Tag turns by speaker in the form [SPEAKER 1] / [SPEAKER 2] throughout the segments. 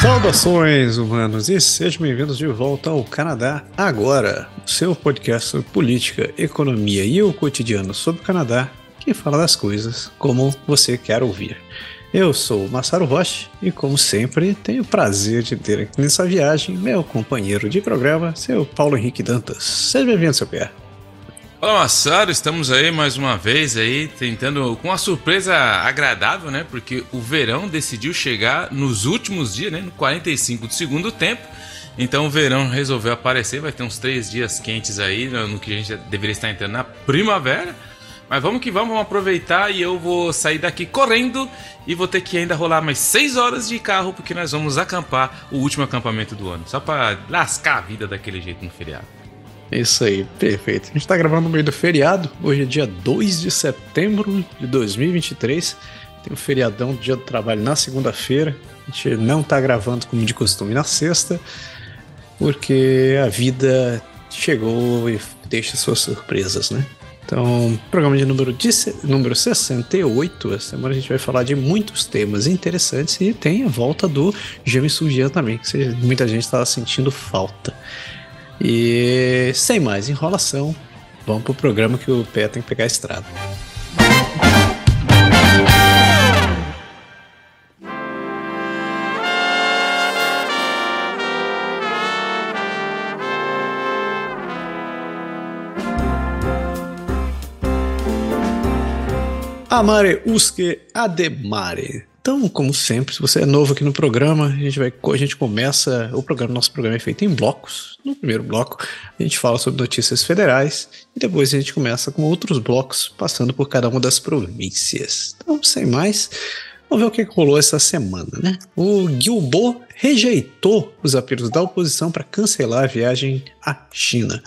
[SPEAKER 1] Saudações, humanos, e sejam bem-vindos de volta ao Canadá Agora, seu podcast sobre política, economia e o cotidiano sobre o Canadá, que fala das coisas como você quer ouvir. Eu sou Massaro Rocha e, como sempre, tenho o prazer de ter aqui nessa viagem meu companheiro de programa, seu Paulo Henrique Dantas. Seja bem-vindo, seu Pé.
[SPEAKER 2] Olá, Massaro, estamos aí mais uma vez aí tentando com uma surpresa agradável, né? Porque o verão decidiu chegar nos últimos dias, né? No 45 do segundo tempo. Então o verão resolveu aparecer, vai ter uns três dias quentes aí, né? no que a gente deveria estar entrando na primavera. Mas vamos que vamos, vamos aproveitar e eu vou sair daqui correndo e vou ter que ainda rolar mais seis horas de carro porque nós vamos acampar o último acampamento do ano, só para lascar a vida daquele jeito no feriado.
[SPEAKER 1] Isso aí, perfeito. A gente tá gravando no meio do feriado. Hoje é dia 2 de setembro de 2023. Tem um feriadão do dia do trabalho na segunda-feira. A gente não tá gravando como de costume na sexta, porque a vida chegou e deixa suas surpresas, né? Então, programa de número, número 68. Essa semana a gente vai falar de muitos temas interessantes e tem a volta do Jameson Jean também, que muita gente estava sentindo falta. E sem mais enrolação, vamos pro programa que o pé tem que pegar a estrada. Amare usque ademare. Então, como sempre, se você é novo aqui no programa, a gente vai a gente começa o programa, nosso programa é feito em blocos. No primeiro bloco, a gente fala sobre notícias federais e depois a gente começa com outros blocos, passando por cada uma das províncias. Então, sem mais, vamos ver o que rolou essa semana, né? O Guilbo rejeitou os apelos da oposição para cancelar a viagem à China.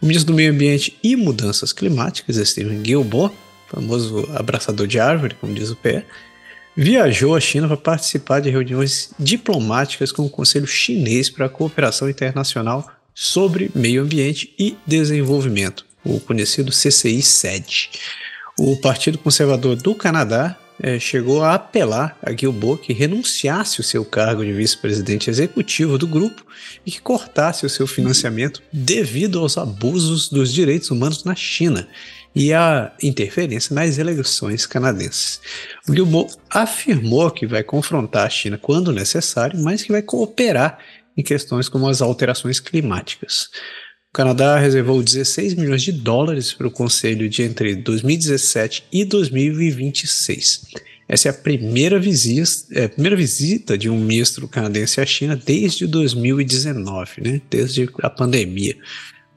[SPEAKER 1] O ministro do Meio Ambiente e Mudanças Climáticas, Steven Guilbo, famoso abraçador de árvore, como diz o pé, viajou à China para participar de reuniões diplomáticas com o Conselho Chinês para a Cooperação Internacional sobre Meio Ambiente e Desenvolvimento, o conhecido CCI-SED. O Partido Conservador do Canadá eh, chegou a apelar a Guilbault que renunciasse o seu cargo de vice-presidente executivo do grupo e que cortasse o seu financiamento devido aos abusos dos direitos humanos na China e a interferência nas eleições canadenses. Guilbault afirmou que vai confrontar a China quando necessário, mas que vai cooperar em questões como as alterações climáticas. O Canadá reservou 16 milhões de dólares para o Conselho de entre 2017 e 2026. Essa é a primeira visita, é primeira visita de um ministro canadense à China desde 2019, né? desde a pandemia.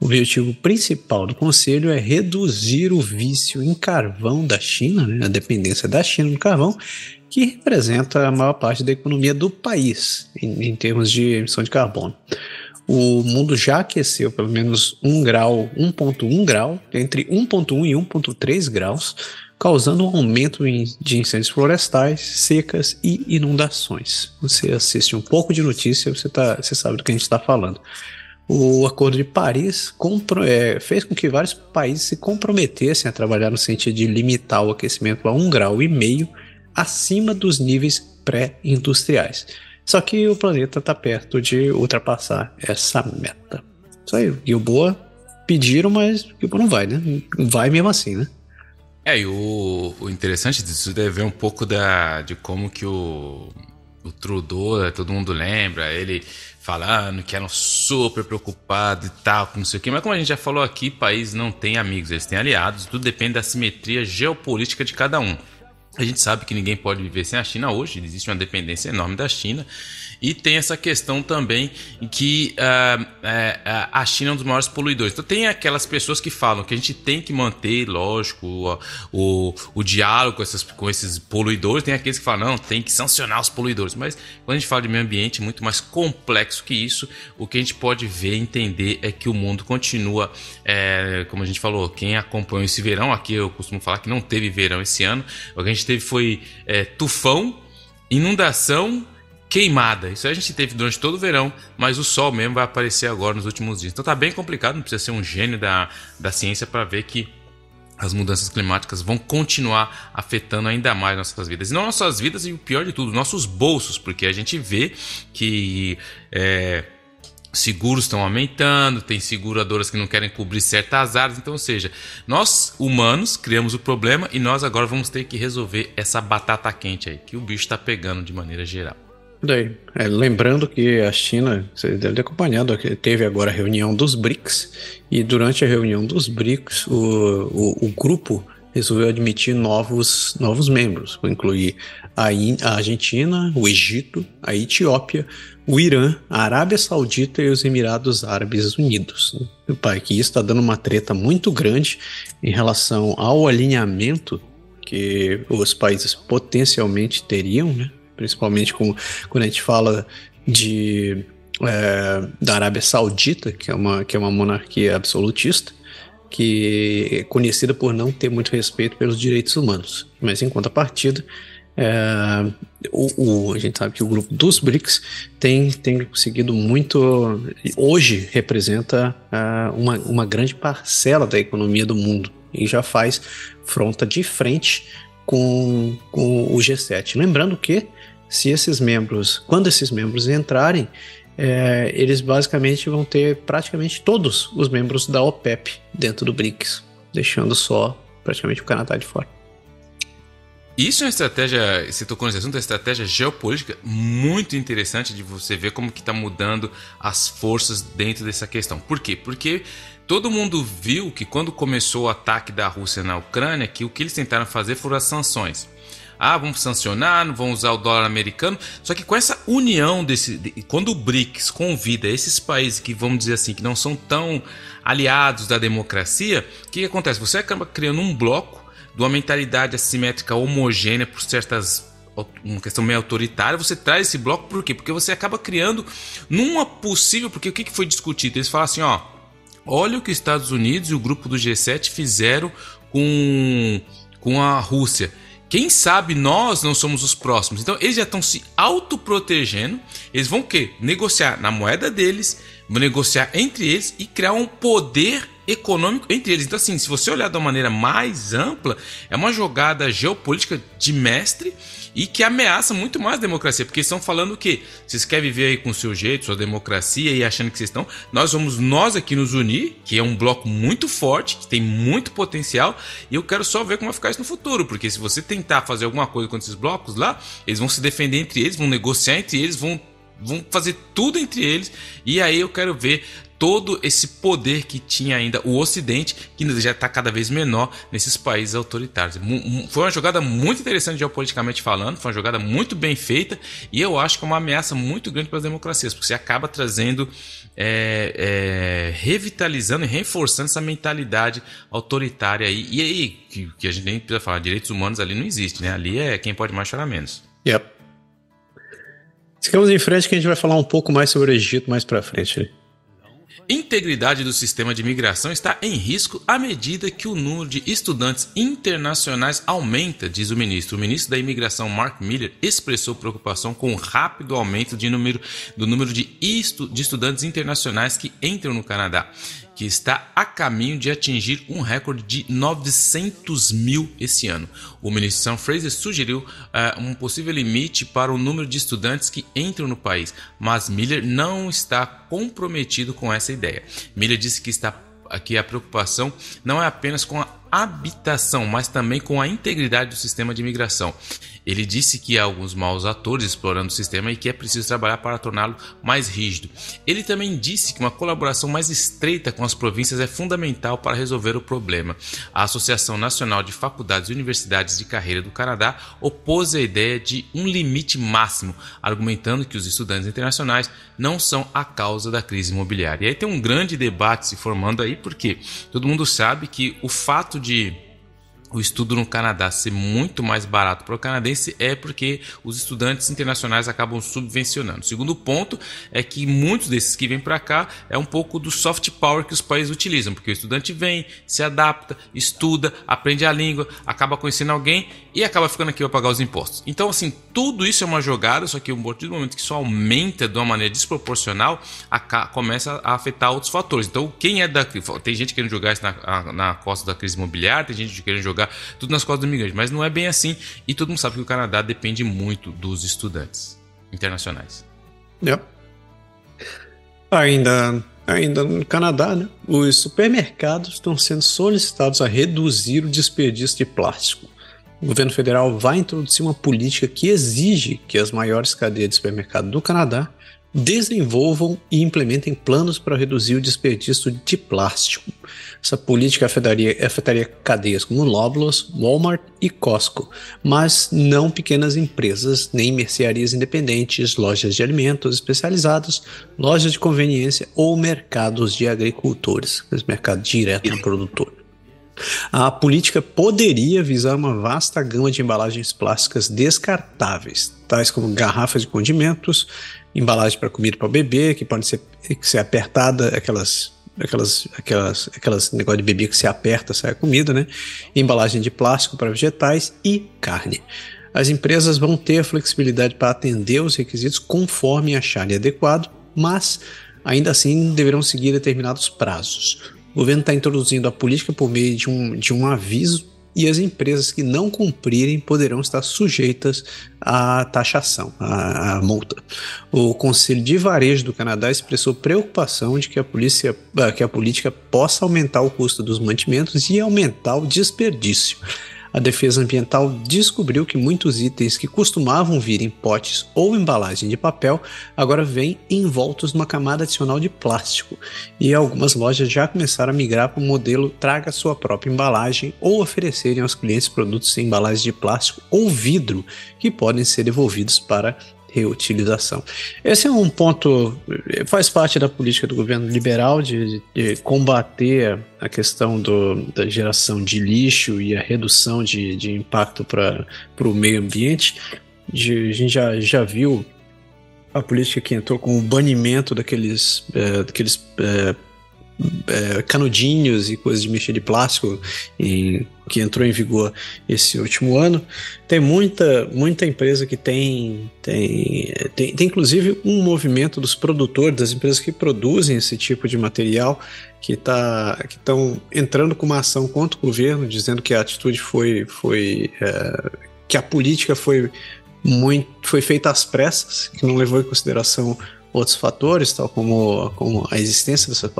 [SPEAKER 1] O objetivo principal do Conselho é reduzir o vício em carvão da China, né, a dependência da China no carvão, que representa a maior parte da economia do país em, em termos de emissão de carbono. O mundo já aqueceu pelo menos 1 grau, 1.1 grau, entre 1.1 e 1.3 graus, causando um aumento de incêndios florestais, secas e inundações. Você assiste um pouco de notícia, você, tá, você sabe do que a gente está falando o Acordo de Paris é, fez com que vários países se comprometessem a trabalhar no sentido de limitar o aquecimento a um grau e meio acima dos níveis pré-industriais. Só que o planeta está perto de ultrapassar essa meta. Isso aí, Gilboa pediram, mas Gilboa não vai, né? Vai mesmo assim, né?
[SPEAKER 2] É, e o, o interessante disso é ver um pouco da, de como que o, o Trudeau, todo mundo lembra, ele falando que eram super preocupados e tal, com não sei o quê. Mas como a gente já falou aqui, país não tem amigos, eles têm aliados, tudo depende da simetria geopolítica de cada um. A gente sabe que ninguém pode viver sem a China hoje, existe uma dependência enorme da China. E tem essa questão também que uh, uh, a China é um dos maiores poluidores. Então tem aquelas pessoas que falam que a gente tem que manter, lógico, o, o, o diálogo com, essas, com esses poluidores. Tem aqueles que falam, não, tem que sancionar os poluidores. Mas quando a gente fala de meio ambiente, é muito mais complexo que isso. O que a gente pode ver e entender é que o mundo continua, é, como a gente falou, quem acompanhou esse verão, aqui eu costumo falar que não teve verão esse ano. O que a gente teve foi é, tufão, inundação queimada. Isso a gente teve durante todo o verão, mas o sol mesmo vai aparecer agora nos últimos dias. Então tá bem complicado, não precisa ser um gênio da, da ciência para ver que as mudanças climáticas vão continuar afetando ainda mais nossas vidas. E não nossas vidas, e o pior de tudo, nossos bolsos, porque a gente vê que. É, seguros estão aumentando, tem seguradoras que não querem cobrir certas áreas, então, ou seja, nós humanos criamos o problema e nós agora vamos ter que resolver essa batata quente aí, que o bicho está pegando de maneira geral.
[SPEAKER 1] Daí, é, lembrando que a China, você deve ter acompanhado, teve agora a reunião dos BRICS, e durante a reunião dos BRICS, o, o, o grupo resolveu admitir novos, novos membros, incluir a, a Argentina, o Egito, a Etiópia, o Irã, a Arábia Saudita e os Emirados Árabes Unidos. Pai que isso está dando uma treta muito grande em relação ao alinhamento que os países potencialmente teriam, né? Principalmente com, quando a gente fala de é, da Arábia Saudita, que é uma, que é uma monarquia absolutista, que é conhecida por não ter muito respeito pelos direitos humanos. Mas em contrapartida, é, o, o, a gente sabe que o grupo dos BRICS tem, tem conseguido muito. Hoje representa é, uma, uma grande parcela da economia do mundo e já faz fronta de frente com, com o G7. Lembrando que se esses membros, quando esses membros entrarem, é, eles basicamente vão ter praticamente todos os membros da OPEP dentro do BRICS, deixando só praticamente o Canadá de fora.
[SPEAKER 2] Isso é uma estratégia, você tocou nesse assunto, é uma estratégia geopolítica muito interessante de você ver como que está mudando as forças dentro dessa questão. Por quê? Porque todo mundo viu que quando começou o ataque da Rússia na Ucrânia, que o que eles tentaram fazer foram as sanções ah, vamos sancionar, não vamos usar o dólar americano. Só que com essa união desse, de, quando o BRICS convida esses países que vamos dizer assim que não são tão aliados da democracia, o que, que acontece? Você acaba criando um bloco de uma mentalidade assimétrica homogênea por certas uma questão meio autoritária, você traz esse bloco por quê? Porque você acaba criando numa possível, porque o que foi discutido? Eles falam assim, ó, olha o que os Estados Unidos e o grupo do G7 fizeram com, com a Rússia. Quem sabe nós não somos os próximos. Então eles já estão se autoprotegendo. Eles vão que negociar na moeda deles, vão negociar entre eles e criar um poder econômico entre eles. Então assim, se você olhar de uma maneira mais ampla, é uma jogada geopolítica de mestre e que ameaça muito mais a democracia, porque estão falando que vocês querem viver aí com o seu jeito, sua democracia e achando que vocês estão, nós vamos nós aqui nos unir, que é um bloco muito forte, que tem muito potencial, e eu quero só ver como vai ficar isso no futuro, porque se você tentar fazer alguma coisa com esses blocos lá, eles vão se defender entre eles, vão negociar entre eles, vão vão fazer tudo entre eles e aí eu quero ver todo esse poder que tinha ainda o Ocidente, que já está cada vez menor nesses países autoritários. Foi uma jogada muito interessante geopoliticamente falando, foi uma jogada muito bem feita e eu acho que é uma ameaça muito grande para as democracias, porque você acaba trazendo, é, é, revitalizando e reforçando essa mentalidade autoritária aí. E aí, que, que, a gente nem precisa falar, direitos humanos ali não existe, né? Ali é quem pode mais chorar menos.
[SPEAKER 1] Yep. Sigamos em frente que a gente vai falar um pouco mais sobre o Egito mais para frente.
[SPEAKER 2] Integridade do sistema de imigração está em risco à medida que o número de estudantes internacionais aumenta, diz o ministro. O ministro da Imigração, Mark Miller, expressou preocupação com o rápido aumento de número, do número de, estu, de estudantes internacionais que entram no Canadá que está a caminho de atingir um recorde de 900 mil esse ano. O ministro Sam Fraser sugeriu uh, um possível limite para o número de estudantes que entram no país, mas Miller não está comprometido com essa ideia. Miller disse que está aqui a preocupação não é apenas com a habitação, mas também com a integridade do sistema de imigração. Ele disse que há alguns maus atores explorando o sistema e que é preciso trabalhar para torná-lo mais rígido. Ele também disse que uma colaboração mais estreita com as províncias é fundamental para resolver o problema. A Associação Nacional de Faculdades e Universidades de Carreira do Canadá opôs a ideia de um limite máximo, argumentando que os estudantes internacionais não são a causa da crise imobiliária. E aí tem um grande debate se formando aí, porque todo mundo sabe que o fato de o estudo no Canadá ser muito mais barato para o canadense é porque os estudantes internacionais acabam subvencionando. Segundo ponto é que muitos desses que vêm para cá é um pouco do soft power que os países utilizam, porque o estudante vem, se adapta, estuda, aprende a língua, acaba conhecendo alguém e acaba ficando aqui para pagar os impostos. Então, assim, tudo isso é uma jogada, só que a partir do momento que isso aumenta de uma maneira desproporcional, a, começa a afetar outros fatores. Então, quem é da. Tem gente querendo jogar isso na, na costa da crise imobiliária, tem gente querendo jogar tudo nas costas do imigrante, mas não é bem assim. E todo mundo sabe que o Canadá depende muito dos estudantes internacionais.
[SPEAKER 1] Ainda, ainda no Canadá, né, os supermercados estão sendo solicitados a reduzir o desperdício de plástico. O governo federal vai introduzir uma política que exige que as maiores cadeias de supermercado do Canadá desenvolvam e implementem planos para reduzir o desperdício de plástico. Essa política afetaria, afetaria cadeias como Loblaws, Walmart e Costco, mas não pequenas empresas, nem mercearias independentes, lojas de alimentos especializados, lojas de conveniência ou mercados de agricultores, mercado direto no produtor. A política poderia visar uma vasta gama de embalagens plásticas descartáveis, tais como garrafas de condimentos, embalagem para comida para bebê, que podem ser, ser apertada, aquelas aquelas, aquelas, aquelas negócio de bebê que se aperta, sai a comida, né? Embalagem de plástico para vegetais e carne. As empresas vão ter flexibilidade para atender os requisitos conforme acharem adequado, mas ainda assim deverão seguir determinados prazos. O governo está introduzindo a política por meio de um, de um aviso e as empresas que não cumprirem poderão estar sujeitas à taxação, à, à, multa. O Conselho de Varejo do Canadá expressou preocupação de que a, polícia, ah, que a política possa aumentar o custo dos mantimentos e aumentar o desperdício. A defesa ambiental descobriu que muitos itens que costumavam vir em potes ou embalagem de papel agora vêm envoltos numa camada adicional de plástico. E algumas lojas já começaram a migrar para o modelo traga sua própria embalagem ou oferecerem aos clientes produtos em embalagem de plástico ou vidro que podem ser devolvidos para reutilização. Esse é um ponto, faz parte da política do governo liberal de, de combater a questão do, da geração de lixo e a redução de, de impacto para o meio ambiente. De, a gente já, já viu a política que entrou com o banimento daqueles, é, daqueles é, é, canudinhos e coisas de mexer de plástico em, que entrou em vigor esse último ano. Tem muita, muita empresa que tem, tem, tem, tem inclusive um movimento dos produtores, das empresas que produzem esse tipo de material, que tá, estão entrando com uma ação contra o governo, dizendo que a atitude foi, foi é, que a política foi muito foi feita às pressas, que não levou em consideração outros fatores, tal como, como a existência dessas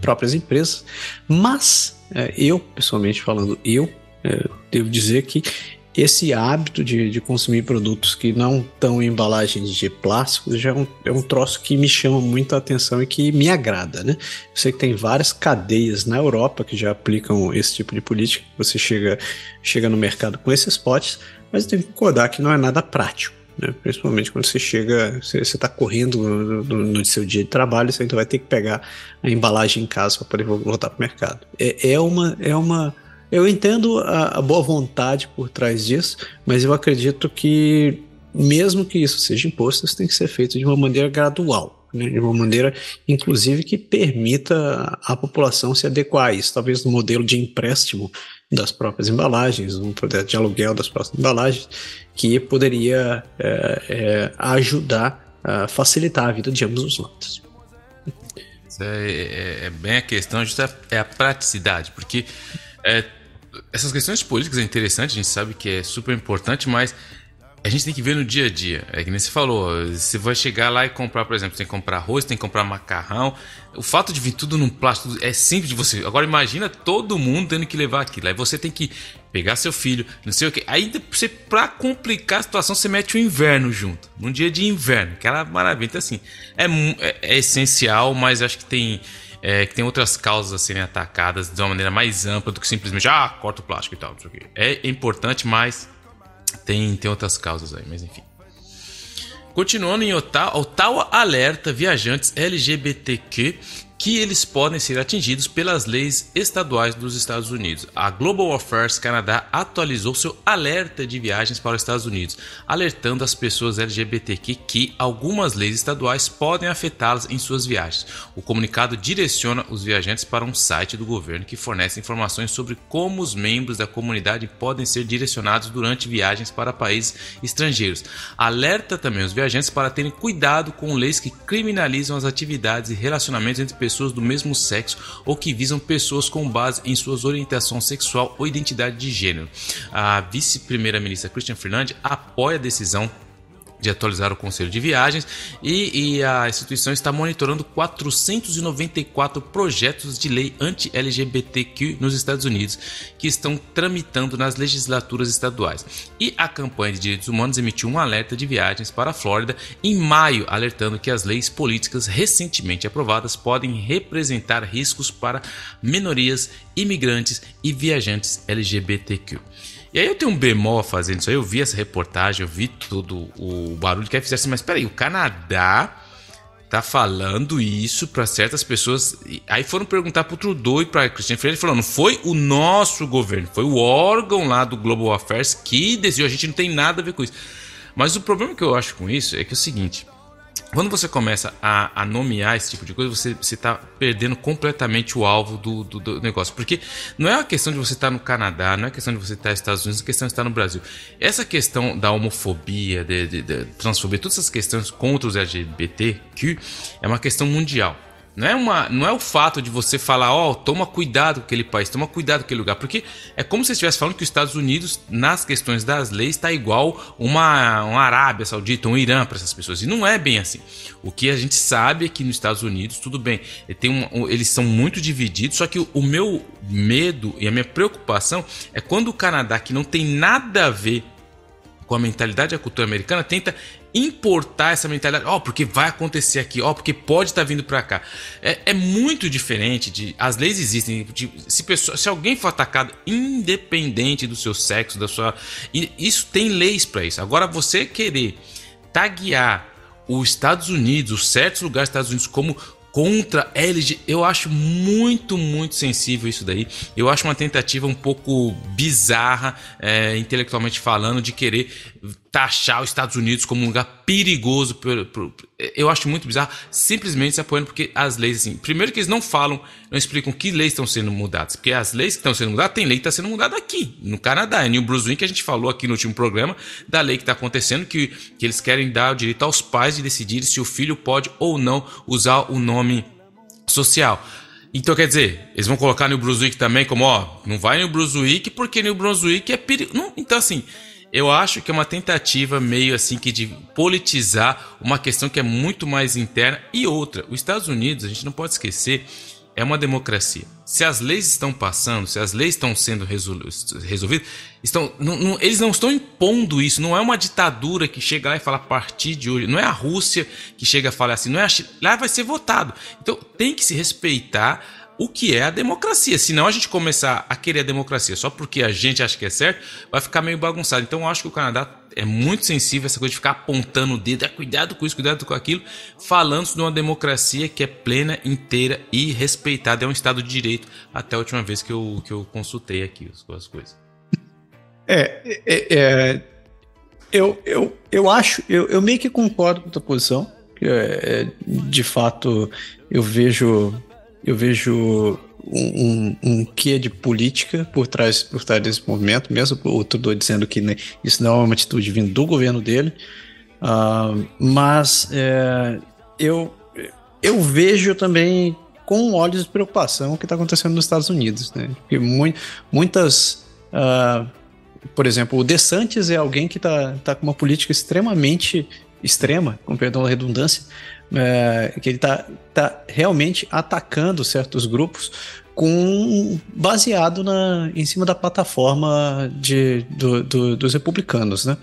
[SPEAKER 1] próprias empresas, mas é, eu, pessoalmente falando, eu é, devo dizer que esse hábito de, de consumir produtos que não estão em embalagens de plástico já é um, é um troço que me chama muita atenção e que me agrada, né? Eu sei que tem várias cadeias na Europa que já aplicam esse tipo de política. Você chega, chega no mercado com esses potes, mas tem que concordar que não é nada prático. Né? Principalmente quando você chega, você está correndo no, no, no, seu dia de trabalho, você ainda vai ter que pegar a embalagem em casa para poder voltar para o mercado. É, é, uma, é uma. Eu entendo a, a boa vontade por trás disso, mas eu acredito que mesmo que isso seja imposto, isso tem que ser feito de uma maneira gradual, né? de uma maneira, inclusive, que permita a população se adequar a isso, talvez no modelo de empréstimo das próprias embalagens, um projeto de aluguel das próprias embalagens, que poderia é, é, ajudar a facilitar a vida de ambos os lados.
[SPEAKER 2] É, é, é, bem a questão, é a praticidade, porque é, essas questões políticas é interessante, a gente sabe que é super importante, mas a gente tem que ver no dia a dia. É que nem você falou, você vai chegar lá e comprar, por exemplo, tem que comprar arroz, tem que comprar macarrão. O fato de vir tudo num plástico é simples de você. Agora imagina todo mundo tendo que levar aquilo. Aí você tem que pegar seu filho, não sei o que. Aí você, pra complicar a situação, você mete o inverno junto. Num dia de inverno, aquela maravilha. Então, assim, é, é, é essencial, mas acho que tem. É, que tem outras causas a serem atacadas de uma maneira mais ampla do que simplesmente, ah, corta o plástico e tal. É importante, mas tem, tem outras causas aí, mas enfim. Continuando em Ottawa, Ottawa alerta viajantes LGBTQ que eles podem ser atingidos pelas leis estaduais dos Estados Unidos. A Global Affairs Canadá atualizou seu alerta de viagens para os Estados Unidos, alertando as pessoas LGBTQ que algumas leis estaduais podem afetá-las em suas viagens. O comunicado direciona os viajantes para um site do governo que fornece informações sobre como os membros da comunidade podem ser direcionados durante viagens para países estrangeiros. Alerta também os viajantes para terem cuidado com leis que criminalizam as atividades e relacionamentos entre pessoas pessoas do mesmo sexo ou que visam pessoas com base em suas orientação sexual ou identidade de gênero. A vice-primeira-ministra Christian Fernandes apoia a decisão de atualizar o Conselho de Viagens e, e, a instituição está monitorando 494 projetos de lei anti-LGBTQ nos Estados Unidos que estão tramitando nas legislaturas estaduais. E a campanha de direitos humanos emitiu um alerta de viagens para a Flórida em maio, alertando que as leis políticas recentemente aprovadas podem representar riscos para minorias, imigrantes e viajantes LGBTQ. E aí eu tenho um bemol fazendo isso aí, eu vi essa reportagem, eu vi tudo o barulho que aí fizesse, mas peraí, o Canadá tá falando isso para certas pessoas. Aí foram perguntar pro Trudeau e pra Christian Freire, ele falou, não foi o nosso governo, foi o órgão lá do Global Affairs que decidiu, a gente não tem nada a ver com isso. Mas o problema que eu acho com isso é que é o seguinte, quando você começa a, a, nomear esse tipo de coisa, você está perdendo completamente o alvo do, do, do, negócio. Porque não é uma questão de você estar tá no Canadá, não é questão de você estar tá nos Estados Unidos, é questão de estar no Brasil. Essa questão da homofobia, de, de, de transfobia, todas essas questões contra os LGBTQ é uma questão mundial. Não é, uma, não é o fato de você falar, ó, oh, toma cuidado com aquele país, toma cuidado com aquele lugar. Porque é como se você estivesse falando que os Estados Unidos, nas questões das leis, está igual uma, uma Arábia Saudita, um Irã para essas pessoas. E não é bem assim. O que a gente sabe é que nos Estados Unidos, tudo bem, uma, eles são muito divididos, só que o, o meu medo e a minha preocupação é quando o Canadá, que não tem nada a ver com a mentalidade e a cultura americana, tenta importar essa mentalidade, ó, oh, porque vai acontecer aqui, ó, oh, porque pode estar tá vindo para cá. É, é, muito diferente de. As leis existem. De, se, pessoa, se alguém for atacado, independente do seu sexo, da sua. Isso tem leis para isso. Agora, você querer taguear os Estados Unidos, os certos lugares dos Estados Unidos, como contra LG. Eu acho muito, muito sensível isso daí. Eu acho uma tentativa um pouco bizarra, é, intelectualmente falando, de querer taxar os Estados Unidos como um lugar perigoso. Eu acho muito bizarro, simplesmente se apoiando porque as leis, assim, primeiro que eles não falam, não explicam que leis estão sendo mudadas, porque as leis que estão sendo mudadas, tem lei que está sendo mudada aqui, no Canadá, é New Brunswick, que a gente falou aqui no último programa, da lei que está acontecendo, que, que eles querem dar o direito aos pais de decidir se o filho pode ou não usar o nome social. Então, quer dizer, eles vão colocar New Brunswick também como, ó, não vai New Brunswick porque New Brunswick é perigo. Então, assim, eu acho que é uma tentativa meio assim que de politizar uma questão que é muito mais interna e outra. Os Estados Unidos, a gente não pode esquecer, é uma democracia. Se as leis estão passando, se as leis estão sendo resolvidas, estão, não, não, eles não estão impondo isso. Não é uma ditadura que chega lá e fala a partir de hoje. Não é a Rússia que chega a falar assim. Não é a China, lá vai ser votado. Então tem que se respeitar o que é a democracia. Senão a gente começar a querer a democracia só porque a gente acha que é certo, vai ficar meio bagunçado. Então eu acho que o Canadá é muito sensível a essa coisa de ficar apontando o dedo, é, cuidado com isso, cuidado com aquilo, falando de uma democracia que é plena, inteira e respeitada. É um Estado de Direito, até a última vez que eu, que eu consultei aqui as coisas.
[SPEAKER 1] É, é, é eu, eu, eu acho, eu, eu meio que concordo com a tua posição. É, de fato, eu vejo eu vejo um, um, um quê de política por trás, por trás desse movimento, mesmo o Trudeau dizendo que né, isso não é uma atitude vindo do governo dele, uh, mas é, eu, eu vejo também com olhos de preocupação o que está acontecendo nos Estados Unidos, né? Porque mu muitas uh, por exemplo, o DeSantis é alguém que está tá com uma política extremamente extrema, com perdão da redundância, é, que ele está tá realmente atacando certos grupos com baseado na, em cima da plataforma de, do, do, dos republicanos, né?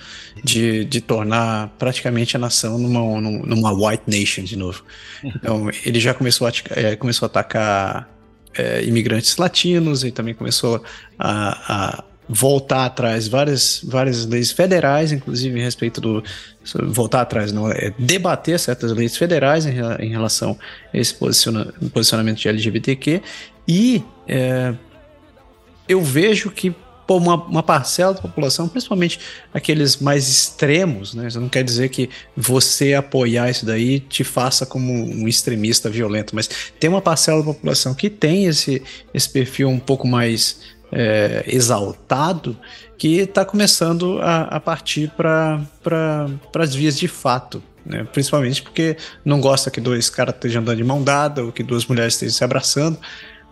[SPEAKER 1] De, de tornar praticamente a nação numa, numa white nation de novo. Então, ele já começou a, é, começou a atacar é, imigrantes latinos e também começou a, a voltar atrás várias, várias leis federais, inclusive a respeito do. Voltar atrás, não, é debater certas leis federais em, em relação a esse posiciona, posicionamento de LGBTQ. E é, eu vejo que pô, uma, uma, parcela da população, principalmente aqueles mais extremos, né? Isso não quer dizer que você apoiar isso daí te faça como um extremista violento, mas tem uma parcela da população que tem esse, esse perfil um pouco mais é, exaltado que está começando a, a partir para pra, as vias de fato. Né? Principalmente porque não gosta que dois caras estejam andando de mão dada ou que duas mulheres estejam se abraçando.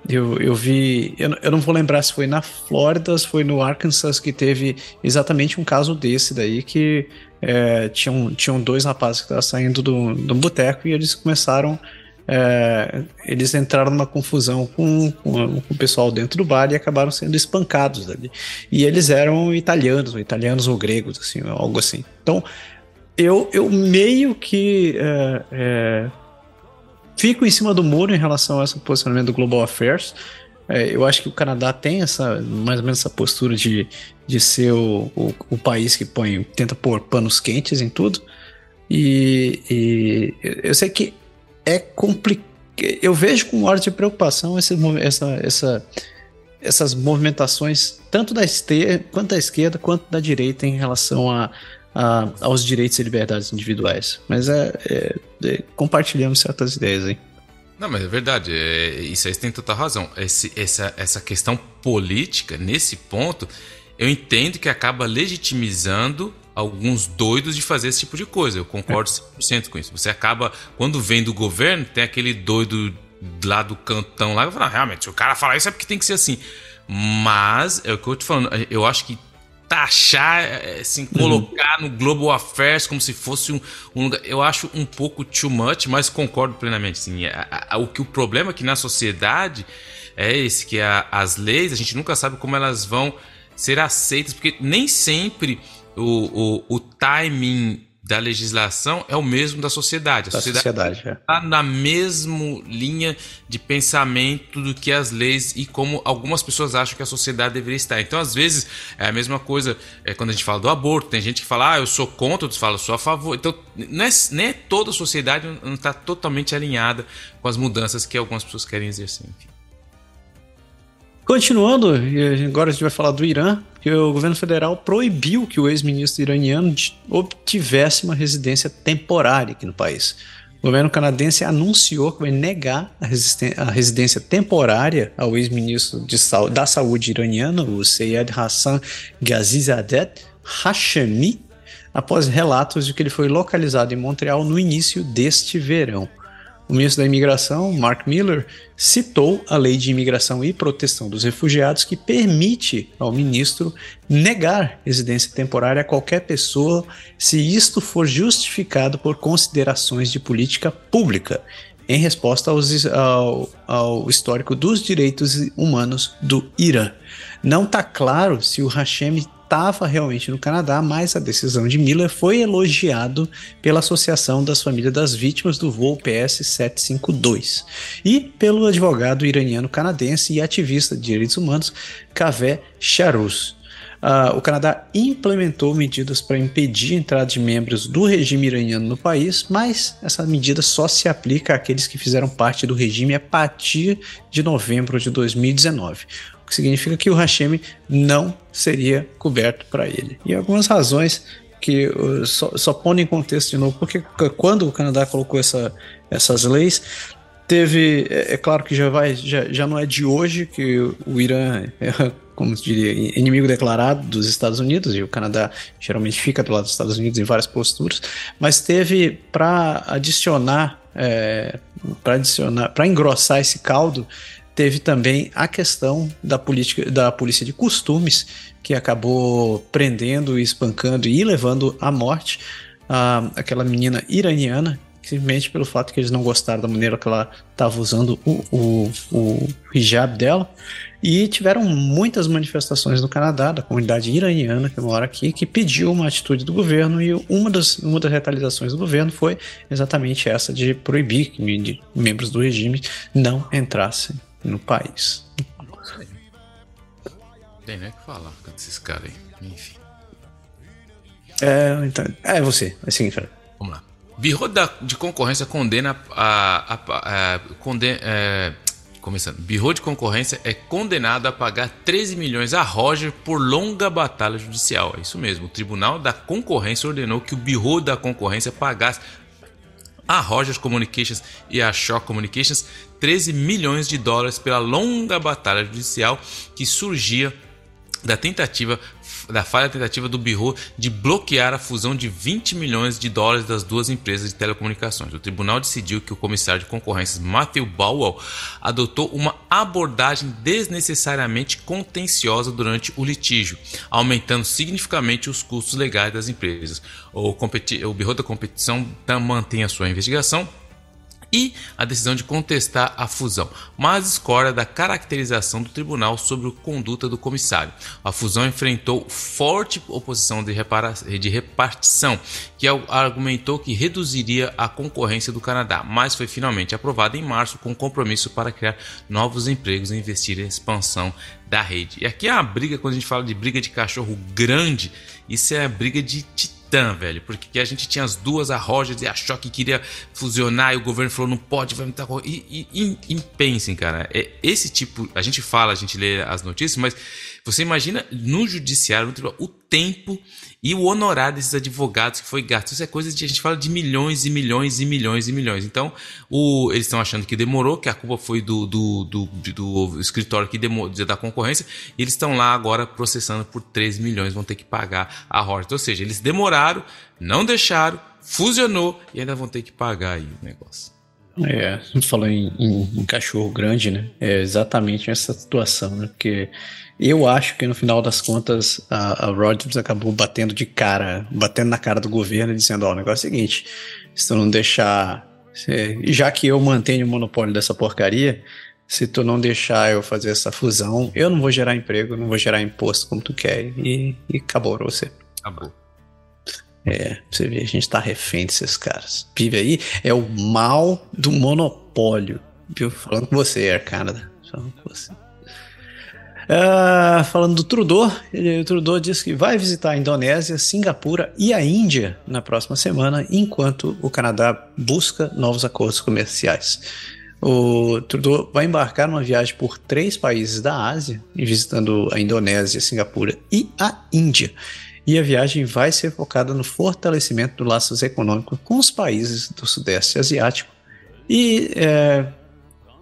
[SPEAKER 1] Eu, eu vi, eu, eu não vou lembrar se foi na Flórida se foi no Arkansas que teve exatamente um caso desse daí que é, tinham, tinham dois rapazes que estavam saindo do, do boteco e eles começaram é, eles entraram numa confusão com, com, com, o pessoal dentro do bar e acabaram sendo espancados ali. E eles eram italianos, ou italianos ou gregos, assim, algo assim. Então, eu, eu meio que é, é, fico em cima do muro em relação a esse posicionamento do Global Affairs. É, eu acho que o Canadá tem essa mais ou menos essa postura de, de ser o, o, o país que põe tenta pôr panos quentes em tudo. E, e eu sei que é complicado. Eu vejo com hora de preocupação esse, essa, essa, essas movimentações, tanto da esquerda, quanto da esquerda, quanto da direita, em relação a, a aos direitos e liberdades individuais. Mas é, é, é, compartilhamos certas ideias aí.
[SPEAKER 2] Não, mas é verdade, é, isso aí você tem total razão. Esse, essa, essa questão política, nesse ponto, eu entendo que acaba legitimizando alguns doidos de fazer esse tipo de coisa. Eu concordo 100% com isso. Você acaba, quando vem do governo, tem aquele doido lá do cantão lá, que fala, ah, realmente, se o cara falar isso é porque tem que ser assim. Mas, é o que eu tô falando, eu acho que taxar, é, assim, uhum. colocar no Global Affairs como se fosse um, um, lugar, eu acho um pouco too much, mas concordo plenamente. Assim, a, a, o que o problema é que na sociedade é esse, que a, as leis, a gente nunca sabe como elas vão ser aceitas, porque nem sempre o, o, o timing da legislação é o mesmo da sociedade. A
[SPEAKER 1] da sociedade está
[SPEAKER 2] é. na mesma linha de pensamento do que as leis e como algumas pessoas acham que a sociedade deveria estar. Então, às vezes, é a mesma coisa é, quando a gente fala do aborto. Tem gente que fala, ah, eu sou contra, outros falam, eu sou a favor. Então, não é, nem é toda a sociedade não está totalmente alinhada com as mudanças que algumas pessoas querem exercer. Enfim.
[SPEAKER 1] Continuando, agora a gente vai falar do Irã, que o governo federal proibiu que o ex-ministro iraniano obtivesse uma residência temporária aqui no país. O governo canadense anunciou que vai negar a, a residência temporária ao ex-ministro da saúde iraniano, o Seyed Hassan Ghazizadeh Hashemi, após relatos de que ele foi localizado em Montreal no início deste verão. O ministro da Imigração, Mark Miller, citou a Lei de Imigração e Proteção dos Refugiados, que permite ao ministro negar residência temporária a qualquer pessoa se isto for justificado por considerações de política pública, em resposta aos, ao, ao histórico dos direitos humanos do Irã. Não está claro se o Hashemi estava realmente no Canadá, mas a decisão de Miller foi elogiado pela Associação das Famílias das Vítimas do voo PS 752 e pelo advogado iraniano canadense e ativista de direitos humanos Kaveh Sharus. Uh, o Canadá implementou medidas para impedir a entrada de membros do regime iraniano no país, mas essa medida só se aplica àqueles que fizeram parte do regime a partir de novembro de 2019 o que significa que o Hashemi não seria coberto para ele. E algumas razões que uh, só, só em contexto de novo, porque quando o Canadá colocou essa, essas leis, teve, é, é, claro que já, vai, já, já não é de hoje que o Irã é, como se diria, inimigo declarado dos Estados Unidos, e o Canadá geralmente fica do lado dos Estados Unidos em várias posturas, mas teve para adicionar, é, para adicionar, para engrossar esse caldo, teve também a questão da política da polícia de costumes que acabou prendendo, espancando e levando à morte a, aquela menina iraniana simplesmente pelo fato que eles não gostaram da maneira que ela estava usando o, o, o hijab dela. E tiveram muitas manifestações no Canadá, da comunidade iraniana que mora aqui, que pediu uma atitude do governo, e uma das, uma das retaliações do governo foi exatamente essa de proibir que membros do regime não entrassem no país.
[SPEAKER 2] Tem nem o que falar com esses caras aí. Enfim.
[SPEAKER 1] É, então, é você. É seguinte,
[SPEAKER 2] Vamos lá. Birro de concorrência condena a, a, a, condena, é, começando. Birro de concorrência é condenado a pagar 13 milhões a Roger por longa batalha judicial. É isso mesmo. O Tribunal da Concorrência ordenou que o Birro da Concorrência pagasse a Rogers Communications e a Shaw Communications 13 milhões de dólares pela longa batalha judicial que surgia da tentativa da falha tentativa do Bureau de bloquear a fusão de 20 milhões de dólares das duas empresas de telecomunicações. O tribunal decidiu que o comissário de concorrências Matthew Bowell adotou uma abordagem desnecessariamente contenciosa durante o litígio, aumentando significativamente os custos legais das empresas. O, o Bureau da Competição mantém a sua investigação e a decisão de contestar a fusão, mas discorda da caracterização do tribunal sobre a conduta do comissário. A fusão enfrentou forte oposição de, de repartição, que argumentou que reduziria a concorrência do Canadá, mas foi finalmente aprovada em março com compromisso para criar novos empregos e investir em expansão da rede. E aqui é a briga, quando a gente fala de briga de cachorro grande, isso é a briga de titã titã, velho. Porque a gente tinha as duas, a Rogers e a Shaw que queria fusionar e o governo falou não pode, vai muita coisa. E, e, e, e pensem, cara, é esse tipo. A gente fala, a gente lê as notícias, mas você imagina no judiciário, no tribunal, o tempo e o honorário desses advogados que foi gasto. Isso é coisa de a gente fala de milhões e milhões e milhões e milhões. Então, o, eles estão achando que demorou, que a culpa foi do, do, do, do escritório que demorou, da concorrência, e eles estão lá agora processando por 13 milhões, vão ter que pagar a Horton. Ou seja, eles demoraram, não deixaram, fusionou e ainda vão ter que pagar aí o negócio.
[SPEAKER 1] É, a gente falou em, em, em cachorro grande, né? É exatamente essa situação, né? Porque eu acho que no final das contas a, a Rogers acabou batendo de cara, batendo na cara do governo e dizendo: Ó, oh, o negócio é o seguinte, se tu não deixar. Se, já que eu mantenho o monopólio dessa porcaria, se tu não deixar eu fazer essa fusão, eu não vou gerar emprego, não vou gerar imposto como tu quer. E, e acabou pra você.
[SPEAKER 2] Acabou.
[SPEAKER 1] É, você vê, a gente tá refém desses caras. Vive aí é o mal do monopólio. Viu? Falando com você, Air Canada. Falando com você. Uh, falando do Trudeau, ele, o Trudeau disse que vai visitar a Indonésia, Singapura e a Índia na próxima semana, enquanto o Canadá busca novos acordos comerciais. O Trudeau vai embarcar numa viagem por três países da Ásia, visitando a Indonésia, Singapura e a Índia. E a viagem vai ser focada no fortalecimento dos laços econômicos com os países do Sudeste Asiático e é,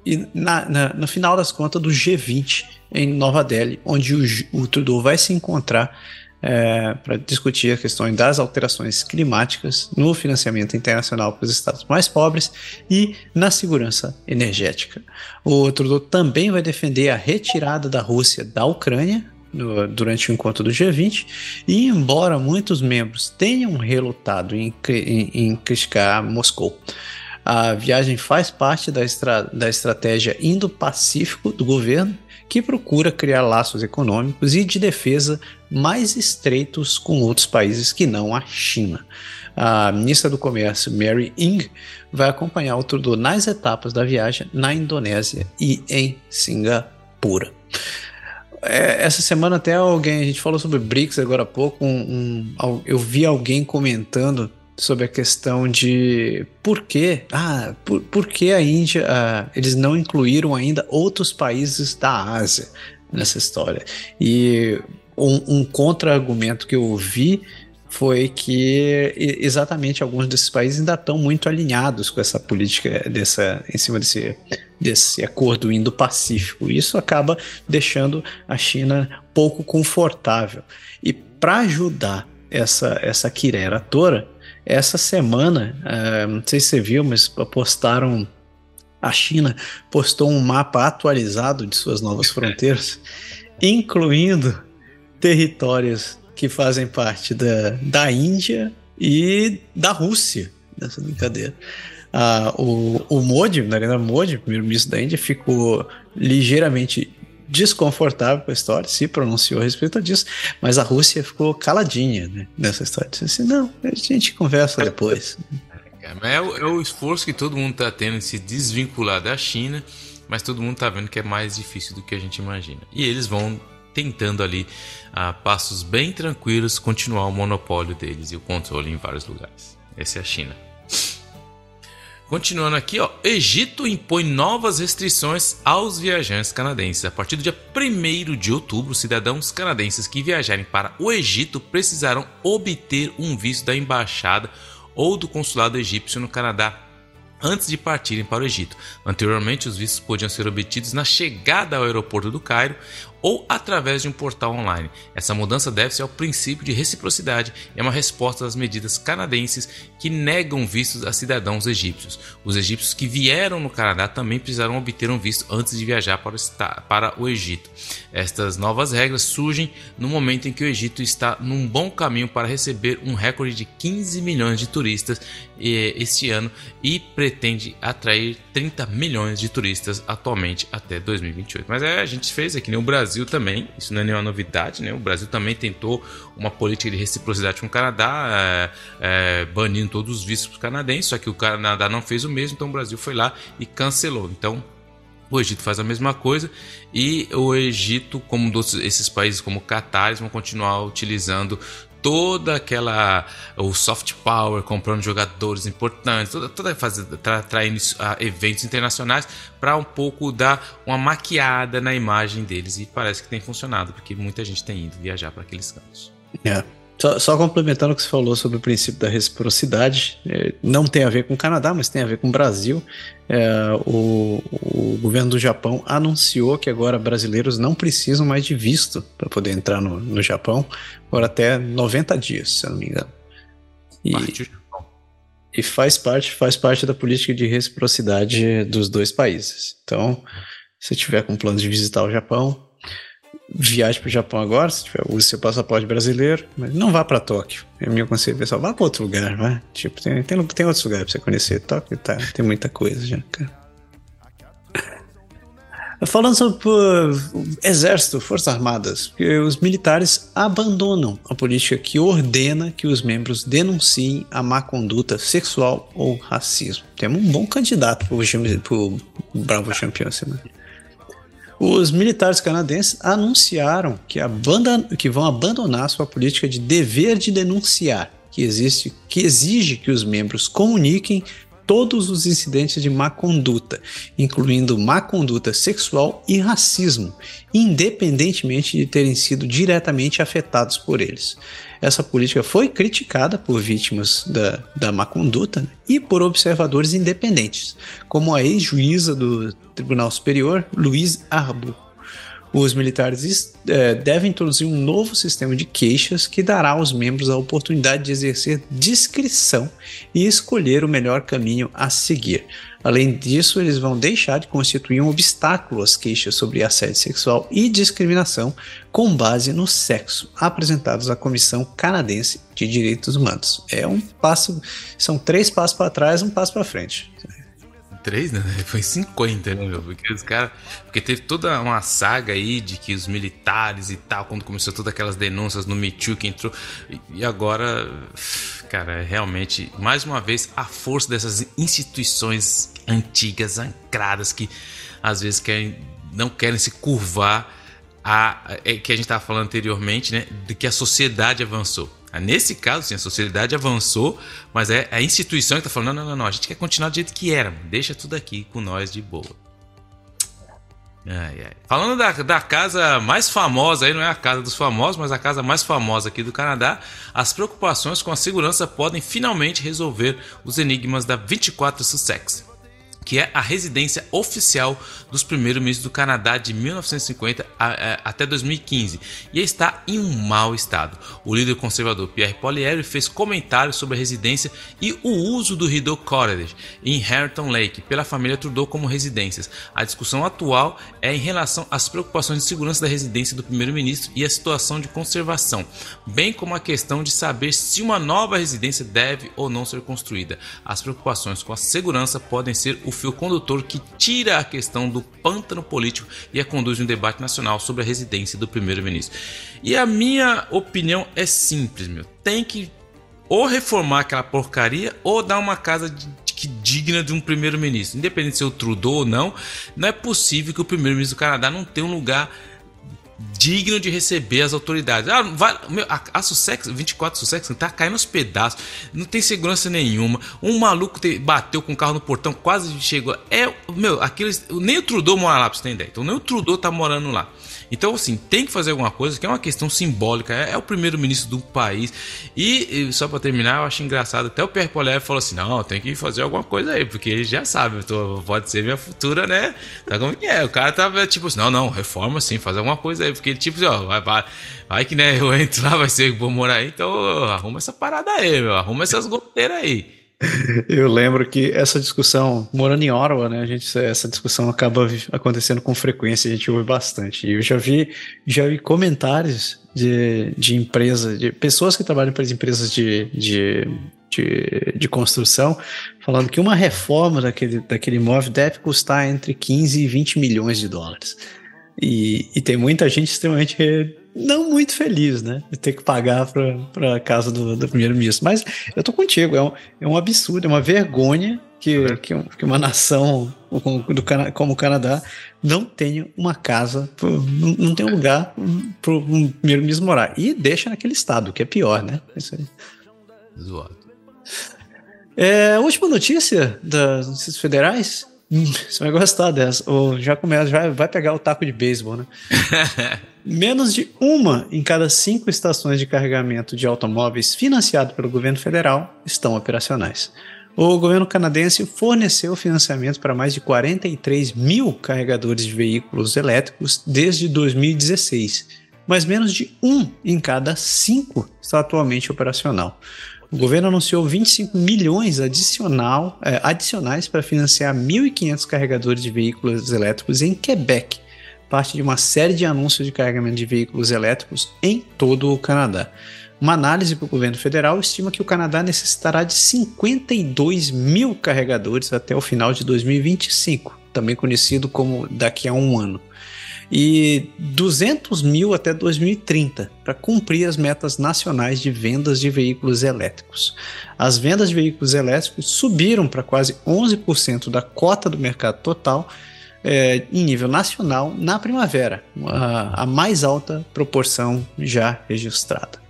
[SPEAKER 1] e na, na, no final das contas do G20 em Nova Delhi, onde o, o Trudeau vai se encontrar é, para discutir a questão das alterações climáticas no financiamento internacional para os estados mais pobres e na segurança energética. O Trudeau também vai defender a retirada da Rússia da Ucrânia no, durante o encontro do G20 e embora muitos membros tenham relutado em, em, em criticar Moscou, a viagem faz parte da, estra da estratégia Indo-Pacífico do governo, que procura criar laços econômicos e de defesa mais estreitos com outros países que não a China. A ministra do Comércio, Mary Ng, vai acompanhar o Trudeau nas etapas da viagem na Indonésia e em Singapura. É, essa semana até alguém, a gente falou sobre BRICS agora há pouco, um, um, eu vi alguém comentando sobre a questão de por que, ah, por, por que a Índia, ah, eles não incluíram ainda outros países da Ásia nessa história. E um, um contra-argumento que eu vi foi que exatamente alguns desses países ainda estão muito alinhados com essa política dessa em cima desse, desse acordo Indo-Pacífico. Isso acaba deixando a China pouco confortável. E para ajudar essa essa quirera toda, essa semana, uh, não sei se você viu, mas postaram a China postou um mapa atualizado de suas novas fronteiras, incluindo territórios que fazem parte da, da Índia e da Rússia nessa brincadeira. Ah, o, o Modi, Narendra Modi, primeiro-ministro da Índia, ficou ligeiramente desconfortável com a história, se pronunciou a respeito disso, mas a Rússia ficou caladinha né, nessa história. Disse assim, não, a gente conversa depois.
[SPEAKER 2] É, é, o, é o esforço que todo mundo está tendo em se desvincular da China, mas todo mundo está vendo que é mais difícil do que a gente imagina. E eles vão tentando ali, a passos bem tranquilos, continuar o monopólio deles e o controle em vários lugares. Essa é a China. Continuando aqui, ó, Egito impõe novas restrições aos viajantes canadenses. A partir do dia 1 de outubro, cidadãos canadenses que viajarem para o Egito precisarão obter um visto da embaixada ou do consulado egípcio no Canadá antes de partirem para o Egito. Anteriormente, os vistos podiam ser obtidos na chegada ao aeroporto do Cairo ou através de um portal online. Essa mudança deve-se ao princípio de reciprocidade e é uma resposta às medidas canadenses que negam vistos a cidadãos egípcios. Os egípcios que vieram no Canadá também precisarão obter um visto antes de viajar para o, Egito. Estas novas regras surgem no momento em que o Egito está num bom caminho para receber um recorde de 15 milhões de turistas eh, este ano e pretende atrair 30 milhões de turistas atualmente até 2028. Mas é, a gente fez aqui no Brasil Brasil também, isso não é nenhuma novidade, né? O Brasil também tentou uma política de reciprocidade com o Canadá, é, é, banindo todos os vistos canadenses, só que o Canadá não fez o mesmo, então o Brasil foi lá e cancelou. Então, o Egito faz a mesma coisa e o Egito, como esses países como Catar, vão continuar utilizando toda aquela o soft power comprando jogadores importantes, toda, toda fase, tra, traindo uh, eventos internacionais para um pouco dar uma maquiada na imagem deles e parece que tem funcionado porque muita gente tem ido viajar para aqueles cantos.
[SPEAKER 1] É. Só, só, complementando o que você falou sobre o princípio da reciprocidade, é, não tem a ver com o Canadá, mas tem a ver com o Brasil. É, o, o, governo do Japão anunciou que agora brasileiros não precisam mais de visto para poder entrar no, no, Japão por até 90 dias, se eu não me engano. E, e faz parte, faz parte da política de reciprocidade dos dois países. Então, se tiver com plano de visitar o Japão, viaje para o Japão agora, se tiver, use seu passaporte brasileiro, mas não vá para Tóquio. É meu conselho pessoal, vá para outro lugar, vai. Tipo, tem, tem, tem outros lugares para você conhecer. Tóquio tá, tem muita coisa já, cara. Falando sobre uh, exército, forças armadas, os militares abandonam a política que ordena que os membros denunciem a má conduta sexual ou racismo. Temos um bom candidato para o Bravo Champion semana. Os militares canadenses anunciaram que, que, vão abandonar sua política de dever de denunciar, que, existe, que exige que os membros comuniquem todos os incidentes de má conduta, incluindo má conduta sexual e racismo, independentemente de terem sido diretamente afetados por eles. Essa política foi criticada por vítimas da, da má conduta né, e por observadores independentes, como a ex-juíza do Tribunal Superior, Luiz Arbu. Os militares é, devem introduzir um novo sistema de queixas que dará aos membros a oportunidade de exercer discrição e escolher o melhor caminho a seguir. Além disso, eles vão deixar de constituir um obstáculo às queixas sobre assédio sexual e discriminação com base no sexo apresentados à Comissão Canadense de Direitos Humanos. É um passo, são três passos para trás, um passo para frente.
[SPEAKER 2] 3, né? Foi 50, né, meu? Porque os caras. Porque teve toda uma saga aí de que os militares e tal, quando começou todas aquelas denúncias no Me Too que entrou. E agora, cara, realmente, mais uma vez, a força dessas instituições antigas, ancradas, que às vezes querem, não querem se curvar a. É, que a gente estava falando anteriormente, né? De que a sociedade avançou. Nesse caso, sim, a sociedade avançou, mas é a instituição que está falando: não, não, não, não, a gente quer continuar do jeito que era, deixa tudo aqui com nós de boa. Ai, ai. Falando da, da casa mais famosa, aí não é a casa dos famosos, mas a casa mais famosa aqui do Canadá, as preocupações com a segurança podem finalmente resolver os enigmas da 24 Sussex. Que é a residência oficial dos primeiros-ministros do Canadá de 1950 a, a, até 2015 e está em um mau estado. O líder conservador Pierre Poilievre fez comentários sobre a residência e o uso do Rideau Cottage em Harrington Lake pela família Trudeau como residências. A discussão atual é em relação às preocupações de segurança da residência do primeiro-ministro e a situação de conservação, bem como a questão de saber se uma nova residência deve ou não ser construída. As preocupações com a segurança podem ser o fio condutor que tira a questão do pântano político e a conduz um debate nacional sobre a residência do primeiro-ministro. E a minha opinião é simples, meu. Tem que ou reformar aquela porcaria ou dar uma casa de, de, digna de um primeiro-ministro. Independente se é o Trudeau ou não, não é possível que o primeiro-ministro do Canadá não tenha um lugar digno de receber as autoridades. Ah, vai, meu, a, a Sussex, 24 Sussex, tá caindo aos pedaços, não tem segurança nenhuma. Um maluco te, bateu com o carro no portão, quase chegou. É, meu, aqueles. Nem o Trudeau mora lá, pra você ter ideia. Então nem o Trudeau tá morando lá. Então, assim, tem que fazer alguma coisa, que é uma questão simbólica. É, é o primeiro-ministro do país. E, e só para terminar, eu acho engraçado. Até o Pierre Poliev falou assim: não, tem que fazer alguma coisa aí, porque ele já sabe, tô, pode ser minha futura, né? Tá como que é? O cara tava tipo assim: não, não, reforma sim, fazer alguma coisa aí, porque ele, tipo, assim, ó, vai, vai, vai que né, eu entro lá, vai ser que vou morar aí, então arruma essa parada aí, meu, arruma essas goteiras aí.
[SPEAKER 1] Eu lembro que essa discussão, morando em Ottawa, né, a gente, essa discussão acaba acontecendo com frequência, a gente ouve bastante. E eu já vi, já vi comentários de, de empresas, de pessoas que trabalham para as empresas de, de, de, de, construção, falando que uma reforma daquele, daquele imóvel deve custar entre 15 e 20 milhões de dólares. E, e tem muita gente extremamente não muito feliz, né? De ter que pagar para a casa do, do primeiro-ministro. Mas eu tô contigo, é um, é um absurdo, é uma vergonha que, é. que, que, uma nação como, do, como o Canadá não tenha uma casa, não, não tem um lugar para o primeiro-ministro morar. E deixa naquele estado, que é pior, né? Isso aí. Zoado. É, última notícia das notícias federais. Hum, você vai gostar dessa. Ou já começa, já vai pegar o taco de beisebol, né? Menos de uma em cada cinco estações de carregamento de automóveis financiado pelo governo federal estão operacionais. O governo canadense forneceu financiamento para mais de 43 mil carregadores de veículos elétricos desde 2016, mas menos de um em cada cinco está atualmente operacional. O governo anunciou 25 milhões adicional, é, adicionais para financiar 1.500 carregadores de veículos elétricos em Quebec, parte de uma série de anúncios de carregamento de veículos elétricos em todo o Canadá. Uma análise para o governo federal estima que o Canadá necessitará de 52 mil carregadores até o final de 2025, também conhecido como daqui a um ano, e 200 mil até 2030 para cumprir as metas nacionais de vendas de veículos elétricos. As vendas de veículos elétricos subiram para quase 11% da cota do mercado total é, em nível nacional na primavera, a, a mais alta proporção já registrada.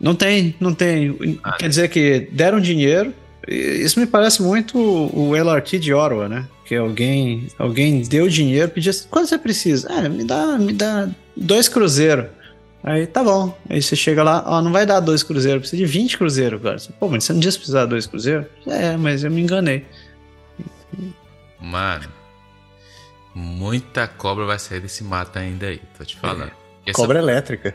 [SPEAKER 1] Não tem, não tem. Quer dizer que deram dinheiro. Isso me parece muito o LRT de Ottawa, né? Que alguém, alguém deu dinheiro, pediu assim, quanto você precisa? Ah, me dá, me dá dois cruzeiros. Aí tá bom. Aí você chega lá, ó, não vai dar dois cruzeiros, precisa de 20 cruzeiros agora. Pô, mas você não disse precisar de dois cruzeiros? É, mas eu me enganei.
[SPEAKER 2] Mano, muita cobra vai sair desse mato ainda aí, tô te falando.
[SPEAKER 1] É. Cobra elétrica.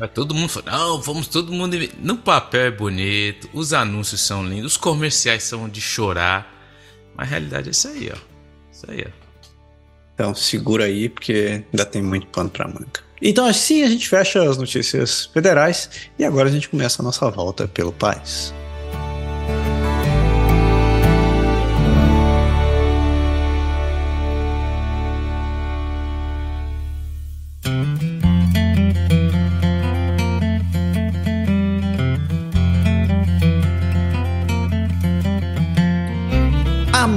[SPEAKER 2] É, todo mundo fala, não, vamos todo mundo. No papel é bonito, os anúncios são lindos, os comerciais são de chorar. Mas a realidade é isso aí, ó. Isso aí, ó.
[SPEAKER 1] Então segura aí, porque ainda tem muito pano pra manga. Então assim a gente fecha as notícias federais e agora a gente começa a nossa volta pelo país.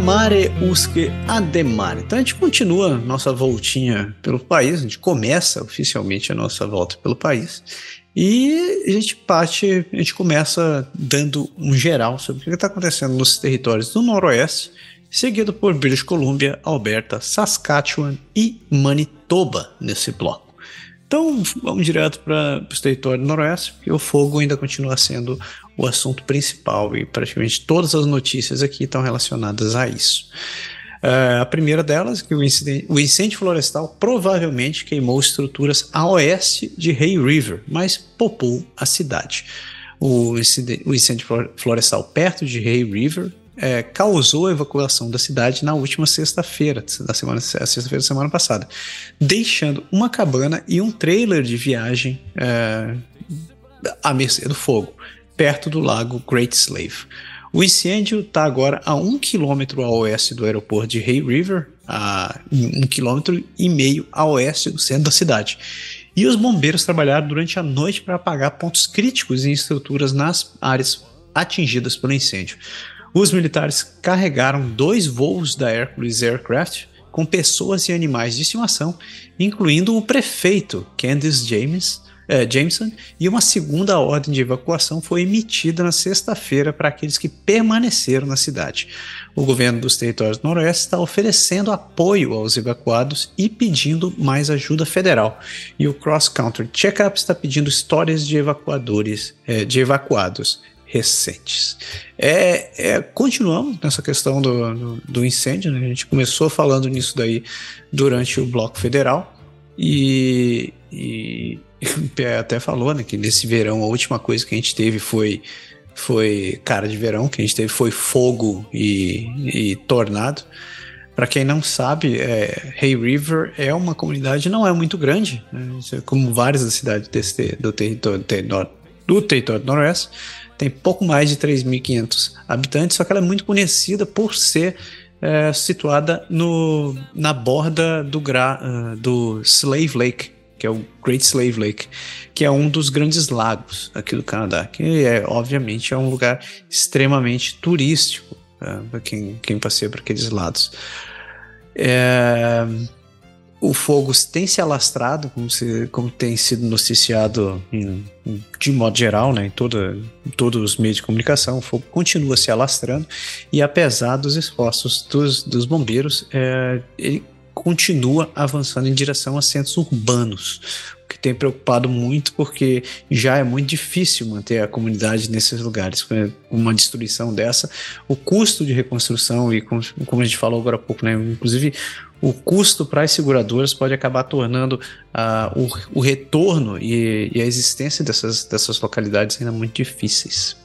[SPEAKER 1] Amare usque ademare. Então a gente continua nossa voltinha pelo país, a gente começa oficialmente a nossa volta pelo país e a gente parte, a gente começa dando um geral sobre o que está acontecendo nos territórios do Noroeste, seguido por British Columbia, Alberta, Saskatchewan e Manitoba nesse bloco. Então vamos direto para o território Noroeste, porque o fogo ainda continua sendo o assunto principal e praticamente todas as notícias aqui estão relacionadas a isso. Uh, a primeira delas, que o, o, incêndio florestal provavelmente queimou estruturas a oeste de Hay River, mas popou a cidade. O, o incêndio florestal perto de Hay River é, causou a evacuação da cidade na última sexta-feira, da semana sexta-feira da semana passada, deixando uma cabana e um trailer de viagem é, à mercê do fogo, perto do lago Great Slave. O incêndio está agora a um quilômetro a oeste do aeroporto de Hay River, a um quilômetro e meio a oeste do centro da cidade. E os bombeiros trabalharam durante a noite para apagar pontos críticos em estruturas nas áreas atingidas pelo incêndio. Os militares carregaram dois voos da Hercules Aircraft com pessoas e animais de estimação, incluindo o prefeito Candice James, é, Jameson, e uma segunda ordem de evacuação foi emitida na sexta-feira para aqueles que permaneceram na cidade. O governo dos territórios do Noroeste está oferecendo apoio aos evacuados e pedindo mais ajuda federal. E o Cross Country Checkup está pedindo histórias de evacuadores, é, de evacuados recentes. É, é, continuamos nessa questão do, do, do incêndio, né? a gente começou falando nisso daí durante o bloco federal e, e até falou, né, que nesse verão a última coisa que a gente teve foi foi cara de verão, que a gente teve foi fogo e, e tornado. Para quem não sabe, é, Hay River é uma comunidade não é muito grande, né, como várias das cidades desse, do território do território do Noroeste, tem pouco mais de 3.500 habitantes, só que ela é muito conhecida por ser é, situada no, na borda do, gra, uh, do Slave Lake, que é o Great Slave Lake, que é um dos grandes lagos aqui do Canadá, que é obviamente é um lugar extremamente turístico uh, para quem, quem passeia por aqueles lados. É, o fogo tem se alastrado, como, se, como tem sido noticiado em, de modo geral, né, em, toda, em todos os meios de comunicação, o fogo continua se alastrando e apesar dos esforços dos, dos bombeiros, é, ele continua avançando em direção a centros urbanos, o que tem preocupado muito porque já é muito difícil manter a comunidade nesses lugares. Com uma destruição dessa, o custo de reconstrução e como, como a gente falou agora há pouco, né, inclusive o custo para as seguradoras pode acabar tornando uh, o, o, retorno e, e, a existência dessas, dessas localidades ainda muito difíceis.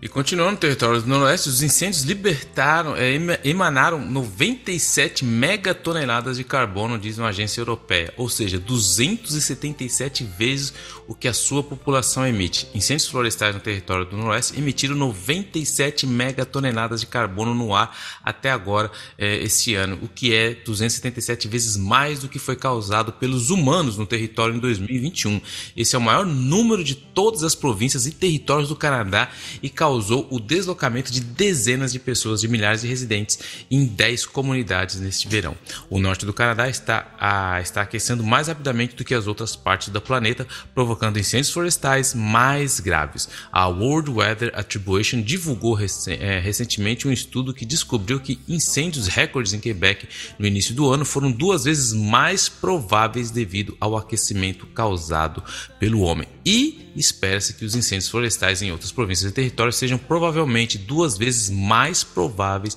[SPEAKER 2] E continuando no território do Noroeste, os incêndios libertaram, é, emanaram 97 megatoneladas de carbono, diz uma agência europeia, ou seja, 277 vezes o que a sua população emite. Incêndios florestais no território do Noroeste emitiram 97 megatoneladas de carbono no ar até agora, é, ano, o que é 277 vezes mais do que foi causado pelos humanos no território em 2021. Esse é o maior número de todas as províncias e territórios do Canadá e causou causou o deslocamento de dezenas de pessoas, de milhares de residentes em 10 comunidades neste verão. O norte do Canadá está, a, está aquecendo mais rapidamente do que as outras partes do planeta, provocando incêndios florestais mais graves. A World Weather Attribution divulgou rec é, recentemente um estudo que descobriu que incêndios recordes em Quebec no início do ano foram duas vezes mais prováveis devido ao aquecimento causado pelo homem. E espera-se que os incêndios florestais em outras províncias e territórios sejam provavelmente duas vezes mais prováveis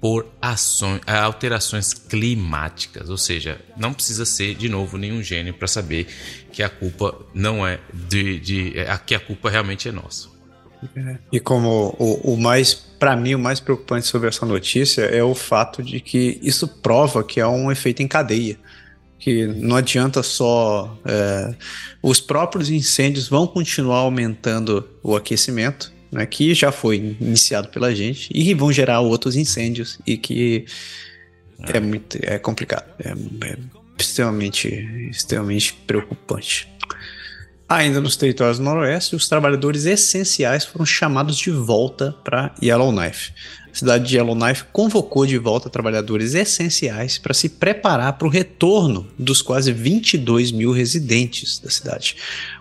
[SPEAKER 2] por ações, eh, alterações climáticas, ou seja, não precisa ser de novo nenhum gênio para saber que a culpa não é de, de é, que a culpa realmente é nossa.
[SPEAKER 1] E como o, o mais, para mim, o mais preocupante sobre essa notícia é o fato de que isso prova que há um efeito em cadeia que não adianta só. É, os próprios incêndios vão continuar aumentando o aquecimento, né, que já foi iniciado pela gente, e vão gerar outros incêndios, e que é, muito é complicado. É, é extremamente, extremamente preocupante. Ainda nos territórios do Noroeste, os trabalhadores essenciais foram chamados de volta para Yellowknife. Cidade de Yellowknife convocou de volta trabalhadores essenciais para se preparar para o retorno dos quase 22 mil residentes da cidade.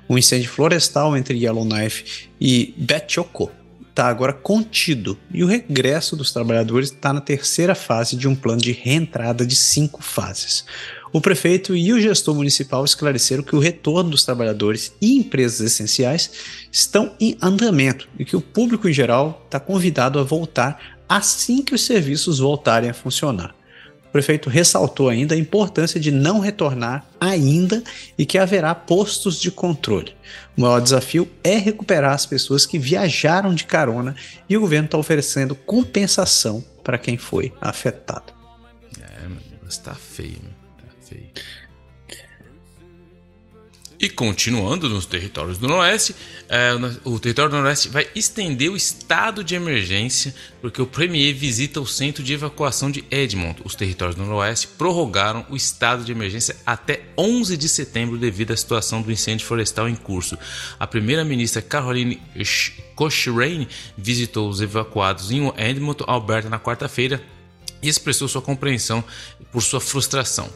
[SPEAKER 1] O incêndio florestal entre Yellowknife e Betchoko está agora contido e o regresso dos trabalhadores está na terceira fase de um plano de reentrada de cinco fases. O prefeito e o gestor municipal esclareceram que o retorno dos trabalhadores e empresas essenciais estão em andamento e que o público em geral está convidado a voltar assim que os serviços voltarem a funcionar. O prefeito ressaltou ainda a importância de não retornar ainda e que haverá postos de controle. O maior desafio é recuperar as pessoas que viajaram de carona e o governo está oferecendo compensação para quem foi afetado.
[SPEAKER 2] É, mas está feio. E continuando nos territórios do Noroeste, é, o território do Noroeste vai estender o estado de emergência, porque o Premier visita o centro de evacuação de Edmond. Os territórios do Noroeste prorrogaram o estado de emergência até 11 de setembro devido à situação do incêndio florestal em curso. A primeira-ministra Caroline Cochrane visitou os evacuados em Edmonton, Alberta, na quarta-feira e expressou sua compreensão por sua frustração.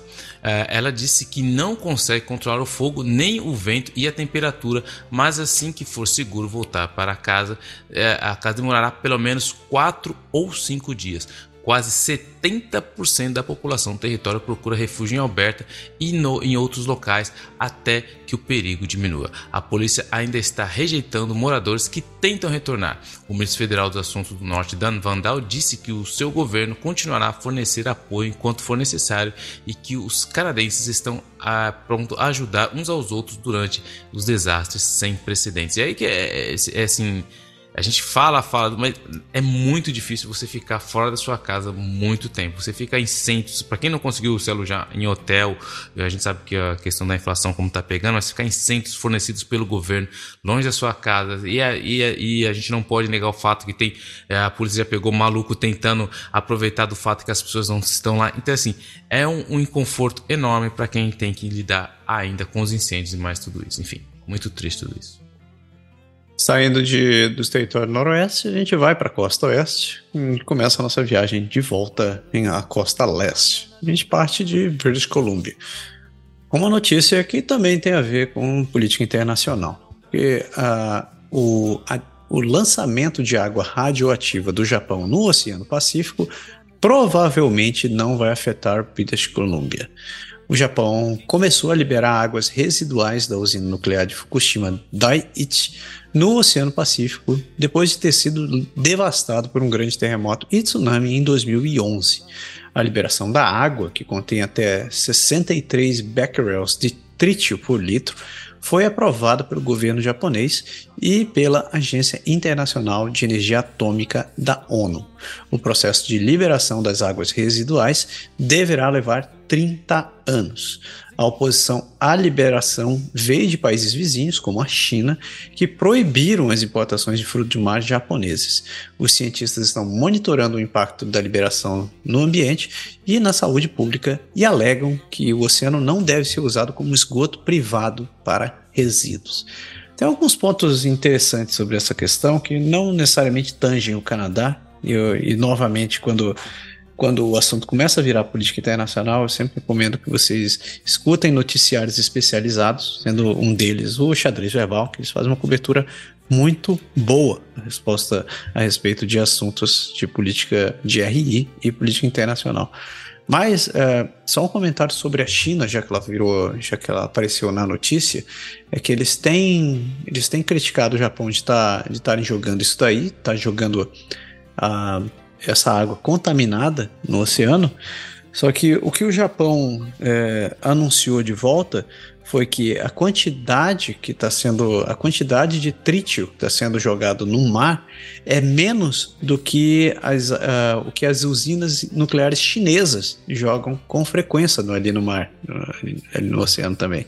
[SPEAKER 2] É, ela disse que não consegue controlar o fogo, nem o vento e a temperatura, mas assim que for seguro voltar para casa, é, a casa demorará pelo menos quatro ou cinco dias. Quase 70% da população do território procura refúgio em Alberta e no, em outros locais até que o perigo diminua. A polícia ainda está rejeitando moradores que tentam retornar. O ministro federal dos Assuntos do Norte, Dan Vandal, disse que o seu governo continuará a fornecer apoio enquanto for necessário e que os canadenses estão a, pronto a ajudar uns aos outros durante os desastres sem precedentes. E aí que é, é, é assim a gente fala, fala, mas é muito difícil você ficar fora da sua casa muito tempo. Você fica em centros. Para quem não conseguiu se alojar em hotel, a gente sabe que a questão da inflação como tá pegando, mas ficar em centros fornecidos pelo governo, longe da sua casa. E a, e a, e a gente não pode negar o fato que tem é, a polícia já pegou maluco tentando aproveitar do fato que as pessoas não estão lá. Então assim, é um, um inconforto enorme para quem tem que lidar ainda com os incêndios e mais tudo isso. Enfim, muito triste tudo isso.
[SPEAKER 1] Saindo de, do território noroeste, a gente vai para a costa oeste e começa a nossa viagem de volta em a costa leste. A gente parte de British Columbia. Uma notícia que também tem a ver com política internacional. Porque uh, o, a, o lançamento de água radioativa do Japão no Oceano Pacífico provavelmente não vai afetar British Columbia. O Japão começou a liberar águas residuais da usina nuclear de Fukushima Daiichi no Oceano Pacífico, depois de ter sido devastado por um grande terremoto e tsunami em 2011. A liberação da água, que contém até 63 becquerels de trítio por litro, foi aprovada pelo governo japonês e pela Agência Internacional de Energia Atômica da ONU. O processo de liberação das águas residuais deverá levar 30 anos. A oposição à liberação veio de países vizinhos, como a China, que proibiram as importações de frutos de mar japoneses. Os cientistas estão monitorando o impacto da liberação no ambiente e na saúde pública e alegam que o oceano não deve ser usado como esgoto privado para resíduos. Tem alguns pontos interessantes sobre essa questão que não necessariamente tangem o Canadá, e, e novamente, quando quando o assunto começa a virar política internacional, eu sempre recomendo que vocês escutem noticiários especializados, sendo um deles o Xadrez Verbal, que eles fazem uma cobertura muito boa a resposta a respeito de assuntos de política de RI e política internacional. Mas é, só um comentário sobre a China, já que ela virou, já que ela apareceu na notícia, é que eles têm, eles têm criticado o Japão de tá, estarem jogando isso daí, tá jogando a essa água contaminada no oceano. Só que o que o Japão é, anunciou de volta foi que a quantidade que está sendo a quantidade de trítio que está sendo jogado no mar é menos do que as, uh, o que as usinas nucleares chinesas jogam com frequência no, ali no mar, ali no oceano também.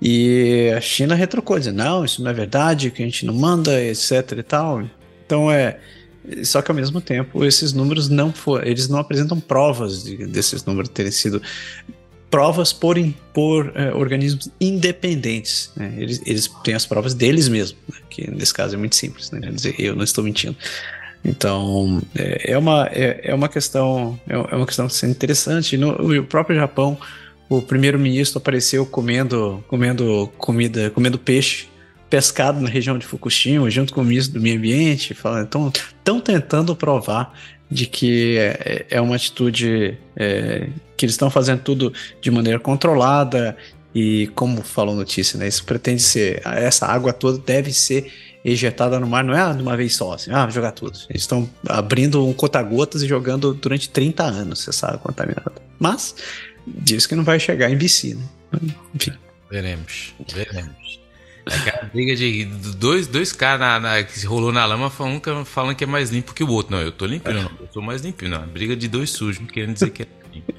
[SPEAKER 1] E a China retrucou, dizendo, não, isso não é verdade, que a gente não manda, etc e tal. Então é só que ao mesmo tempo, esses números não for, eles não apresentam provas de, desses números terem sido provas por, por é, organismos independentes. Né? Eles, eles têm as provas deles mesmos, né? que nesse caso é muito simples, né? Dizer, eu não estou mentindo. Então é, é uma, é, é, uma questão é, é uma questão interessante. No, o próprio Japão, o primeiro-ministro apareceu comendo comendo comida comendo peixe pescado na região de Fukushima, junto com o ministro do Meio Ambiente, estão tentando provar de que é, é uma atitude é, que eles estão fazendo tudo de maneira controlada e como falou notícia, né, isso pretende ser essa água toda deve ser ejetada no mar, não é de uma vez só, assim, ah, jogar tudo. Eles estão abrindo um conta-gotas e jogando durante 30 anos essa água contaminada. Mas diz que não vai chegar em BC, né?
[SPEAKER 2] Enfim. Veremos, veremos. É aquela briga de dois, dois caras que rolou na lama falando que, falando que é mais limpo que o outro. Não, eu tô limpinho, não. Eu sou mais limpinho, não. Briga de dois sujos, querendo dizer que é limpo.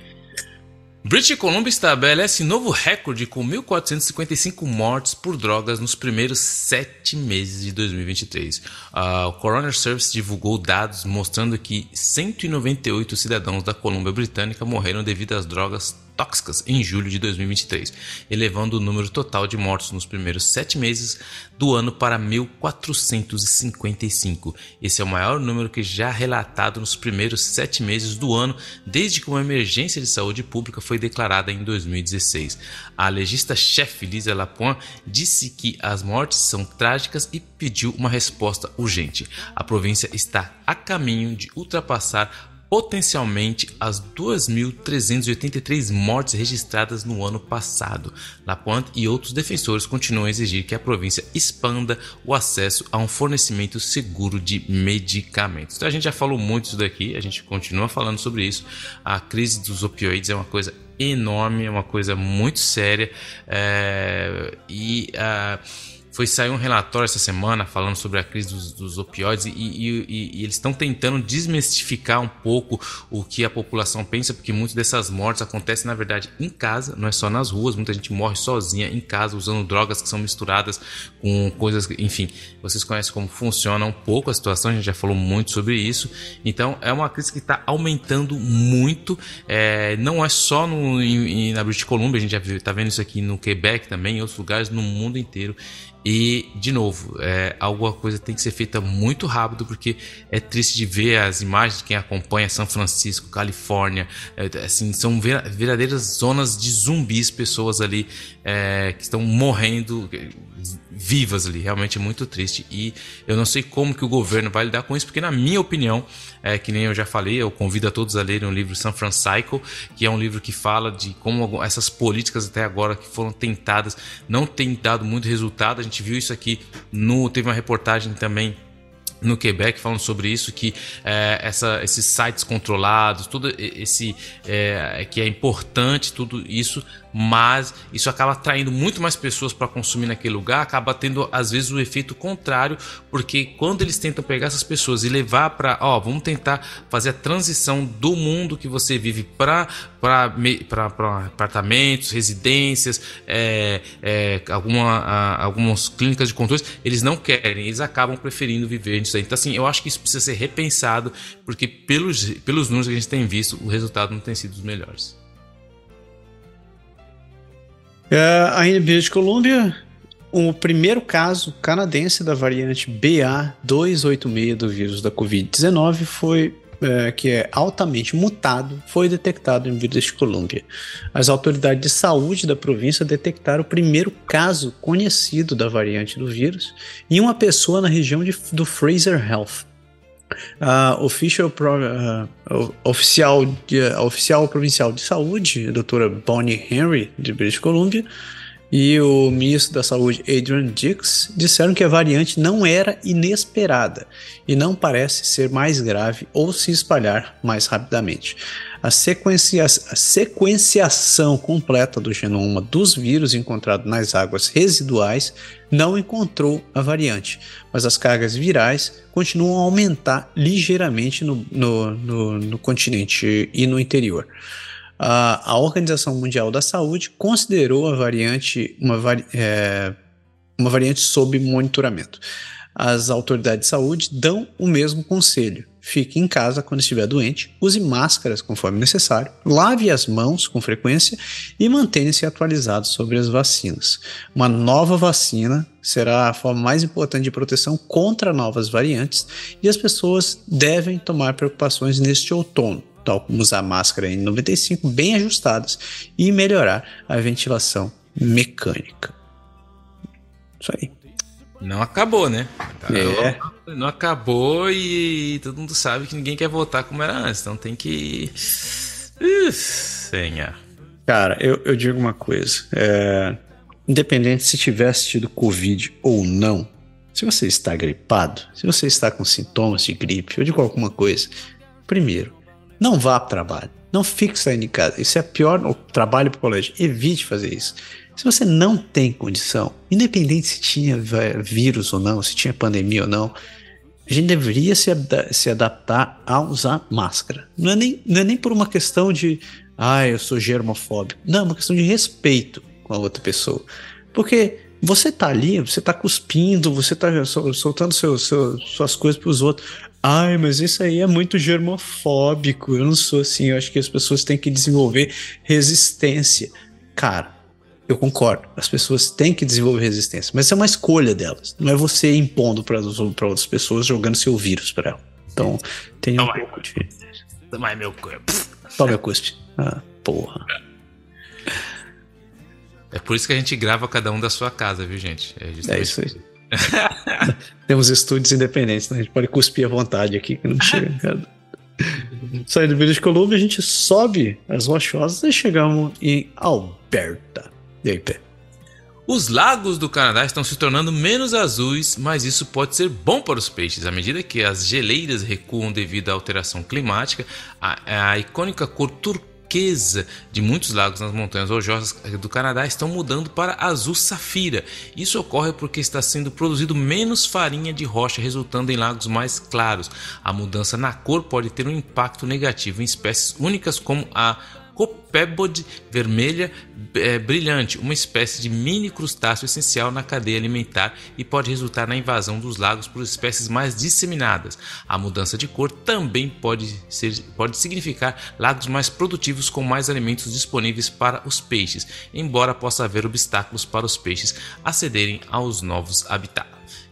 [SPEAKER 2] British Columbia estabelece novo recorde com 1.455 mortes por drogas nos primeiros sete meses de 2023. Uh, o Coroner Service divulgou dados mostrando que 198 cidadãos da Colômbia Britânica morreram devido às drogas tóxicas em julho de 2023, elevando o número total de mortos nos primeiros sete meses do ano para 1.455. Esse é o maior número que já relatado nos primeiros sete meses do ano, desde que uma emergência de saúde pública foi declarada em 2016. A legista-chefe Lisa Lapointe disse que as mortes são trágicas e pediu uma resposta urgente. A província está a caminho de ultrapassar potencialmente as 2.383 mortes registradas no ano passado. Lapointe e outros defensores continuam a exigir que a província expanda o acesso a um fornecimento seguro de medicamentos. Então a gente já falou muito isso daqui, a gente continua falando sobre isso. A crise dos opioides é uma coisa enorme, é uma coisa muito séria é, e uh, foi sair um relatório essa semana falando sobre a crise dos, dos opioides e, e, e eles estão tentando desmistificar um pouco o que a população pensa, porque muitas dessas mortes acontecem na verdade em casa, não é só nas ruas, muita gente morre sozinha em casa usando drogas que são misturadas com coisas, enfim, vocês conhecem como funciona um pouco a situação, a gente já falou muito sobre isso, então é uma crise que está aumentando muito, é, não é só no, em, na British Columbia, a gente já está vendo isso aqui no Quebec também, em outros lugares no mundo inteiro. E, de novo, é, alguma coisa tem que ser feita muito rápido, porque é triste de ver as imagens de quem acompanha São Francisco, Califórnia. É, assim, são verdadeiras zonas de zumbis, pessoas ali é, que estão morrendo vivas ali. Realmente é muito triste. E eu não sei como que o governo vai lidar com isso, porque na minha opinião, é, que nem eu já falei, eu convido a todos a lerem o livro San Francisco, que é um livro que fala de como essas políticas até agora que foram tentadas não têm dado muito resultado. A gente viu isso aqui no teve uma reportagem também no Quebec falando sobre isso que é, essa, esses sites controlados tudo esse é, que é importante tudo isso mas isso acaba atraindo muito mais pessoas para consumir naquele lugar, acaba tendo às vezes o efeito contrário, porque quando eles tentam pegar essas pessoas e levar para, ó, vamos tentar fazer a transição do mundo que você vive para apartamentos, residências, é, é, alguma, a, algumas clínicas de controle, eles não querem, eles acabam preferindo viver nisso aí. Então, assim, eu acho que isso precisa ser repensado, porque pelos, pelos números que a gente tem visto, o resultado não tem sido dos melhores.
[SPEAKER 1] É, ainda em British Columbia, o primeiro caso canadense da variante BA286 do vírus da Covid-19 foi é, que é altamente mutado, foi detectado em British Columbia. As autoridades de saúde da província detectaram o primeiro caso conhecido da variante do vírus em uma pessoa na região de, do Fraser Health. A official, uh, oficial, de, oficial provincial de saúde, doutora Bonnie Henry, de British Columbia, e o ministro da Saúde, Adrian Dix, disseram que a variante não era inesperada e não parece ser mais grave ou se espalhar mais rapidamente. A, sequencia a sequenciação completa do genoma dos vírus encontrado nas águas residuais não encontrou a variante, mas as cargas virais continuam a aumentar ligeiramente no, no, no, no continente e no interior a, a Organização Mundial da Saúde considerou a variante uma, vari, é, uma variante sob monitoramento. As autoridades de saúde dão o mesmo conselho. Fique em casa quando estiver doente, use máscaras conforme necessário, lave as mãos com frequência e mantenha-se atualizado sobre as vacinas. Uma nova vacina será a forma mais importante de proteção contra novas variantes e as pessoas devem tomar preocupações neste outono tal como usar máscara N95 bem ajustadas e melhorar a ventilação mecânica. Isso aí.
[SPEAKER 2] Não acabou, né?
[SPEAKER 1] É.
[SPEAKER 2] Não, não acabou e todo mundo sabe que ninguém quer voltar como era antes. Então tem que. Senha.
[SPEAKER 1] Cara, eu, eu digo uma coisa. É, independente se tivesse tido Covid ou não, se você está gripado, se você está com sintomas de gripe ou de alguma coisa, primeiro, não vá para o trabalho. Não fique saindo de casa. Isso é pior no trabalho para o colégio. Evite fazer isso. Se você não tem condição, independente se tinha vírus ou não, se tinha pandemia ou não, a gente deveria se, se adaptar a usar máscara. Não é, nem, não é nem por uma questão de, ah, eu sou germofóbico. Não, é uma questão de respeito com a outra pessoa. Porque você tá ali, você tá cuspindo, você tá soltando seu, seu, suas coisas pros outros. Ai, mas isso aí é muito germofóbico. Eu não sou assim. Eu acho que as pessoas têm que desenvolver resistência. Cara, eu concordo. As pessoas têm que desenvolver resistência, mas isso é uma escolha delas. Não é você impondo para outras pessoas jogando seu vírus para elas. Então, tem um pouco de.
[SPEAKER 2] Toma meu corpo.
[SPEAKER 1] Toma meu cuspe. Ah, porra.
[SPEAKER 2] É por isso que a gente grava cada um da sua casa, viu, gente?
[SPEAKER 1] É, é isso aí. Temos estúdios independentes, né? a gente pode cuspir à vontade aqui, que não chega. Saindo do British Columbia, a gente sobe as rochosas e chegamos em Alberta. E Pé?
[SPEAKER 2] Os lagos do Canadá estão se tornando menos azuis, mas isso pode ser bom para os peixes. À medida que as geleiras recuam devido à alteração climática, a, a icônica cor turquesa de muitos lagos nas montanhas rojosas do Canadá estão mudando para azul safira. Isso ocorre porque está sendo produzido menos farinha de rocha, resultando em lagos mais claros. A mudança na cor pode ter um impacto negativo em espécies únicas como a Copébode vermelha é, brilhante, uma espécie de mini crustáceo essencial na cadeia alimentar e pode resultar na invasão dos lagos por espécies mais disseminadas. A mudança de cor também pode, ser, pode significar lagos mais produtivos com mais alimentos disponíveis para os peixes, embora possa haver obstáculos para os peixes acederem aos novos habitats.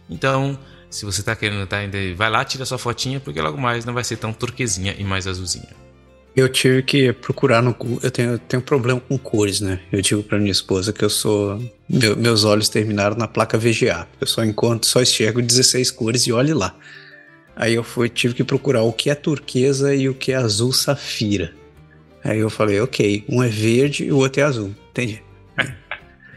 [SPEAKER 2] Então, se você está querendo tá, vai lá, tira sua fotinha, porque logo mais não vai ser tão turquesinha e mais azulzinha.
[SPEAKER 1] Eu tive que procurar no eu tenho, eu tenho problema com cores, né? Eu digo para minha esposa que eu sou meu, meus olhos terminaram na placa VGA. Eu só encontro, só enxergo 16 cores e olhe lá. Aí eu fui, tive que procurar o que é turquesa e o que é azul safira. Aí eu falei, ok, um é verde e o outro é azul. Entendi.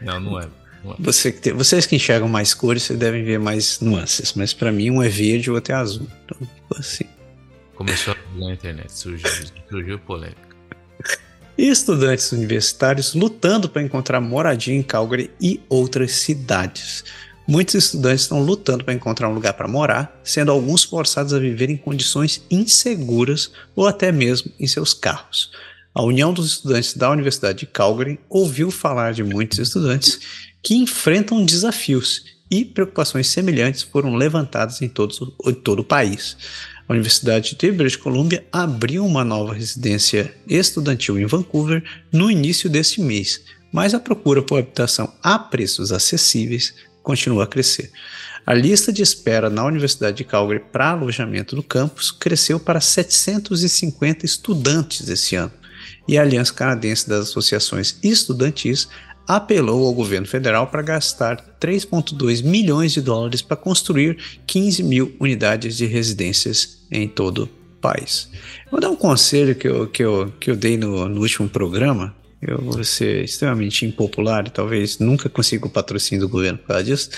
[SPEAKER 2] Não, não é. Não é.
[SPEAKER 1] Você, vocês que enxergam mais cores, vocês devem ver mais nuances. Mas para mim, um é verde e o outro é azul. Então, assim.
[SPEAKER 2] Começou a na internet, surgiu, surgiu polêmica.
[SPEAKER 1] Estudantes universitários lutando para encontrar moradia em Calgary e outras cidades. Muitos estudantes estão lutando para encontrar um lugar para morar, sendo alguns forçados a viver em condições inseguras ou até mesmo em seus carros. A União dos Estudantes da Universidade de Calgary ouviu falar de muitos estudantes que enfrentam desafios e preocupações semelhantes foram levantadas em, em todo o país a Universidade de British Columbia abriu uma nova residência estudantil em Vancouver no início deste mês, mas a procura por habitação a preços acessíveis continua a crescer. A lista de espera na Universidade de Calgary para alojamento no campus cresceu para 750 estudantes esse ano, e a Aliança Canadense das Associações Estudantis apelou ao governo federal para gastar 3,2 milhões de dólares para construir 15 mil unidades de residências em todo o país. Vou dar um conselho que eu, que eu, que eu dei no, no último programa. Eu vou ser extremamente impopular e talvez nunca consiga o patrocínio do governo por causa disso.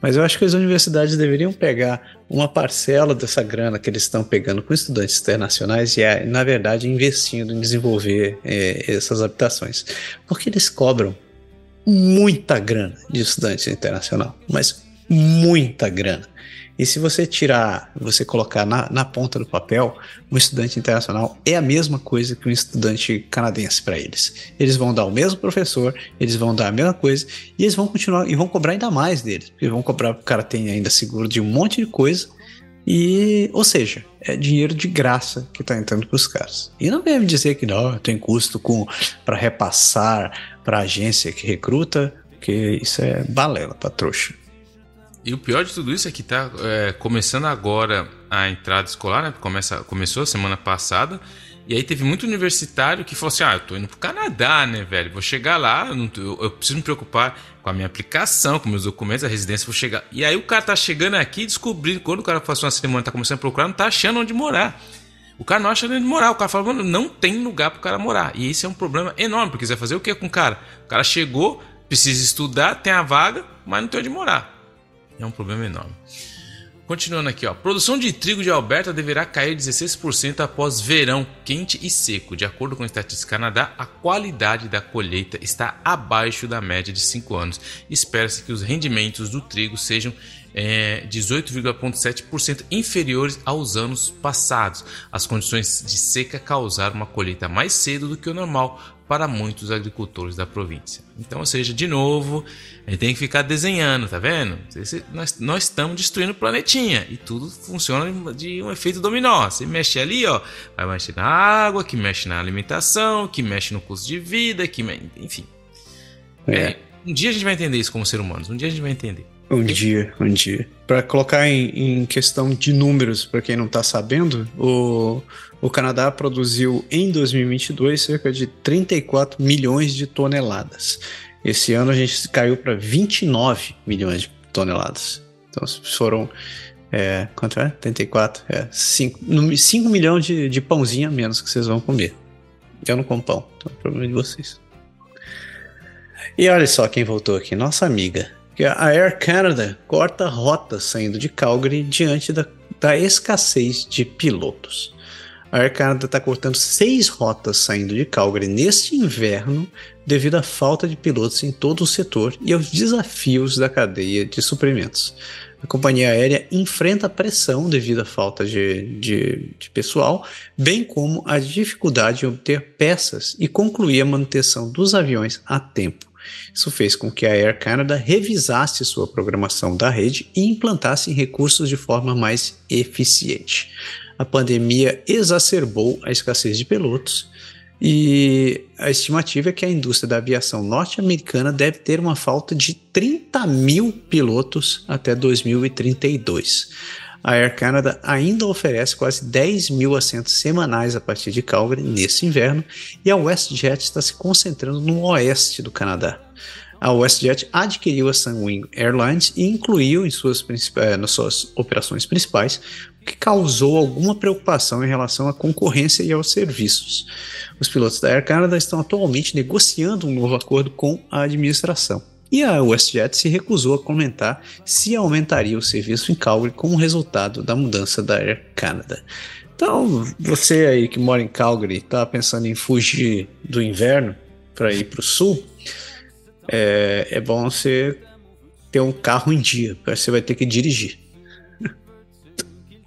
[SPEAKER 1] Mas eu acho que as universidades deveriam pegar uma parcela dessa grana que eles estão pegando com estudantes internacionais e, na verdade, investindo em desenvolver é, essas habitações. Porque eles cobram muita grana de estudante internacional, mas muita grana. E se você tirar, você colocar na, na ponta do papel, um estudante internacional é a mesma coisa que um estudante canadense para eles. Eles vão dar o mesmo professor, eles vão dar a mesma coisa e eles vão continuar e vão cobrar ainda mais deles. Eles vão cobrar, o cara tem ainda seguro de um monte de coisa e, ou seja, é dinheiro de graça que está entrando para os caras. E não vem me dizer que não, tem custo com para repassar para a agência que recruta, que isso é balela para trouxa.
[SPEAKER 2] E o pior de tudo isso é que está é, começando agora a entrada escolar, né? Começa, começou a semana passada E aí teve muito universitário que falou assim: ah, eu tô indo pro Canadá, né, velho? Vou chegar lá, eu, eu preciso me preocupar com a minha aplicação, com meus documentos, a residência, vou chegar. E aí o cara tá chegando aqui descobrindo, quando o cara faz uma cerimônia, tá começando a procurar, não tá achando onde morar. O cara não acha onde morar. O cara fala, mano, não tem lugar pro cara morar. E isso é um problema enorme, porque você vai fazer o que com o cara? O cara chegou, precisa estudar, tem a vaga, mas não tem onde morar. É um problema enorme. Continuando aqui, ó. Produção de trigo de Alberta deverá cair 16% após verão quente e seco. De acordo com a Estatística Canadá, a qualidade da colheita está abaixo da média de 5 anos. Espera-se que os rendimentos do trigo sejam é, 18,7% inferiores aos anos passados. As condições de seca causaram uma colheita mais cedo do que o normal, para muitos agricultores da província. Então, ou seja, de novo, a gente tem que ficar desenhando, tá vendo? Nós, nós estamos destruindo o planetinha e tudo funciona de um efeito dominó. Você mexe ali, ó, vai mexer na água, que mexe na alimentação, que mexe no custo de vida, que enfim. É. É, um dia a gente vai entender isso como ser humanos. Um dia a gente vai entender.
[SPEAKER 1] Um dia, um dia. Para colocar em, em, questão de números, para quem não está sabendo, o, o Canadá produziu em 2022 cerca de 34 milhões de toneladas. Esse ano a gente caiu para 29 milhões de toneladas. Então foram. É, quanto é? 34? É, 5, 5 milhões de, de pãozinho a menos que vocês vão comer. Eu não como pão, então é problema de vocês. E olha só quem voltou aqui, nossa amiga, que a Air Canada corta rotas saindo de Calgary diante da, da escassez de pilotos. A Air Canada está cortando seis rotas saindo de Calgary neste inverno devido à falta de pilotos em todo o setor e aos desafios da cadeia de suprimentos. A companhia aérea enfrenta pressão devido à falta de, de, de, pessoal, bem como a dificuldade em obter peças e concluir a manutenção dos aviões a tempo. Isso fez com que a Air Canada revisasse sua programação da rede e implantasse recursos de forma mais eficiente. A pandemia exacerbou a escassez de pilotos e a estimativa é que a indústria da aviação norte-americana deve ter uma falta de 30 mil pilotos até 2032. A Air Canada ainda oferece quase 10 mil assentos semanais a partir de Calgary nesse inverno e a WestJet está se concentrando no oeste do Canadá. A WestJet adquiriu a Sunwing Airlines e incluiu em suas, eh, nas suas operações principais, o que causou alguma preocupação em relação à concorrência e aos serviços. Os pilotos da Air Canada estão atualmente negociando um novo acordo com a administração. E a WestJet se recusou a comentar se aumentaria o serviço em Calgary como resultado da mudança da Air Canada. Então, você aí que mora em Calgary, está pensando em fugir do inverno para ir para o sul, é, é bom você ter um carro em dia, porque você vai ter que dirigir.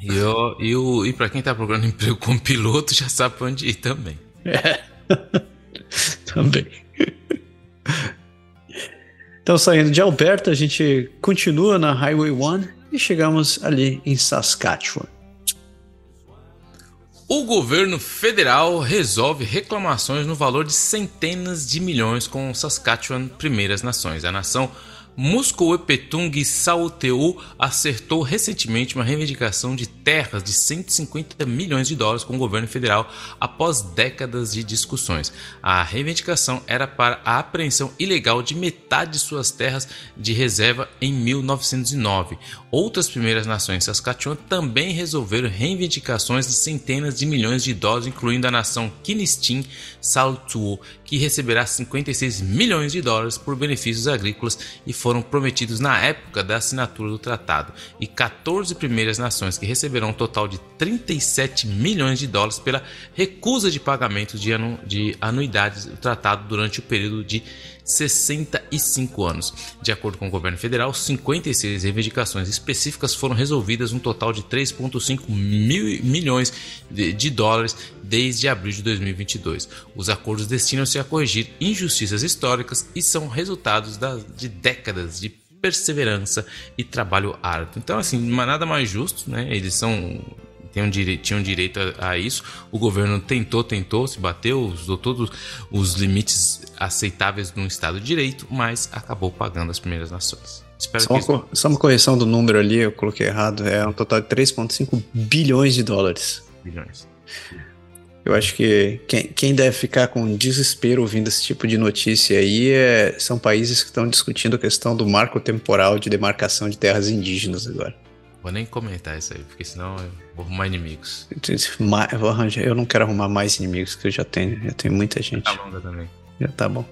[SPEAKER 2] E, eu, e, e para quem está procurando emprego como piloto, já sabe para onde ir também.
[SPEAKER 1] É. também. Então, saindo de Alberta, a gente continua na Highway 1 e chegamos ali em Saskatchewan.
[SPEAKER 2] O governo federal resolve reclamações no valor de centenas de milhões com Saskatchewan Primeiras Nações. A nação Muscoepetung Sauteu acertou recentemente uma reivindicação de terras de 150 milhões de dólares com o governo federal após décadas de discussões. A reivindicação era para a apreensão ilegal de metade de suas terras de reserva em 1909. Outras primeiras nações Saskatchewan também resolveram reivindicações de centenas de milhões de dólares, incluindo a nação Kinistin Saltuo, que receberá 56 milhões de dólares por benefícios agrícolas e foram prometidos na época da assinatura do tratado, e 14 primeiras nações que receberão um total de 37 milhões de dólares pela recusa de pagamento de, anu de anuidades do tratado durante o período de 65 anos. De acordo com o governo federal, 56 reivindicações específicas foram resolvidas, um total de 3,5 mil milhões de dólares desde abril de 2022. Os acordos destinam-se a corrigir injustiças históricas e são resultados de décadas de perseverança e trabalho árduo. Então, assim, nada mais justo, né? Eles são tinham direito, tinham direito a, a, isso. O governo tentou, tentou, se bateu, usou todos os limites aceitáveis no Estado de Direito, mas acabou pagando as primeiras nações.
[SPEAKER 1] Espero só, uma, só uma correção do número ali, eu coloquei errado. É um total de 3,5 bilhões de dólares.
[SPEAKER 2] Bilhões.
[SPEAKER 1] Eu acho que quem, quem deve ficar com desespero ouvindo esse tipo de notícia aí é, são países que estão discutindo a questão do marco temporal de demarcação de terras indígenas agora.
[SPEAKER 2] Vou nem comentar isso aí, porque senão eu vou arrumar inimigos.
[SPEAKER 1] Eu, vou arranjar, eu não quero arrumar mais inimigos, que eu já tenho. Já tenho muita gente. Tá bom, também. Já tá bom.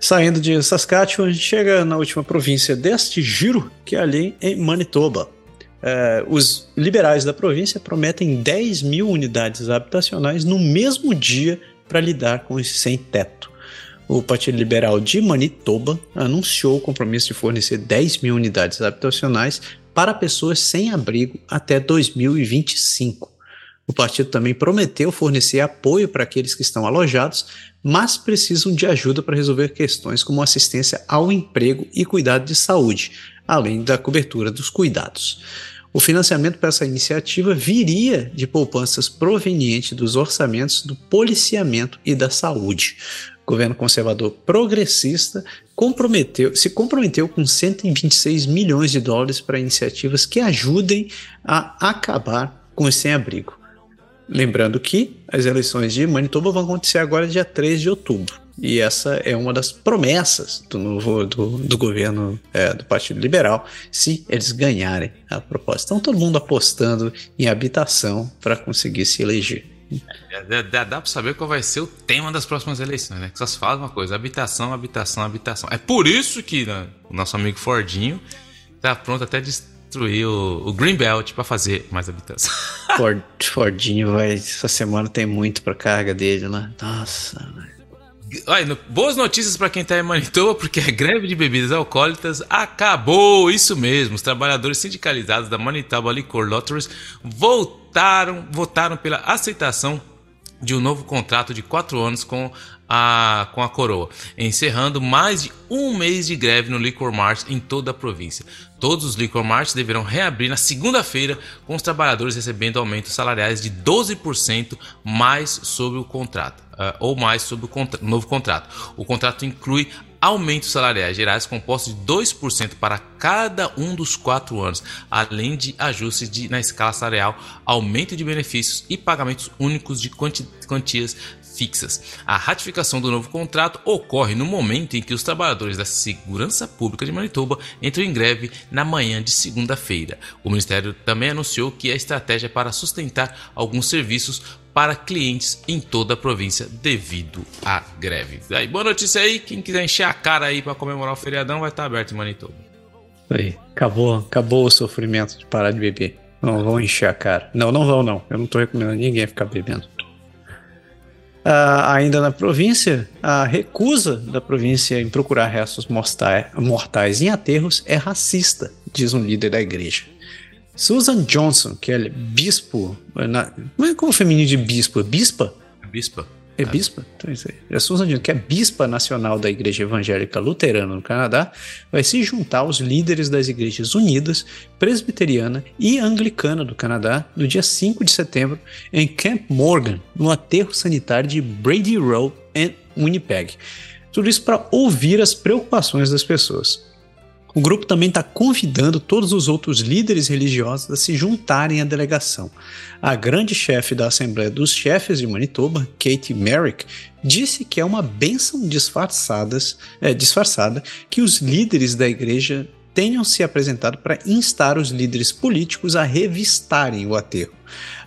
[SPEAKER 1] Saindo de Saskatchewan, a gente chega na última província deste giro, que é ali em Manitoba. É, os liberais da província prometem 10 mil unidades habitacionais no mesmo dia para lidar com esse sem-teto. O Partido Liberal de Manitoba anunciou o compromisso de fornecer 10 mil unidades habitacionais para pessoas sem abrigo até 2025. O partido também prometeu fornecer apoio para aqueles que estão alojados, mas precisam de ajuda para resolver questões como assistência ao emprego e cuidado de saúde, além da cobertura dos cuidados. O financiamento para essa iniciativa viria de poupanças provenientes dos orçamentos do policiamento e da saúde. Governo conservador progressista comprometeu, se comprometeu com 126 milhões de dólares para iniciativas que ajudem a acabar com o sem-abrigo. Lembrando que as eleições de Manitoba vão acontecer agora dia 3 de outubro. E essa é uma das promessas do novo do, do governo é, do Partido Liberal, se eles ganharem a proposta. Então todo mundo apostando em habitação para conseguir se eleger.
[SPEAKER 2] Dá, dá, dá para saber qual vai ser o tema das próximas eleições, né? Que só se fala uma coisa: habitação, habitação, habitação. É por isso que né, o nosso amigo Fordinho tá pronto até destruir o, o Greenbelt para fazer mais habitação.
[SPEAKER 1] Ford, Fordinho vai. Essa semana tem muito para carga dele lá. Nossa, velho.
[SPEAKER 2] Olha, boas notícias para quem está em Manitoba, porque a greve de bebidas alcoólicas acabou. Isso mesmo, os trabalhadores sindicalizados da Manitoba Liquor Lotteries voltaram, votaram pela aceitação de um novo contrato de quatro anos com a, com a coroa, encerrando mais de um mês de greve no Liquor Mart em toda a província. Todos os Liquor Marts deverão reabrir na segunda-feira, com os trabalhadores recebendo aumentos salariais de 12% mais sobre o contrato uh, ou mais sobre o contra novo contrato. O contrato inclui aumentos salariais gerais compostos de 2% para cada um dos quatro anos, além de ajustes de, na escala salarial, aumento de benefícios e pagamentos únicos de quanti quantias fixas. A ratificação do novo contrato ocorre no momento em que os trabalhadores da Segurança Pública de Manitoba entram em greve na manhã de segunda-feira. O Ministério também anunciou que a estratégia é para sustentar alguns serviços para clientes em toda a província devido à greve. Aí, boa notícia aí, quem quiser encher a cara aí para comemorar o feriadão vai estar aberto em Manitoba.
[SPEAKER 1] Aí, acabou, acabou o sofrimento de parar de beber. Não vão encher a cara. Não, não vão não. Eu não estou recomendando ninguém ficar bebendo. Uh, ainda na província, a recusa da província em procurar restos mortais em aterros é racista, diz um líder da igreja. Susan Johnson, que é bispo. Na, não é como feminino de bispo, é bispa?
[SPEAKER 2] É bispa.
[SPEAKER 1] É bispa? Então é isso aí. A Susan Johnson, que é bispa nacional da Igreja Evangélica Luterana no Canadá, vai se juntar aos líderes das Igrejas Unidas, Presbiteriana e Anglicana do Canadá no dia 5 de setembro em Camp Morgan, no aterro sanitário de Brady Road, em Winnipeg. Tudo isso para ouvir as preocupações das pessoas. O grupo também está convidando todos os outros líderes religiosos a se juntarem à delegação. A grande chefe da Assembleia dos Chefes de Manitoba, Kate Merrick, disse que é uma bênção disfarçadas, é, disfarçada que os líderes da igreja tenham se apresentado para instar os líderes políticos a revistarem o aterro.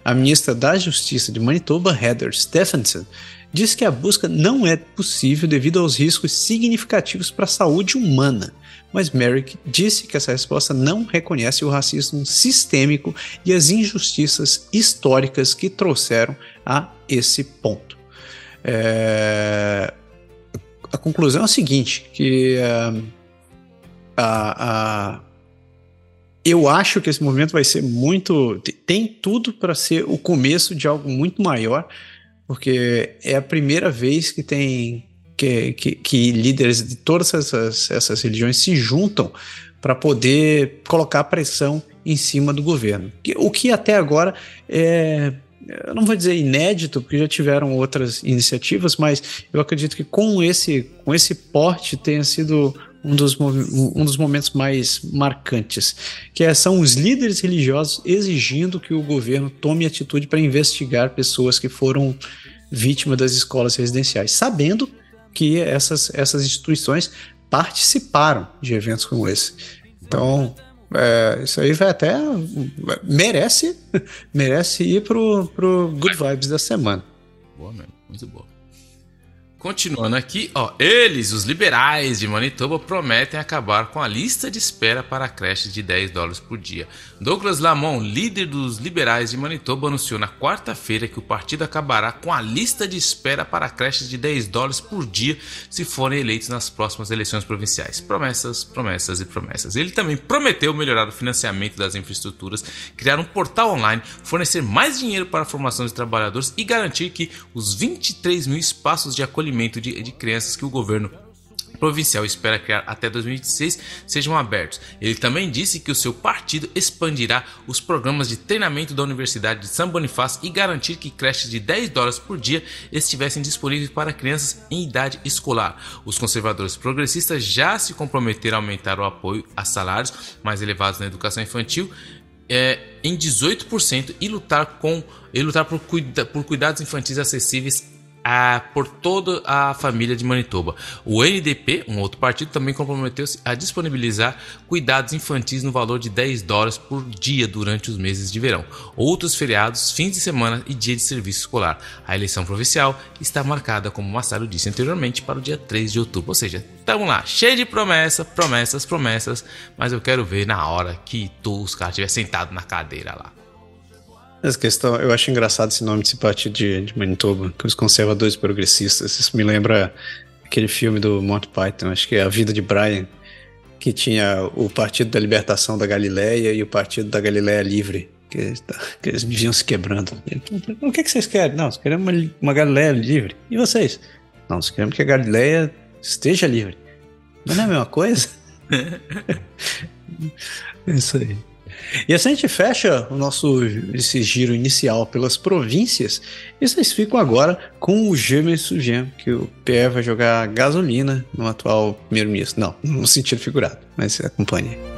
[SPEAKER 1] A ministra da Justiça de Manitoba, Heather Stephenson, diz que a busca não é possível devido aos riscos significativos para a saúde humana mas Merrick disse que essa resposta não reconhece o racismo sistêmico e as injustiças históricas que trouxeram a esse ponto. É... A conclusão é a seguinte, que uh, a, eu acho que esse movimento vai ser muito. tem tudo para ser o começo de algo muito maior, porque é a primeira vez que tem que, que, que líderes de todas essas, essas religiões se juntam para poder colocar pressão em cima do governo. O que até agora é, eu não vou dizer inédito, porque já tiveram outras iniciativas, mas eu acredito que com esse, com esse porte tenha sido um dos, um dos momentos mais marcantes, que é, são os líderes religiosos exigindo que o governo tome atitude para investigar pessoas que foram vítimas das escolas residenciais, sabendo que essas, essas instituições participaram de eventos como esse. Então, é, isso aí vai até. merece, merece ir pro, pro Good Vibes da semana.
[SPEAKER 2] Boa mesmo, muito boa. Continuando aqui, ó, eles, os liberais de Manitoba, prometem acabar com a lista de espera para creches de 10 dólares por dia. Douglas Lamont, líder dos liberais de Manitoba, anunciou na quarta-feira que o partido acabará com a lista de espera para creches de 10 dólares por dia se forem eleitos nas próximas eleições provinciais. Promessas, promessas e promessas. Ele também prometeu melhorar o financiamento das infraestruturas, criar um portal online, fornecer mais dinheiro para a formação de trabalhadores e garantir que os 23 mil espaços de acolhimento acolhimento de, de crianças que o governo provincial espera criar até 2026 sejam abertos. Ele também disse que o seu partido expandirá os programas de treinamento da Universidade de São Bonifácio e garantir que creches de 10 dólares por dia estivessem disponíveis para crianças em idade escolar. Os conservadores progressistas já se comprometeram a aumentar o apoio a salários mais elevados na educação infantil é, em 18% e lutar, com, e lutar por, cuida, por cuidados infantis acessíveis a, por toda a família de Manitoba. O NDP, um outro partido, também comprometeu-se a disponibilizar cuidados infantis no valor de 10 dólares por dia durante os meses de verão, outros feriados, fins de semana e dia de serviço escolar. A eleição provincial está marcada, como o Massaro disse anteriormente, para o dia 3 de outubro. Ou seja, estamos lá, cheio de promessas, promessas, promessas, mas eu quero ver na hora que tu, os caras estiver sentado na cadeira lá.
[SPEAKER 1] Essa questão, eu acho engraçado esse nome desse partido de, de Manitoba, que os conservadores progressistas. Isso me lembra aquele filme do Monty Python, acho que é A Vida de Brian, que tinha o Partido da Libertação da Galileia e o Partido da Galileia Livre, que, que eles viviam se quebrando. O que, que vocês querem? Não, nós queremos uma, uma Galileia livre. E vocês? Não, nós queremos que a Galileia esteja livre. Mas não é a mesma coisa? é isso aí. E assim a gente fecha o nosso esse giro inicial pelas províncias. E vocês ficam agora com o Gêmeo Sujem, que o Pierre vai jogar gasolina no atual primeiro-ministro. Não, no sentido figurado, mas acompanhe.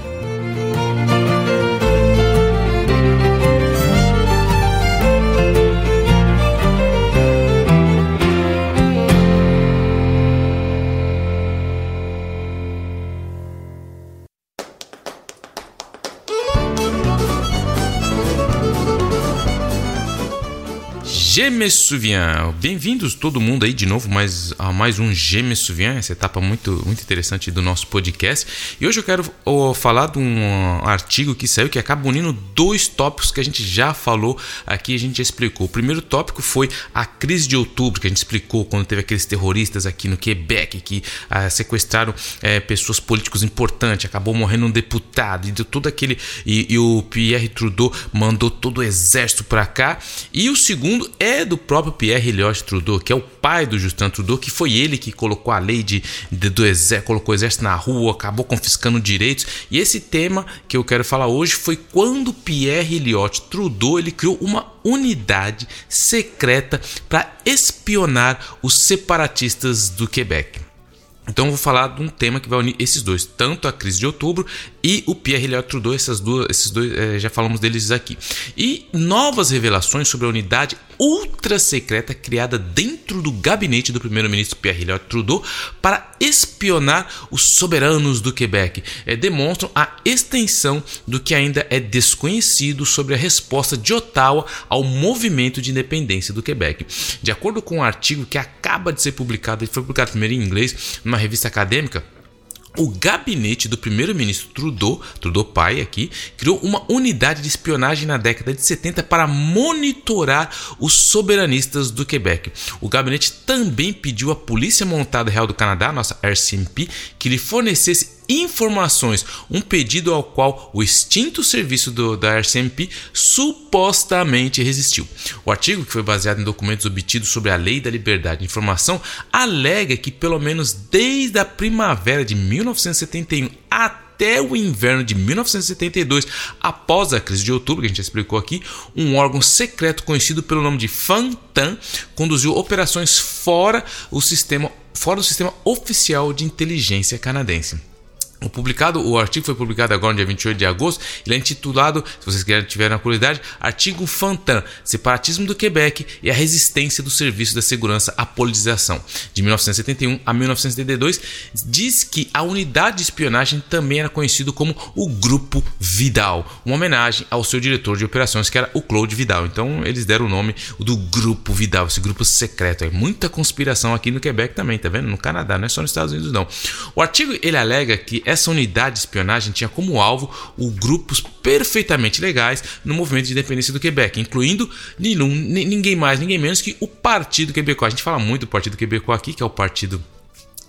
[SPEAKER 2] Gemesuvian. Bem-vindos todo mundo aí de novo mais, a mais um Gemesuvian, essa etapa muito, muito interessante do nosso podcast. E hoje eu quero oh, falar de um artigo que saiu que acaba unindo dois tópicos que a gente já falou aqui, a gente já explicou. O primeiro tópico foi a crise de outubro, que a gente explicou quando teve aqueles terroristas aqui no Quebec que ah, sequestraram eh, pessoas políticos importantes, acabou morrendo um deputado e deu todo aquele. E, e o Pierre Trudeau mandou todo o exército para cá. E o segundo é do próprio Pierre Elliott Trudeau, que é o pai do Justin Trudeau, que foi ele que colocou a lei de, de do exército, colocou o exército na rua, acabou confiscando direitos. E esse tema que eu quero falar hoje foi quando Pierre Elliott Trudeau ele criou uma unidade secreta para espionar os separatistas do Quebec. Então vou falar de um tema que vai unir esses dois, tanto a crise de outubro e o Pierre Elliott Trudeau, essas duas, esses dois, é, já falamos deles aqui. E novas revelações sobre a unidade ultra secreta criada dentro do gabinete do primeiro-ministro Pierre Elliott Trudeau para espionar os soberanos do Quebec. É, demonstram a extensão do que ainda é desconhecido sobre a resposta de Ottawa ao movimento de independência do Quebec. De acordo com um artigo que acaba de ser publicado, ele foi publicado primeiro em inglês, numa revista acadêmica, o gabinete do primeiro-ministro Trudeau, Trudeau pai aqui, criou uma unidade de espionagem na década de 70 para monitorar os soberanistas do Quebec. O gabinete também pediu à Polícia Montada Real do Canadá, nossa RCMP, que lhe fornecesse informações, um pedido ao qual o extinto serviço do, da RCMP supostamente resistiu. O artigo, que foi baseado em documentos obtidos sobre a Lei da Liberdade de Informação, alega que pelo menos desde a primavera de 1971 até o inverno de 1972, após a crise de outubro, que a gente explicou aqui, um órgão secreto conhecido pelo nome de FANTAN conduziu operações fora o sistema fora do sistema oficial de inteligência canadense. O publicado, o artigo foi publicado agora no dia 28 de agosto. Ele é intitulado, se vocês querem tiverem a curiosidade, Artigo Fantan, Separatismo do Quebec e a Resistência do Serviço da Segurança à Politização, de 1971 a 1972. Diz que a unidade de espionagem também era conhecido como o Grupo Vidal, uma homenagem ao seu diretor de operações, que era o Claude Vidal. Então eles deram o nome do Grupo Vidal, esse grupo secreto. É muita conspiração aqui no Quebec também, tá vendo? No Canadá, não é só nos Estados Unidos, não. O artigo ele alega que essa unidade de espionagem tinha como alvo o grupos perfeitamente legais no movimento de independência do Quebec, incluindo ninguém mais, ninguém menos que o Partido Quebecois. A gente fala muito do Partido Quebecois aqui, que é o partido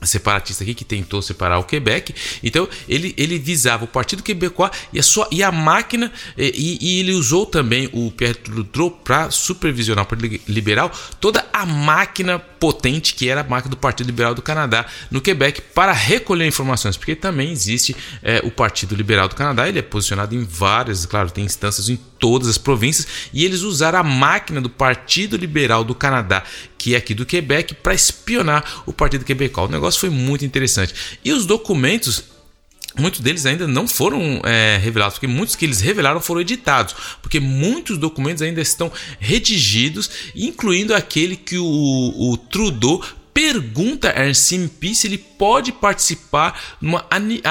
[SPEAKER 2] separatista aqui que tentou separar o Quebec. Então ele, ele visava o Partido Quebecois e a sua e a máquina e, e ele usou também o Pierre Trudeau para supervisionar o Partido Liberal toda a máquina potente que era a máquina do Partido Liberal do Canadá no Quebec para recolher informações, porque também existe é, o Partido Liberal do Canadá. Ele é posicionado em várias, claro, tem instâncias em todas as províncias e eles usaram a máquina do Partido Liberal do Canadá que é aqui do Quebec, para espionar o Partido Quebecois. O negócio foi muito interessante. E os documentos muitos deles ainda não foram é, revelados, porque muitos que eles revelaram foram editados, porque muitos documentos ainda estão redigidos, incluindo aquele que o, o Trudeau pergunta a RCMP se ele pode participar numa,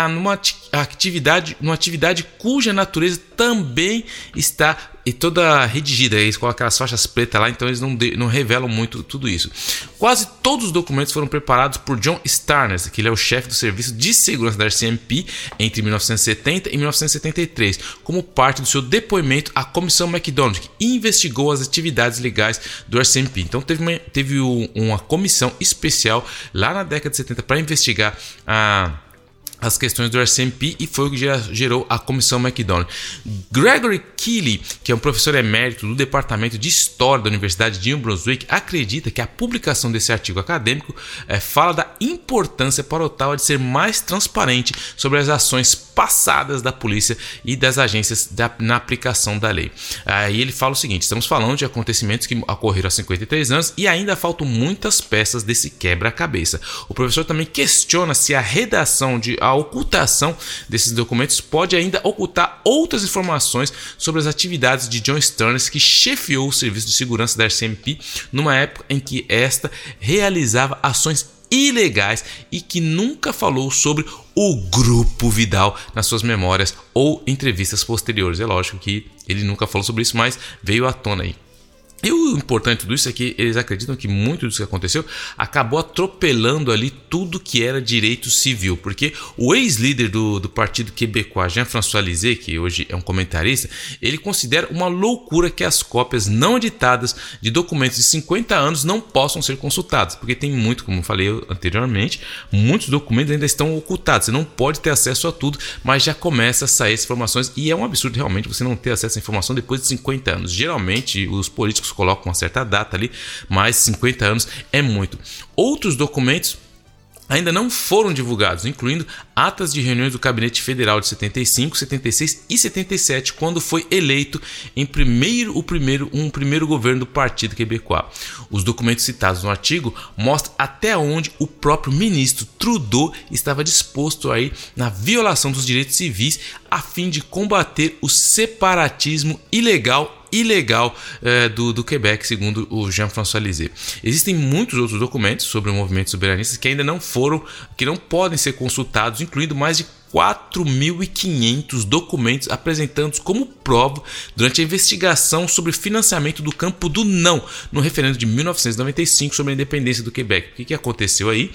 [SPEAKER 2] numa atividade, numa atividade cuja natureza também está e toda redigida, eles colocam aquelas faixas pretas lá, então eles não, de, não revelam muito tudo isso. Quase todos os documentos foram preparados por John Starnes, que ele é o chefe do Serviço de Segurança da RCMP entre 1970 e 1973, como parte do seu depoimento à Comissão McDonald, que investigou as atividades legais do RCMP. Então teve uma, teve uma comissão especial lá na década de 70 para investigar a as questões do RCMP e foi o que gerou a comissão McDonald. Gregory Keeley, que é um professor emérito do Departamento de História da Universidade de New Brunswick, acredita que a publicação desse artigo acadêmico é, fala da importância para o Ottawa de ser mais transparente sobre as ações passadas da polícia e das agências da, na aplicação da lei. Aí ele fala o seguinte: estamos falando de acontecimentos que ocorreram há 53 anos e ainda faltam muitas peças desse quebra-cabeça. O professor também questiona se a redação de a ocultação desses documentos pode ainda ocultar outras informações sobre as atividades de John Stearns, que chefiou o serviço de segurança da RCMP numa época em que esta realizava ações ilegais e que nunca falou sobre o Grupo Vidal nas suas memórias ou entrevistas posteriores. É lógico que ele nunca falou sobre isso, mas veio à tona aí. E o importante de tudo isso é que eles acreditam que muito disso que aconteceu acabou atropelando ali tudo que era direito civil, porque o ex-líder do, do partido quebecois, Jean-François Lisée, que hoje é um comentarista, ele considera uma loucura que as cópias não editadas de documentos de 50 anos não possam ser consultadas, porque tem muito, como falei anteriormente, muitos documentos ainda estão ocultados, você não pode ter acesso a tudo, mas já começa a sair as informações e é um absurdo realmente você não ter acesso à informação depois de 50 anos. Geralmente os políticos colocam uma certa data ali, mas 50 anos é muito. Outros documentos ainda não foram divulgados, incluindo atas de reuniões do Gabinete Federal de 75, 76 e 77, quando foi eleito em primeiro o primeiro um primeiro governo do Partido Quebecois. Os documentos citados no artigo mostram até onde o próprio ministro Trudeau estava disposto aí na violação dos direitos civis a fim de combater o separatismo ilegal ilegal é, do, do Quebec, segundo o Jean-François Lisée. Existem muitos outros documentos sobre o movimento soberanista que ainda não foram, que não podem ser consultados, incluindo mais de 4.500 documentos apresentados como prova durante a investigação sobre financiamento do campo do não no referendo de 1995 sobre a independência do Quebec. O que, que aconteceu aí?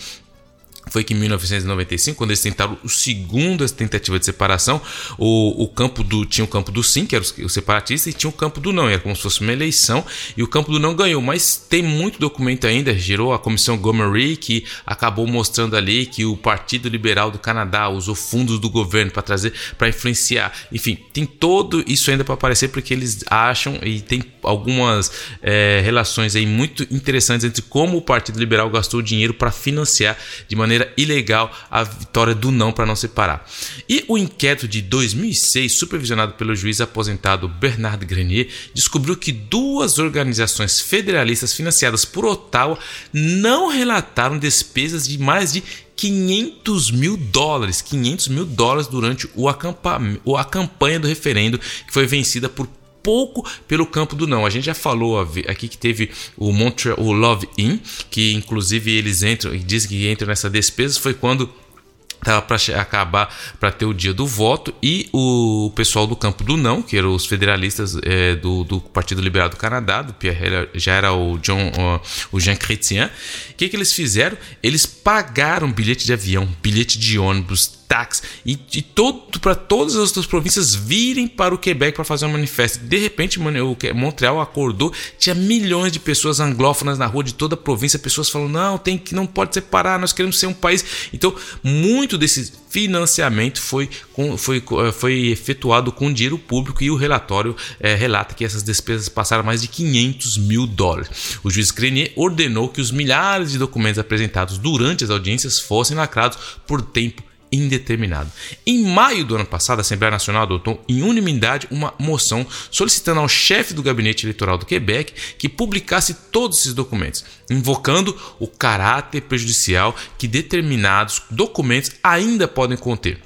[SPEAKER 2] Foi que em 1995, quando eles tentaram o segundo tentativa de separação, o, o campo do tinha o campo do sim, que era o, separatista, e tinha o campo do não, era como se fosse uma eleição, e o campo do não ganhou, mas tem muito documento ainda, gerou a comissão Gomery, que acabou mostrando ali que o Partido Liberal do Canadá usou fundos do governo para trazer, para influenciar, enfim, tem todo isso ainda para aparecer, porque eles acham, e tem algumas é, relações aí muito interessantes entre como o Partido Liberal gastou dinheiro para financiar de maneira maneira ilegal a vitória do não para não separar. E o inquérito de 2006, supervisionado pelo juiz aposentado Bernard Grenier, descobriu que duas organizações federalistas financiadas por Ottawa não relataram despesas de mais de 500 mil dólares, 500 mil dólares durante o a campanha do referendo que foi vencida por pouco pelo campo do não. A gente já falou aqui que teve o Montreal, o Love In, que inclusive eles entram e dizem que entram nessa despesa, foi quando estava para acabar para ter o dia do voto e o pessoal do campo do não, que eram os federalistas é, do, do, Partido Liberal do Canadá, do Pierre, já era o John, o, Jean Chrétien, o que, que eles fizeram? Eles pagaram bilhete de avião, bilhete de ônibus, táxi e, e todo para todas as outras províncias virem para o Quebec para fazer um manifesto. De repente, Montreal acordou, tinha milhões de pessoas anglófonas na rua de toda a província, pessoas falando: "Não, tem que não pode separar, nós queremos ser um país". Então, muito desse financiamento foi, foi, foi efetuado com dinheiro público e o relatório é, relata que essas despesas passaram mais de 500 mil dólares. O juiz Grenier ordenou que os milhares de documentos apresentados durante as audiências fossem lacrados por tempo indeterminado. Em maio do ano passado, a Assembleia Nacional adotou em unanimidade uma moção solicitando ao chefe do gabinete eleitoral do Quebec que publicasse todos esses documentos, invocando o caráter prejudicial que determinados documentos ainda podem conter.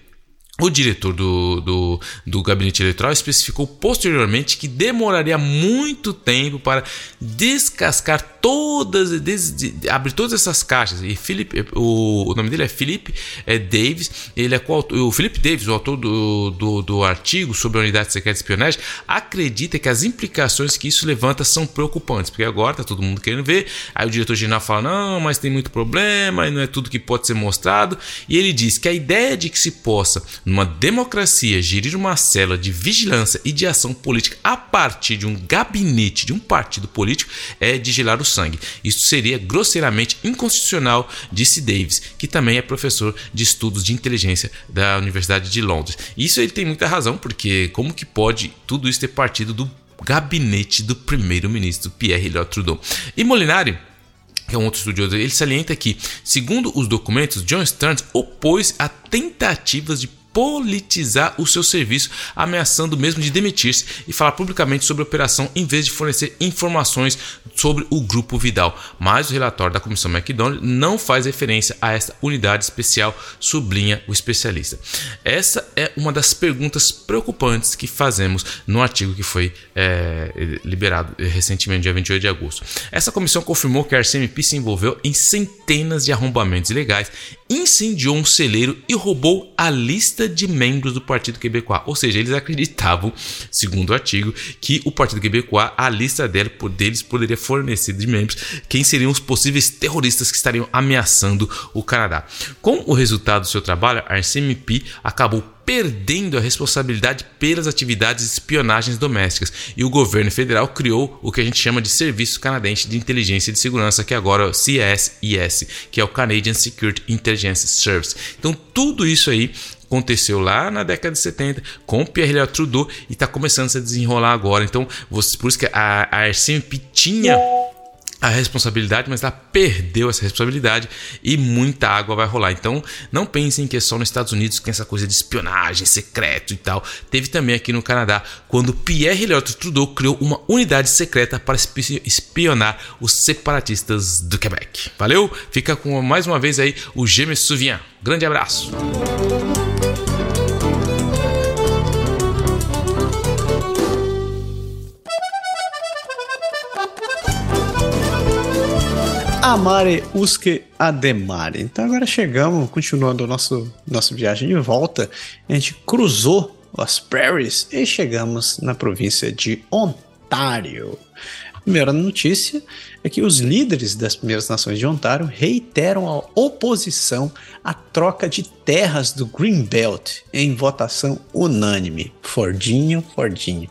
[SPEAKER 2] O diretor do, do, do, gabinete eleitoral especificou posteriormente que demoraria muito tempo para descascar todas, des, de, abrir todas essas caixas. E Philip, o, o nome dele é Philip é Davis. Ele é o Philip Davis, o autor do, do, do artigo sobre a unidade secreta de espionagem, acredita que as implicações que isso levanta são preocupantes, porque agora está todo mundo querendo ver. Aí o diretor geral fala: não, mas tem muito problema, e não é tudo que pode ser mostrado. E ele diz que a ideia de que se possa numa democracia, gerir uma célula de vigilância e de ação política a partir de um gabinete de um partido político é de gelar o sangue. Isso seria grosseiramente inconstitucional, disse Davis, que também é professor de estudos de inteligência da Universidade de Londres. Isso ele tem muita razão, porque como que pode tudo isso ter partido do gabinete do primeiro-ministro Pierre Elliott Trudeau? E Molinari que é um outro estudioso, ele salienta que, segundo os documentos, John Stearns opôs a tentativas de politizar o seu serviço, ameaçando mesmo de demitir-se e falar publicamente sobre a operação em vez de fornecer informações sobre o grupo Vidal. Mas o relatório da comissão McDonald não faz referência a esta unidade especial, sublinha o especialista. Essa é uma das perguntas preocupantes que fazemos no artigo que foi é, liberado recentemente, dia 28 de agosto. Essa comissão confirmou que a RCMP se envolveu em centenas de arrombamentos ilegais, incendiou um celeiro e roubou a lista de membros do Partido Quebecois. Ou seja, eles acreditavam, segundo o artigo, que o Partido Quebecois, a lista deles poderia fornecer de membros quem seriam os possíveis terroristas que estariam ameaçando o Canadá. Com o resultado do seu trabalho, a RCMP acabou perdendo a responsabilidade pelas atividades de espionagens domésticas e o governo federal criou o que a gente chama de Serviço Canadense de Inteligência e de Segurança, que agora é o CSIS, que é o Canadian Security Intelligence Service. Então, tudo isso aí aconteceu lá na década de 70 com Pierre Trudeau e está começando a se desenrolar agora. Então, você, por isso que a, a RCMP tinha a responsabilidade, mas ela perdeu essa responsabilidade e muita água vai rolar. Então, não pensem que é só nos Estados Unidos que tem essa coisa de espionagem, secreto e tal. Teve também aqui no Canadá, quando Pierre Elliott Trudeau criou uma unidade secreta para espionar os separatistas do Quebec. Valeu? Fica com mais uma vez aí o Je me souviens. Grande abraço.
[SPEAKER 1] Amare usque ademare. Então agora chegamos, continuando a nosso, nossa viagem de volta, a gente cruzou as prairies e chegamos na província de Ontário. Primeira notícia é que os líderes das Primeiras Nações de Ontário reiteram a oposição à troca de terras do Greenbelt em votação unânime. Fordinho, Fordinho.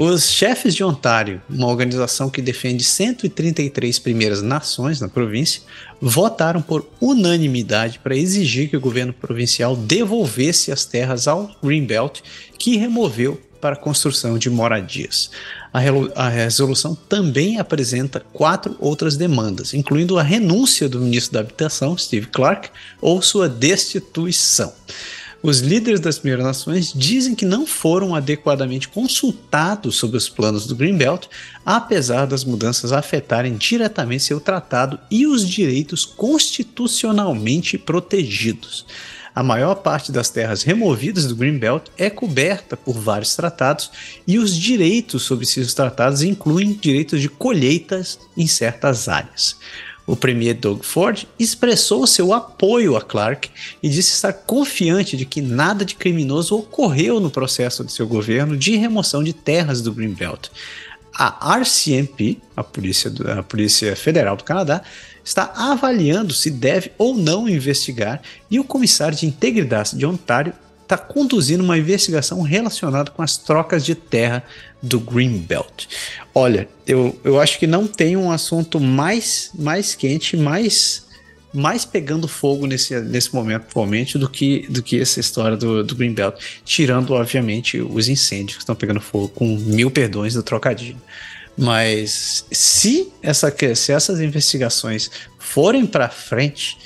[SPEAKER 1] Os chefes de Ontário, uma organização que defende 133 primeiras nações na província, votaram por unanimidade para exigir que o governo provincial devolvesse as terras ao Greenbelt, que removeu para a construção de moradias. A, a, resolução também apresenta quatro outras demandas, incluindo a renúncia do ministro da Habitação, Steve Clark, ou sua destituição. Os líderes das Primeiras Nações dizem que não foram adequadamente consultados sobre os planos do Greenbelt, apesar das mudanças afetarem diretamente seu tratado e os direitos constitucionalmente protegidos. A maior parte das terras removidas do Greenbelt é coberta por vários tratados e os direitos sobre esses tratados incluem direitos de colheitas em certas áreas. O premier Doug Ford expressou seu apoio a Clark e disse estar confiante de que nada de criminoso ocorreu no processo de seu governo de remoção de terras do Greenbelt. A RCMP, a Polícia, a Polícia Federal do Canadá, está avaliando se deve ou não investigar e o comissário de integridade de Ontário está conduzindo uma investigação relacionada com as trocas de terra do Greenbelt. Olha, eu, eu acho que não tem um assunto mais, mais quente, mais mais pegando fogo nesse, nesse momento atualmente do que, do que essa história do, do Greenbelt, tirando, obviamente, os incêndios que estão pegando fogo, com mil perdões do trocadilho. Mas se, essa, se essas investigações forem para frente,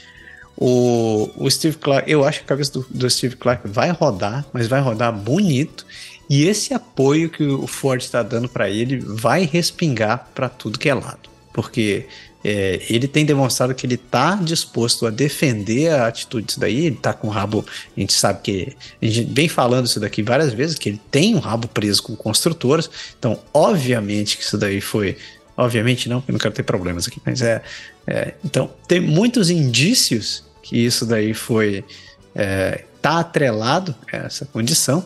[SPEAKER 1] o, o Steve Clark, eu acho que a cabeça do, do Steve Clark vai rodar, mas vai rodar bonito. E esse apoio que o Ford está dando para ele vai respingar para tudo que é lado. Porque é, ele tem demonstrado que ele está disposto a defender a atitude disso daí. Ele está com o rabo. A gente sabe que. A gente vem falando isso daqui várias vezes, que ele tem um rabo preso com construtoras. Então, obviamente que isso daí foi. Obviamente não, eu não quero ter problemas aqui, mas é. é então, tem muitos indícios que isso daí foi. É, tá atrelado a essa condição.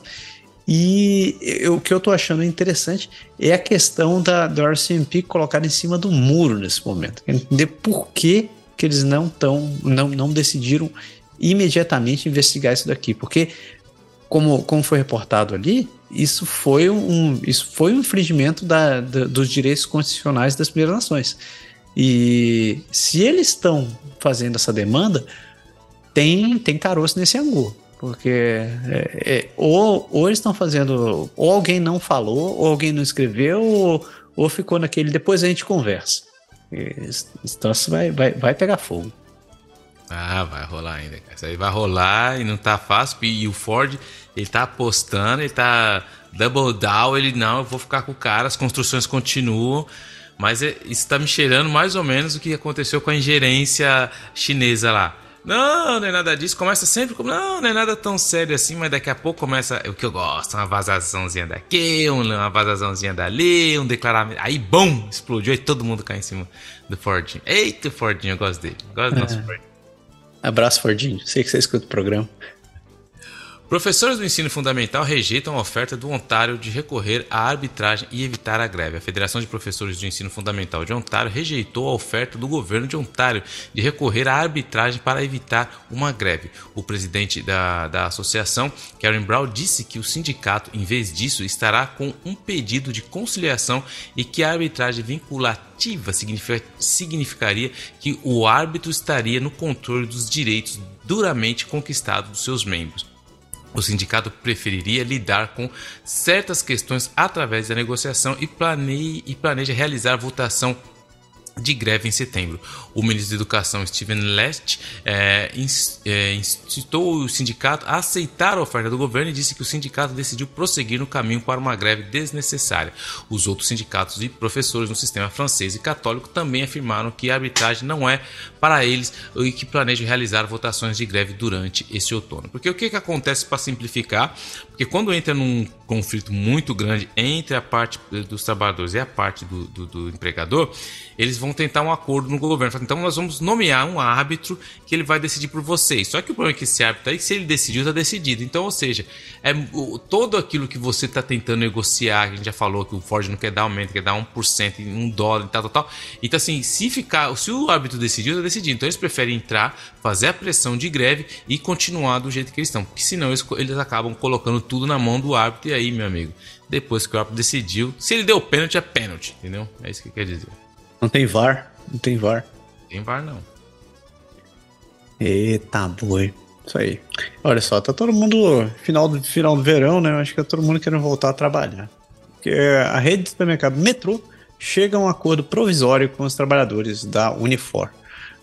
[SPEAKER 1] E eu, o que eu tô achando interessante é a questão da, do RCMP colocada em cima do muro nesse momento. Entender por que, que eles não, tão, não, não decidiram imediatamente investigar isso daqui. Porque, como, como foi reportado ali, isso foi um, isso foi um infringimento da, da, dos direitos constitucionais das Primeiras Nações. E se eles estão fazendo essa demanda, tem, tem caroço nesse angu. Porque é, é, ou, ou eles estão fazendo. Ou alguém não falou, ou alguém não escreveu, ou, ou ficou naquele. Depois a gente conversa. Então isso vai, vai, vai pegar fogo.
[SPEAKER 2] Ah, vai rolar ainda, cara. Isso aí vai rolar e não tá fácil. E o Ford, ele tá apostando, ele tá double down, ele não, eu vou ficar com o cara, as construções continuam. Mas é, isso tá me cheirando mais ou menos o que aconteceu com a ingerência chinesa lá. Não, não é nada disso. Começa sempre como, não, não é nada tão sério assim, mas daqui a pouco começa o que eu gosto, uma vazaçãozinha daqui, uma vazaçãozinha dali, um declaramento. Aí, bom, explodiu e todo mundo cai em cima do Fordinho. Eita, Fordinho, eu gosto dele. Gosto do nosso é. Fordinho.
[SPEAKER 1] Abraço, Fordinho. Sei que você escuta o programa.
[SPEAKER 2] Professores do ensino fundamental rejeitam a oferta do Ontário de recorrer à arbitragem e evitar a greve. A Federação de Professores do Ensino Fundamental de Ontário rejeitou a oferta do governo de Ontário de recorrer à arbitragem para evitar uma greve. O presidente da, da associação, Karen Brown, disse que o sindicato, em vez disso, estará com um pedido de conciliação e que a arbitragem vinculativa significaria que o árbitro estaria no controle dos direitos duramente conquistados dos seus membros. O sindicato preferiria lidar com certas questões através da negociação e e planeja realizar votação de greve em setembro. O ministro da Educação, Steven Lest, é, incitou o sindicato a aceitar a oferta do governo e disse que o sindicato decidiu prosseguir no caminho para uma greve desnecessária. Os outros sindicatos e professores no sistema francês e católico também afirmaram que a arbitragem não é para eles e que planejam realizar votações de greve durante esse outono. Porque o que, que acontece para simplificar? Porque quando entra num conflito muito grande entre a parte dos trabalhadores e a parte do, do, do empregador, eles vão tentar um acordo no governo. Então nós vamos nomear um árbitro que ele vai decidir por vocês. Só que o problema é que esse árbitro aí, se ele decidiu, está decidido. Então, ou seja, é todo aquilo que você está tentando negociar, a gente já falou que o Ford não quer dar aumento, quer dar 1%, um dólar e tal, tal, tal. Então, assim, se ficar, se o árbitro decidiu, está decidido. Então eles preferem entrar, fazer a pressão de greve e continuar do jeito que eles estão. Porque senão eles, eles acabam colocando tudo na mão do árbitro. E aí, meu amigo, depois que o árbitro decidiu, se ele deu pênalti, é pênalti, entendeu? É isso que quer dizer.
[SPEAKER 1] Não tem VAR? Não tem VAR.
[SPEAKER 2] Tem VAR não.
[SPEAKER 1] Eita boi. Isso aí. Olha só, tá todo mundo. Final do, final do verão, né? Eu acho que tá todo mundo querendo voltar a trabalhar. Porque a rede de supermercado Metrô chega a um acordo provisório com os trabalhadores da Unifor.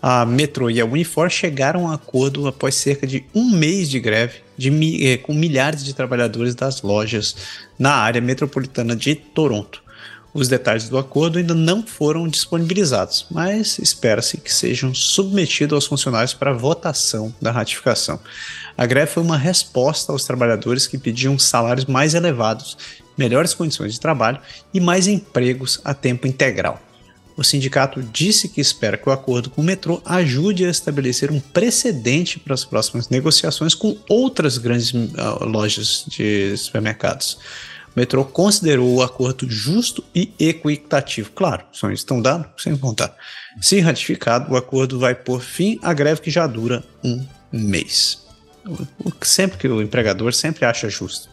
[SPEAKER 1] A Metrô e a Unifor chegaram a um acordo após cerca de um mês de greve de, é, com milhares de trabalhadores das lojas na área metropolitana de Toronto. Os detalhes do acordo ainda não foram disponibilizados, mas espera-se que sejam submetidos aos funcionários para votação da ratificação. A greve foi uma resposta aos trabalhadores que pediam salários mais elevados, melhores condições de trabalho e mais empregos a tempo integral. O sindicato disse que espera que o acordo com o metrô ajude a estabelecer um precedente para as próximas negociações com outras grandes uh, lojas de supermercados. O metrô considerou o acordo justo e equitativo. Claro, só estão dados sem contar. Se ratificado, o acordo vai pôr fim à greve que já dura um mês. Sempre que o empregador sempre acha justo.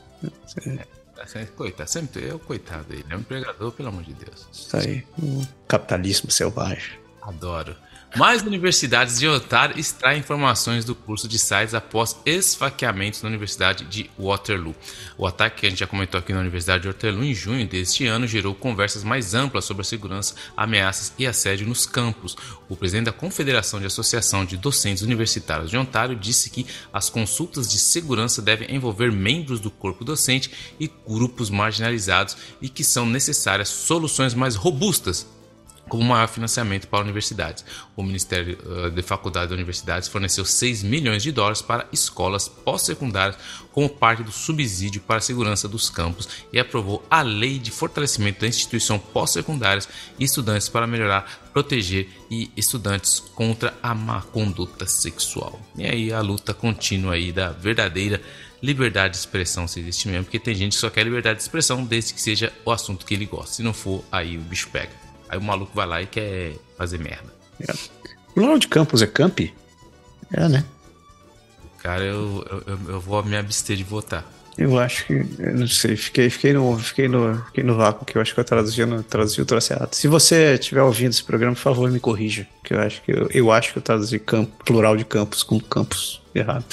[SPEAKER 2] É, coitado, sempre é o coitado dele. É um empregador, pelo amor de Deus.
[SPEAKER 1] Isso aí, o capitalismo selvagem.
[SPEAKER 2] Adoro. Mais universidades de Otário extraem informações do curso de sites após esfaqueamentos na Universidade de Waterloo. O ataque que a gente já comentou aqui na Universidade de Waterloo em junho deste ano gerou conversas mais amplas sobre a segurança, ameaças e assédio nos campos. O presidente da Confederação de Associação de Docentes Universitários de Ontário disse que as consultas de segurança devem envolver membros do corpo docente e grupos marginalizados e que são necessárias soluções mais robustas como maior financiamento para universidades. O Ministério uh, de Faculdade e Universidades forneceu 6 milhões de dólares para escolas pós-secundárias como parte do subsídio para a segurança dos campos e aprovou a Lei de Fortalecimento da Instituição Pós-Secundárias e Estudantes para melhorar, proteger e estudantes contra a má conduta sexual. E aí a luta contínua aí da verdadeira liberdade de expressão, se existe mesmo, porque tem gente que só quer liberdade de expressão desde que seja o assunto que ele gosta. Se não for, aí o bicho pega. Aí o maluco vai lá e quer fazer merda.
[SPEAKER 1] É. O Ronald Campos é camp? É, né?
[SPEAKER 2] Cara, eu, eu, eu vou me abster de votar.
[SPEAKER 1] Eu acho que. Eu não sei, fiquei, fiquei, no, fiquei, no, fiquei no vácuo, que eu acho que eu traduzi, no, traduzi o troço errado. Se você estiver ouvindo esse programa, por favor, me corrija. Que eu acho que eu, eu acho que eu traduzi campo, plural de campos com campos errado.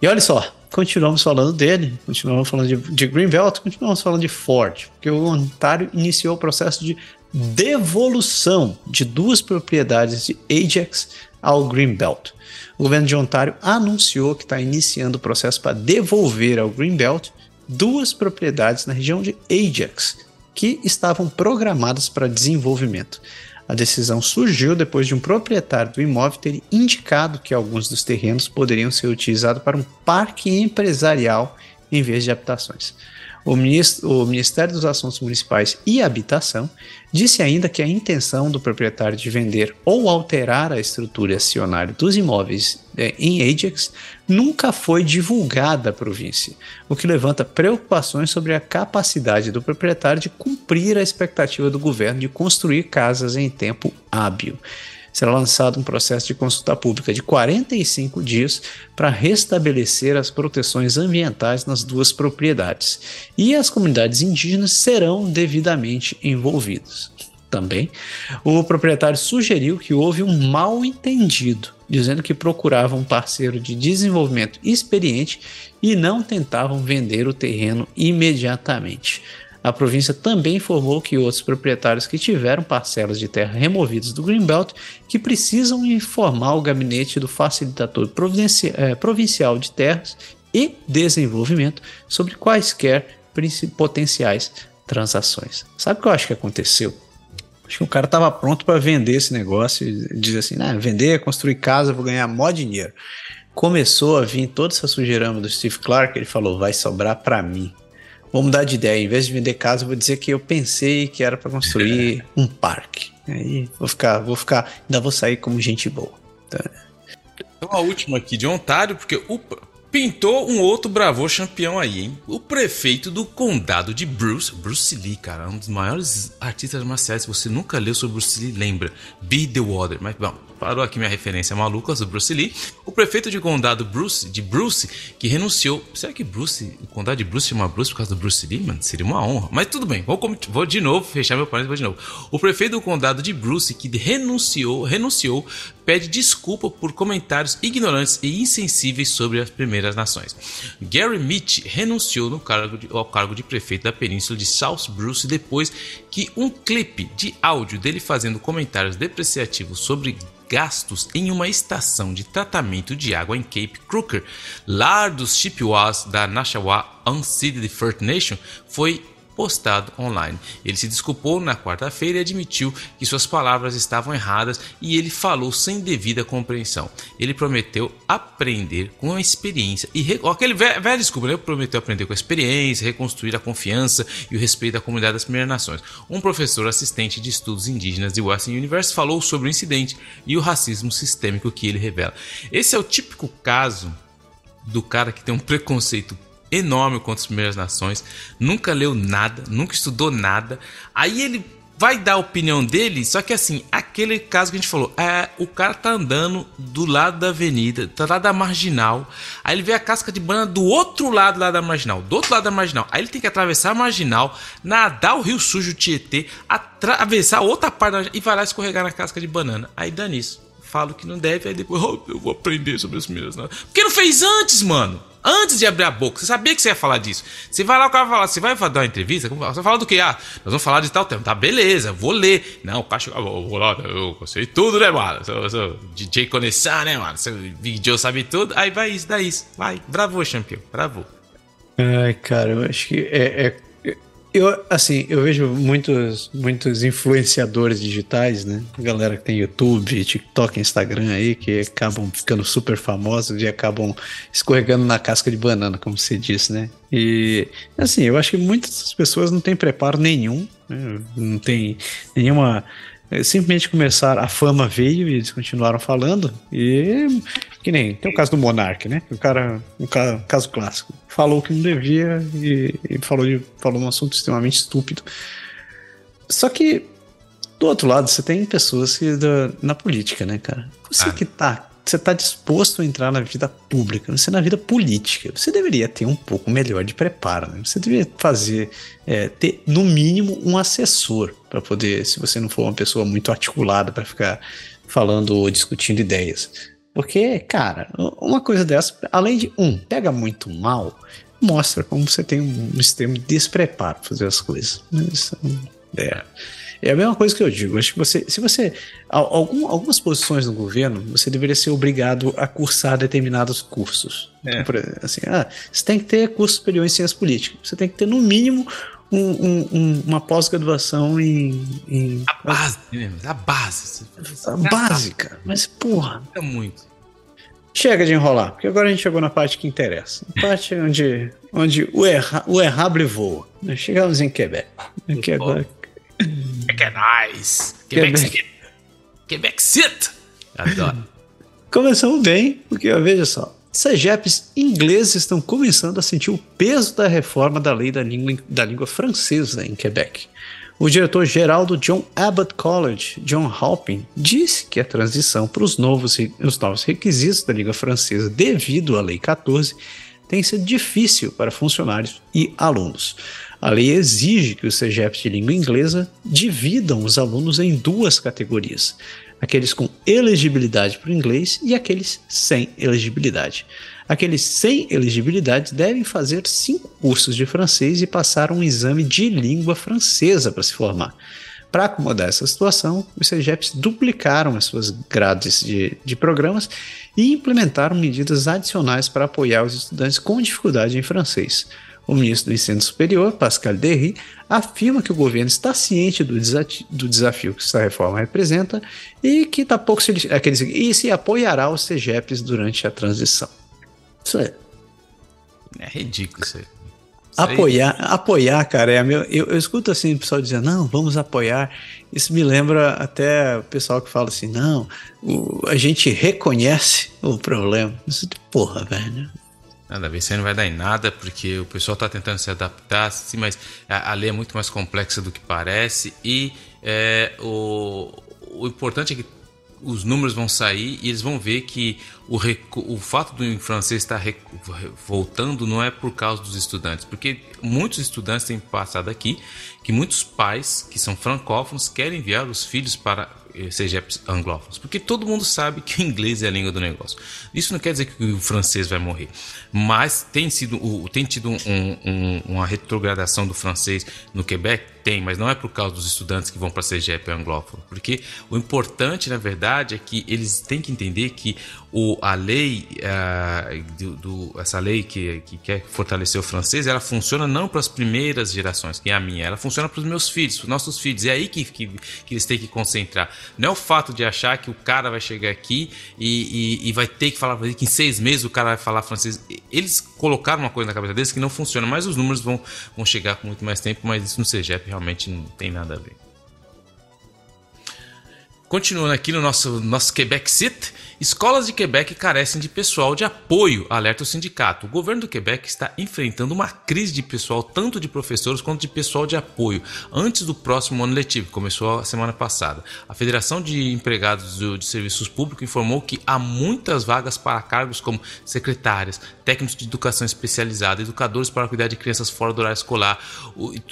[SPEAKER 1] E olha só, continuamos falando dele, continuamos falando de, de Greenbelt, continuamos falando de Ford, porque o Ontário iniciou o processo de devolução de duas propriedades de Ajax ao Greenbelt. O governo de Ontário anunciou que está iniciando o processo para devolver ao Greenbelt duas propriedades na região de Ajax, que estavam programadas para desenvolvimento. A decisão surgiu depois de um proprietário do imóvel ter indicado que alguns dos terrenos poderiam ser utilizados para um parque empresarial em vez de habitações. O, ministro, o Ministério dos Assuntos Municipais e Habitação disse ainda que a intenção do proprietário de vender ou alterar a estrutura acionária dos imóveis é, em Ajax nunca foi divulgada à província, o que levanta preocupações sobre a capacidade do proprietário de cumprir a expectativa do governo de construir casas em tempo hábil será lançado um processo de consulta pública de 45 dias para restabelecer as proteções ambientais nas duas propriedades. E as comunidades indígenas serão devidamente envolvidas. Também, o proprietário sugeriu que houve um mal entendido, dizendo que procurava um parceiro de desenvolvimento experiente e não tentavam vender o terreno imediatamente. A província também informou que outros proprietários que tiveram parcelas de terra removidas do Greenbelt que precisam informar o gabinete do facilitador eh, provincial de terras e desenvolvimento sobre quaisquer potenciais transações. Sabe o que eu acho que aconteceu? Acho que o cara estava pronto para vender esse negócio e dizer assim: nah, vender, construir casa, vou ganhar mó dinheiro. Começou a vir toda essa sujeirama do Steve Clark, ele falou: vai sobrar para mim. Vou mudar de ideia. Em vez de vender casa, vou dizer que eu pensei que era para construir um parque. Aí vou ficar, vou ficar, ainda vou sair como gente boa.
[SPEAKER 2] Tá? Então a última aqui de Ontário, porque o pintou um outro bravô campeão aí, hein? O prefeito do condado de Bruce, Bruce Lee, cara, um dos maiores artistas marciais. Se você nunca leu sobre Bruce Lee, lembra? Be the Water. Mas bom, parou aqui minha referência maluca do Bruce Lee. O prefeito de condado Bruce, de Bruce, que renunciou. Será que Bruce, o condado de Bruce chama Bruce por causa do Bruce Lee, mano? Seria uma honra. Mas tudo bem, vou, vou de novo fechar meu parênteses, vou de novo. O prefeito do condado de Bruce, que renunciou, renunciou, pede desculpa por comentários ignorantes e insensíveis sobre as Primeiras Nações. Gary Mitch renunciou cargo de, ao cargo de prefeito da península de South Bruce depois que um clipe de áudio dele fazendo comentários depreciativos sobre gastos em uma estação de tratamento de água em Cape Crooker, lar dos Chippewas da Nashawa Unceded First Nation, foi postado online. Ele se desculpou na quarta-feira e admitiu que suas palavras estavam erradas e ele falou sem devida compreensão. Ele prometeu aprender com a experiência e aquele velho, velho desculpa, ele prometeu aprender com a experiência, reconstruir a confiança e o respeito da comunidade das Primeiras Nações. Um professor assistente de estudos indígenas de Western University falou sobre o incidente e o racismo sistêmico que ele revela. Esse é o típico caso do cara que tem um preconceito enorme contra as primeiras nações, nunca leu nada, nunca estudou nada. Aí ele vai dar a opinião dele, só que assim, aquele caso que a gente falou, é, o cara tá andando do lado da avenida, tá lá da marginal, aí ele vê a casca de banana do outro lado lá da marginal, do outro lado da marginal, aí ele tem que atravessar a marginal, nadar o rio sujo Tietê, atravessar outra parte e vai lá escorregar na casca de banana. Aí dá nisso. Falo que não deve, aí depois oh, eu vou aprender sobre as primeiras. Porque não fez antes, mano antes de abrir a boca. Você sabia que você ia falar disso. Você vai lá, o cara vai falar, você vai dar uma entrevista? Você vai falar do que? Ah, nós vamos falar de tal tema. Tá, beleza, vou ler. Não, o cara ah, vou lá, eu sei tudo, né, mano? Sou, sou DJ Conexão, né, mano? Vídeo sabe tudo. Aí vai isso, dá isso. Vai, bravo, campeão, bravo.
[SPEAKER 1] Ai, cara, eu acho que é, é eu, assim, eu vejo muitos, muitos influenciadores digitais, né? Galera que tem YouTube, TikTok, Instagram aí, que acabam ficando super famosos e acabam escorregando na casca de banana, como você disse, né? E, assim, eu acho que muitas pessoas não têm preparo nenhum, né? não tem nenhuma simplesmente começaram, a fama veio e eles continuaram falando. E que nem tem o caso do Monark, né? O cara, um caso clássico, falou que não devia e, e falou, de, falou um assunto extremamente estúpido. Só que do outro lado, você tem pessoas que da, na política, né, cara? Você ah. que tá você está disposto a entrar na vida pública, você na vida política, você deveria ter um pouco melhor de preparo. Né? Você deveria fazer, é, ter no mínimo um assessor para poder, se você não for uma pessoa muito articulada para ficar falando ou discutindo ideias. Porque, cara, uma coisa dessa, além de, um, pega muito mal, mostra como você tem um extremo despreparo para fazer as coisas. Isso, é. É a mesma coisa que eu digo. Acho que você, se você. Algum, algumas posições no governo, você deveria ser obrigado a cursar determinados cursos. É. Então, assim, ah, você tem que ter curso superior em ciências políticas. Você tem que ter, no mínimo, um, um, um, uma pós-graduação em, em,
[SPEAKER 2] A base, a base.
[SPEAKER 1] A base, cara. Mas, porra.
[SPEAKER 2] É muito.
[SPEAKER 1] Chega de enrolar, porque agora a gente chegou na parte que interessa. A parte onde, onde o, erra, o errable voa. Chegamos em Quebec. Aqui agora,
[SPEAKER 2] que é nice. Quebec, Quebec. Quebec City. Adoro.
[SPEAKER 1] Começamos bem, porque veja só. CEGEPs ingleses estão começando a sentir o peso da reforma da lei da língua, da língua francesa em Quebec. O diretor-geral do John Abbott College, John Halpin, disse que a transição para os novos, os novos requisitos da língua francesa devido à Lei 14 tem sido difícil para funcionários e alunos. A lei exige que os CEGEPs de língua inglesa dividam os alunos em duas categorias: aqueles com elegibilidade para o inglês e aqueles sem elegibilidade. Aqueles sem elegibilidade devem fazer cinco cursos de francês e passar um exame de língua francesa para se formar. Para acomodar essa situação, os CEGEPs duplicaram as suas grades de, de programas e implementaram medidas adicionais para apoiar os estudantes com dificuldade em francês. O ministro do Ensino Superior, Pascal Derry, afirma que o governo está ciente do, do desafio que essa reforma representa e que está pouco se, e se apoiará os CEGEPs durante a transição. Isso é.
[SPEAKER 2] É ridículo isso aí.
[SPEAKER 1] apoiar, apoiar, cara, é meu, eu, eu, escuto assim o pessoal dizendo, não, vamos apoiar. Isso me lembra até o pessoal que fala assim, não, o, a gente reconhece o problema. Isso, porra, velho.
[SPEAKER 2] Nada a ver, isso aí não vai dar em nada, porque o pessoal está tentando se adaptar, sim, mas a, a, lei é muito mais complexa do que parece e é, o, o importante é que os números vão sair e eles vão ver que o, o fato do francês estar voltando não é por causa dos estudantes, porque muitos estudantes têm passado aqui que muitos pais que são francófonos querem enviar os filhos para CEGEPs anglófonos? Porque todo mundo sabe que o inglês é a língua do negócio. Isso não quer dizer que o francês vai morrer, mas tem, sido, tem tido um, um, uma retrogradação do francês no Quebec tem, mas não é por causa dos estudantes que vão para a CEGEP anglófono. Porque o importante, na verdade, é que eles têm que entender que o, a lei, uh, do, do, essa lei que, que quer fortalecer o francês, ela funciona não para as primeiras gerações, que é a minha, ela funciona para os meus filhos, para os nossos filhos. É aí que, que, que, eles têm que concentrar. Não é o fato de achar que o cara vai chegar aqui e, e, e vai ter que falar que em seis meses o cara vai falar francês. Eles colocaram uma coisa na cabeça deles que não funciona, mas os números vão, vão chegar com muito mais tempo, mas isso no CEGEP realmente não tem nada a ver. Continuando aqui no nosso, nosso Quebec City, Escolas de Quebec carecem de pessoal de apoio, alerta o sindicato. O governo do Quebec está enfrentando uma crise de pessoal, tanto de professores quanto de pessoal de apoio, antes do próximo ano letivo, começou a semana passada. A Federação de Empregados de Serviços Públicos informou que há muitas vagas para cargos como secretárias, técnicos de educação especializada, educadores para cuidar de crianças fora do horário escolar,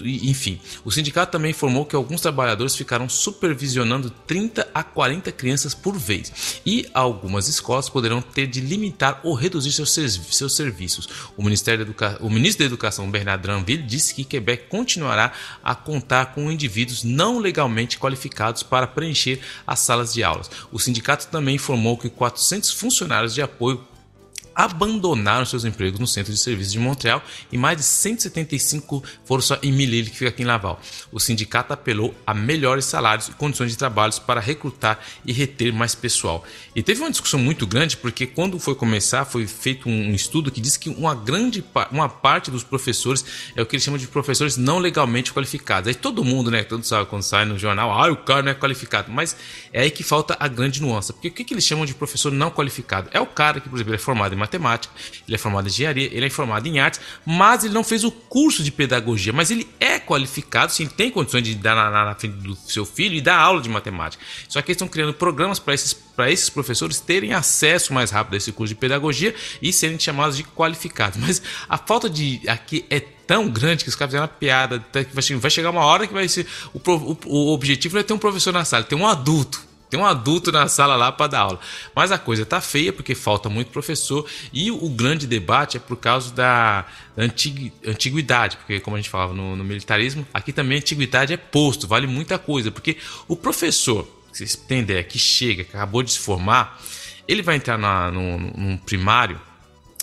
[SPEAKER 2] enfim. O sindicato também informou que alguns trabalhadores ficaram supervisionando 30 a 40 crianças por vez. E algumas escolas poderão ter de limitar ou reduzir seus, seus serviços. O, Ministério Educa... o ministro da Educação, Bernard Dranville, disse que Quebec continuará a contar com indivíduos não legalmente qualificados para preencher as salas de aulas. O sindicato também informou que 400 funcionários de apoio abandonaram seus empregos no Centro de Serviços de Montreal e mais de 175 foram só em Milile, que fica aqui em Laval. O sindicato apelou a melhores salários e condições de trabalho para recrutar e reter mais pessoal. E teve uma discussão muito grande porque quando foi começar foi feito um estudo que diz que uma grande uma parte dos professores é o que eles chamam de professores não legalmente qualificados. Aí todo mundo, né, todo sabe quando sai no jornal, ah, o cara não é qualificado, mas é aí que falta a grande nuance. Porque o que, que eles chamam de professor não qualificado? É o cara que, por exemplo, é formado em matemática, ele é formado em engenharia, ele é formado em artes, mas ele não fez o curso de pedagogia. Mas ele é qualificado, sim, tem condições de dar na, na, na frente do seu filho e dar aula de matemática. Só que eles estão criando programas para esses, esses professores terem acesso mais rápido a esse curso de pedagogia e serem chamados de qualificados. Mas a falta de aqui é tão grande que os caras fizeram uma piada. Vai chegar uma hora que vai ser. O, o, o objetivo é ter um professor na sala, ter um adulto tem um adulto na sala lá para dar aula. Mas a coisa tá feia porque falta muito professor e o grande debate é por causa da antiguidade, porque como a gente falava no, no militarismo, aqui também a antiguidade é posto, vale muita coisa, porque o professor, se vocês têm ideia, que chega, que acabou de se formar, ele vai entrar na, no, num primário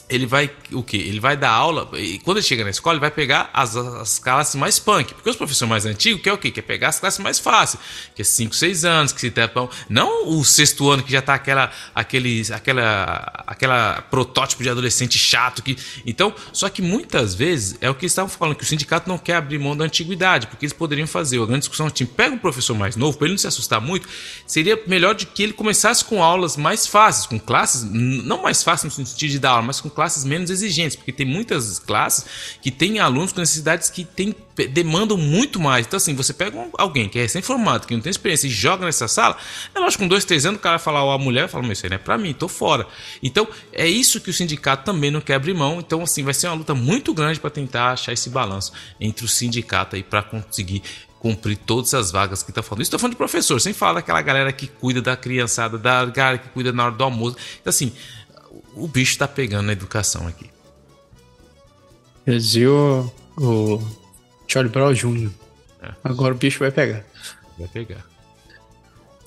[SPEAKER 2] ele vai o que? Ele vai dar aula e quando ele chega na escola ele vai pegar as, as classes mais punk, porque os professores mais antigos quer o que? Quer pegar as classes mais fáceis, que é 5, 6 anos, que se tem não o sexto ano que já tá aquela aquele aquela aquela protótipo de adolescente chato que então, só que muitas vezes é o que eles estavam falando que o sindicato não quer abrir mão da antiguidade, porque eles poderiam fazer, a grande discussão é time pega um professor mais novo para ele não se assustar muito, seria melhor de que ele começasse com aulas mais fáceis, com classes não mais fáceis no sentido de dar aula, mas com classes menos exigentes, porque tem muitas classes que têm alunos com necessidades que tem, demandam muito mais. Então, assim, você pega um, alguém que é recém-formado, que não tem experiência e joga nessa sala, é lógico, com dois, três anos, o cara falar, ou a mulher fala, mas isso aí não é pra mim, tô fora. Então, é isso que o sindicato também não quer abrir mão. Então, assim, vai ser uma luta muito grande para tentar achar esse balanço entre o sindicato aí para conseguir cumprir todas as vagas que está falando. Isso estou falando de professor, sem falar daquela galera que cuida da criançada, da galera que cuida na hora do almoço. Então, assim, o bicho está pegando na educação aqui.
[SPEAKER 1] dizia o, o Charlie Brown Jr. É. Agora o bicho vai pegar.
[SPEAKER 2] Vai pegar.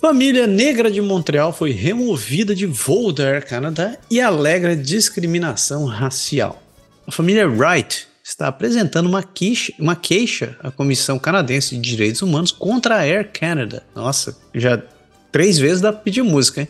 [SPEAKER 1] Família negra de Montreal foi removida de voo da Air Canada e alegra discriminação racial. A família Wright está apresentando uma queixa, uma queixa à Comissão Canadense de Direitos Humanos contra a Air Canada. Nossa, já três vezes dá pra pedir música, hein?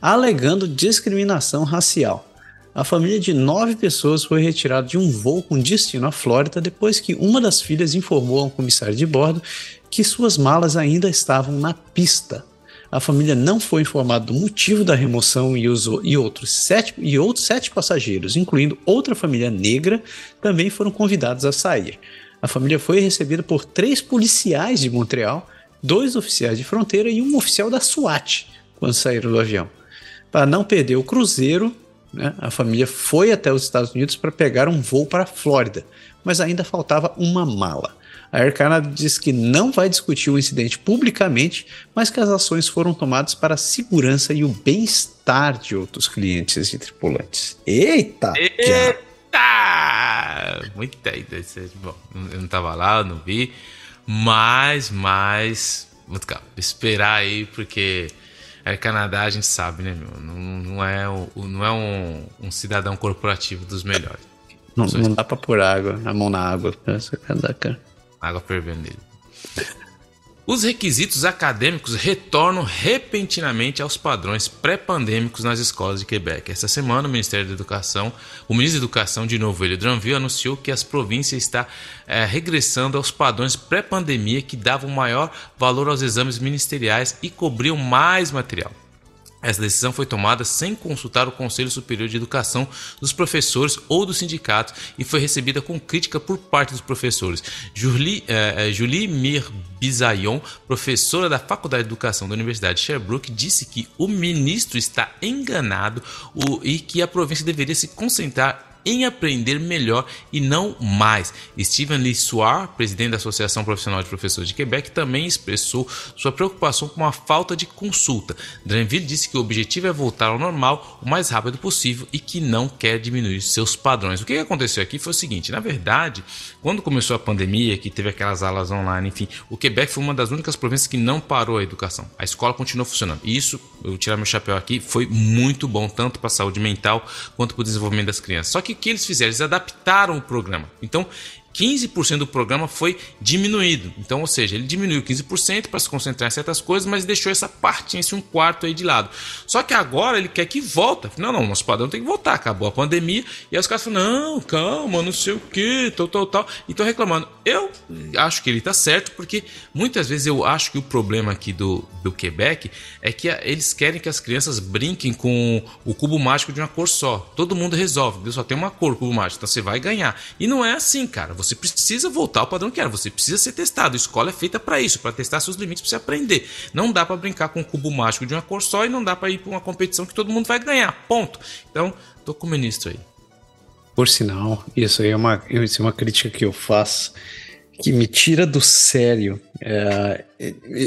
[SPEAKER 1] Alegando discriminação racial. A família de nove pessoas foi retirada de um voo com destino à Flórida depois que uma das filhas informou ao comissário de bordo que suas malas ainda estavam na pista. A família não foi informada do motivo da remoção e, os, e, outros sete, e outros sete passageiros, incluindo outra família negra, também foram convidados a sair. A família foi recebida por três policiais de Montreal, dois oficiais de fronteira e um oficial da SWAT quando saíram do avião. Para não perder o cruzeiro, né, a família foi até os Estados Unidos para pegar um voo para a Flórida, mas ainda faltava uma mala. A Air Canada diz que não vai discutir o incidente publicamente, mas que as ações foram tomadas para a segurança e o bem-estar de outros clientes e tripulantes. Eita!
[SPEAKER 2] Eita! Muita ideia. Bom, eu não tava lá, eu não vi. Mas, mas. Muito calma. Esperar aí, porque Air Canadá a gente sabe, né, meu? Não, não é, o, não é um, um cidadão corporativo dos melhores.
[SPEAKER 1] Não, não dá pra pôr água, a mão na água. Essa cara.
[SPEAKER 2] Água fervendo nele. Os requisitos acadêmicos retornam repentinamente aos padrões pré-pandêmicos nas escolas de Quebec. Essa semana, o Ministério da Educação, o ministro da Educação de Novo Ele Dranville anunciou que as províncias estão é, regressando aos padrões pré-pandemia que davam maior valor aos exames ministeriais e cobriam mais material. Essa decisão foi tomada sem consultar o Conselho Superior de Educação dos professores ou dos sindicatos e foi recebida com crítica por parte dos professores. Julie, eh, eh Julie Mir Bizayon, professora da Faculdade de Educação da Universidade de Sherbrooke, disse que o ministro está enganado o, e que a província deveria se concentrar em aprender melhor e não mais. Steven Lissoir, presidente da Associação Profissional de Professores de Quebec, também expressou sua preocupação com a falta de consulta. Dranville disse que o objetivo é voltar ao normal o mais rápido possível e que não quer diminuir seus padrões. O que aconteceu aqui foi o seguinte: na verdade, quando começou a pandemia, que teve aquelas aulas online, enfim, o Quebec foi uma das únicas províncias que não parou a educação. A escola continuou funcionando. E isso, eu tirar meu chapéu aqui, foi muito bom, tanto para a saúde mental quanto para o desenvolvimento das crianças. Só que que eles fizeram? Eles adaptaram o programa. Então, 15% do programa foi diminuído. Então, ou seja, ele diminuiu 15% para se concentrar em certas coisas, mas deixou essa parte, esse um quarto aí de lado. Só que agora ele quer que volta. Não, não, nosso padrão tem que voltar. Acabou a pandemia. E aí os caras falam, não, calma, não sei o que, tal, tal, tal. E estão reclamando. Eu acho que ele está certo, porque muitas vezes eu acho que o problema aqui do, do Quebec é que eles querem que as crianças brinquem com o cubo mágico de uma cor só. Todo mundo resolve, só tem uma cor, cubo mágico, então você vai ganhar. E não é assim, cara. Você precisa voltar ao padrão que era, você precisa ser testado. A escola é feita para isso, para testar seus limites, para você aprender. Não dá para brincar com um cubo mágico de uma cor só e não dá para ir para uma competição que todo mundo vai ganhar. Ponto. Então, tô com o ministro aí.
[SPEAKER 1] Por sinal, isso aí é uma, isso é uma crítica que eu faço que me tira do sério. É,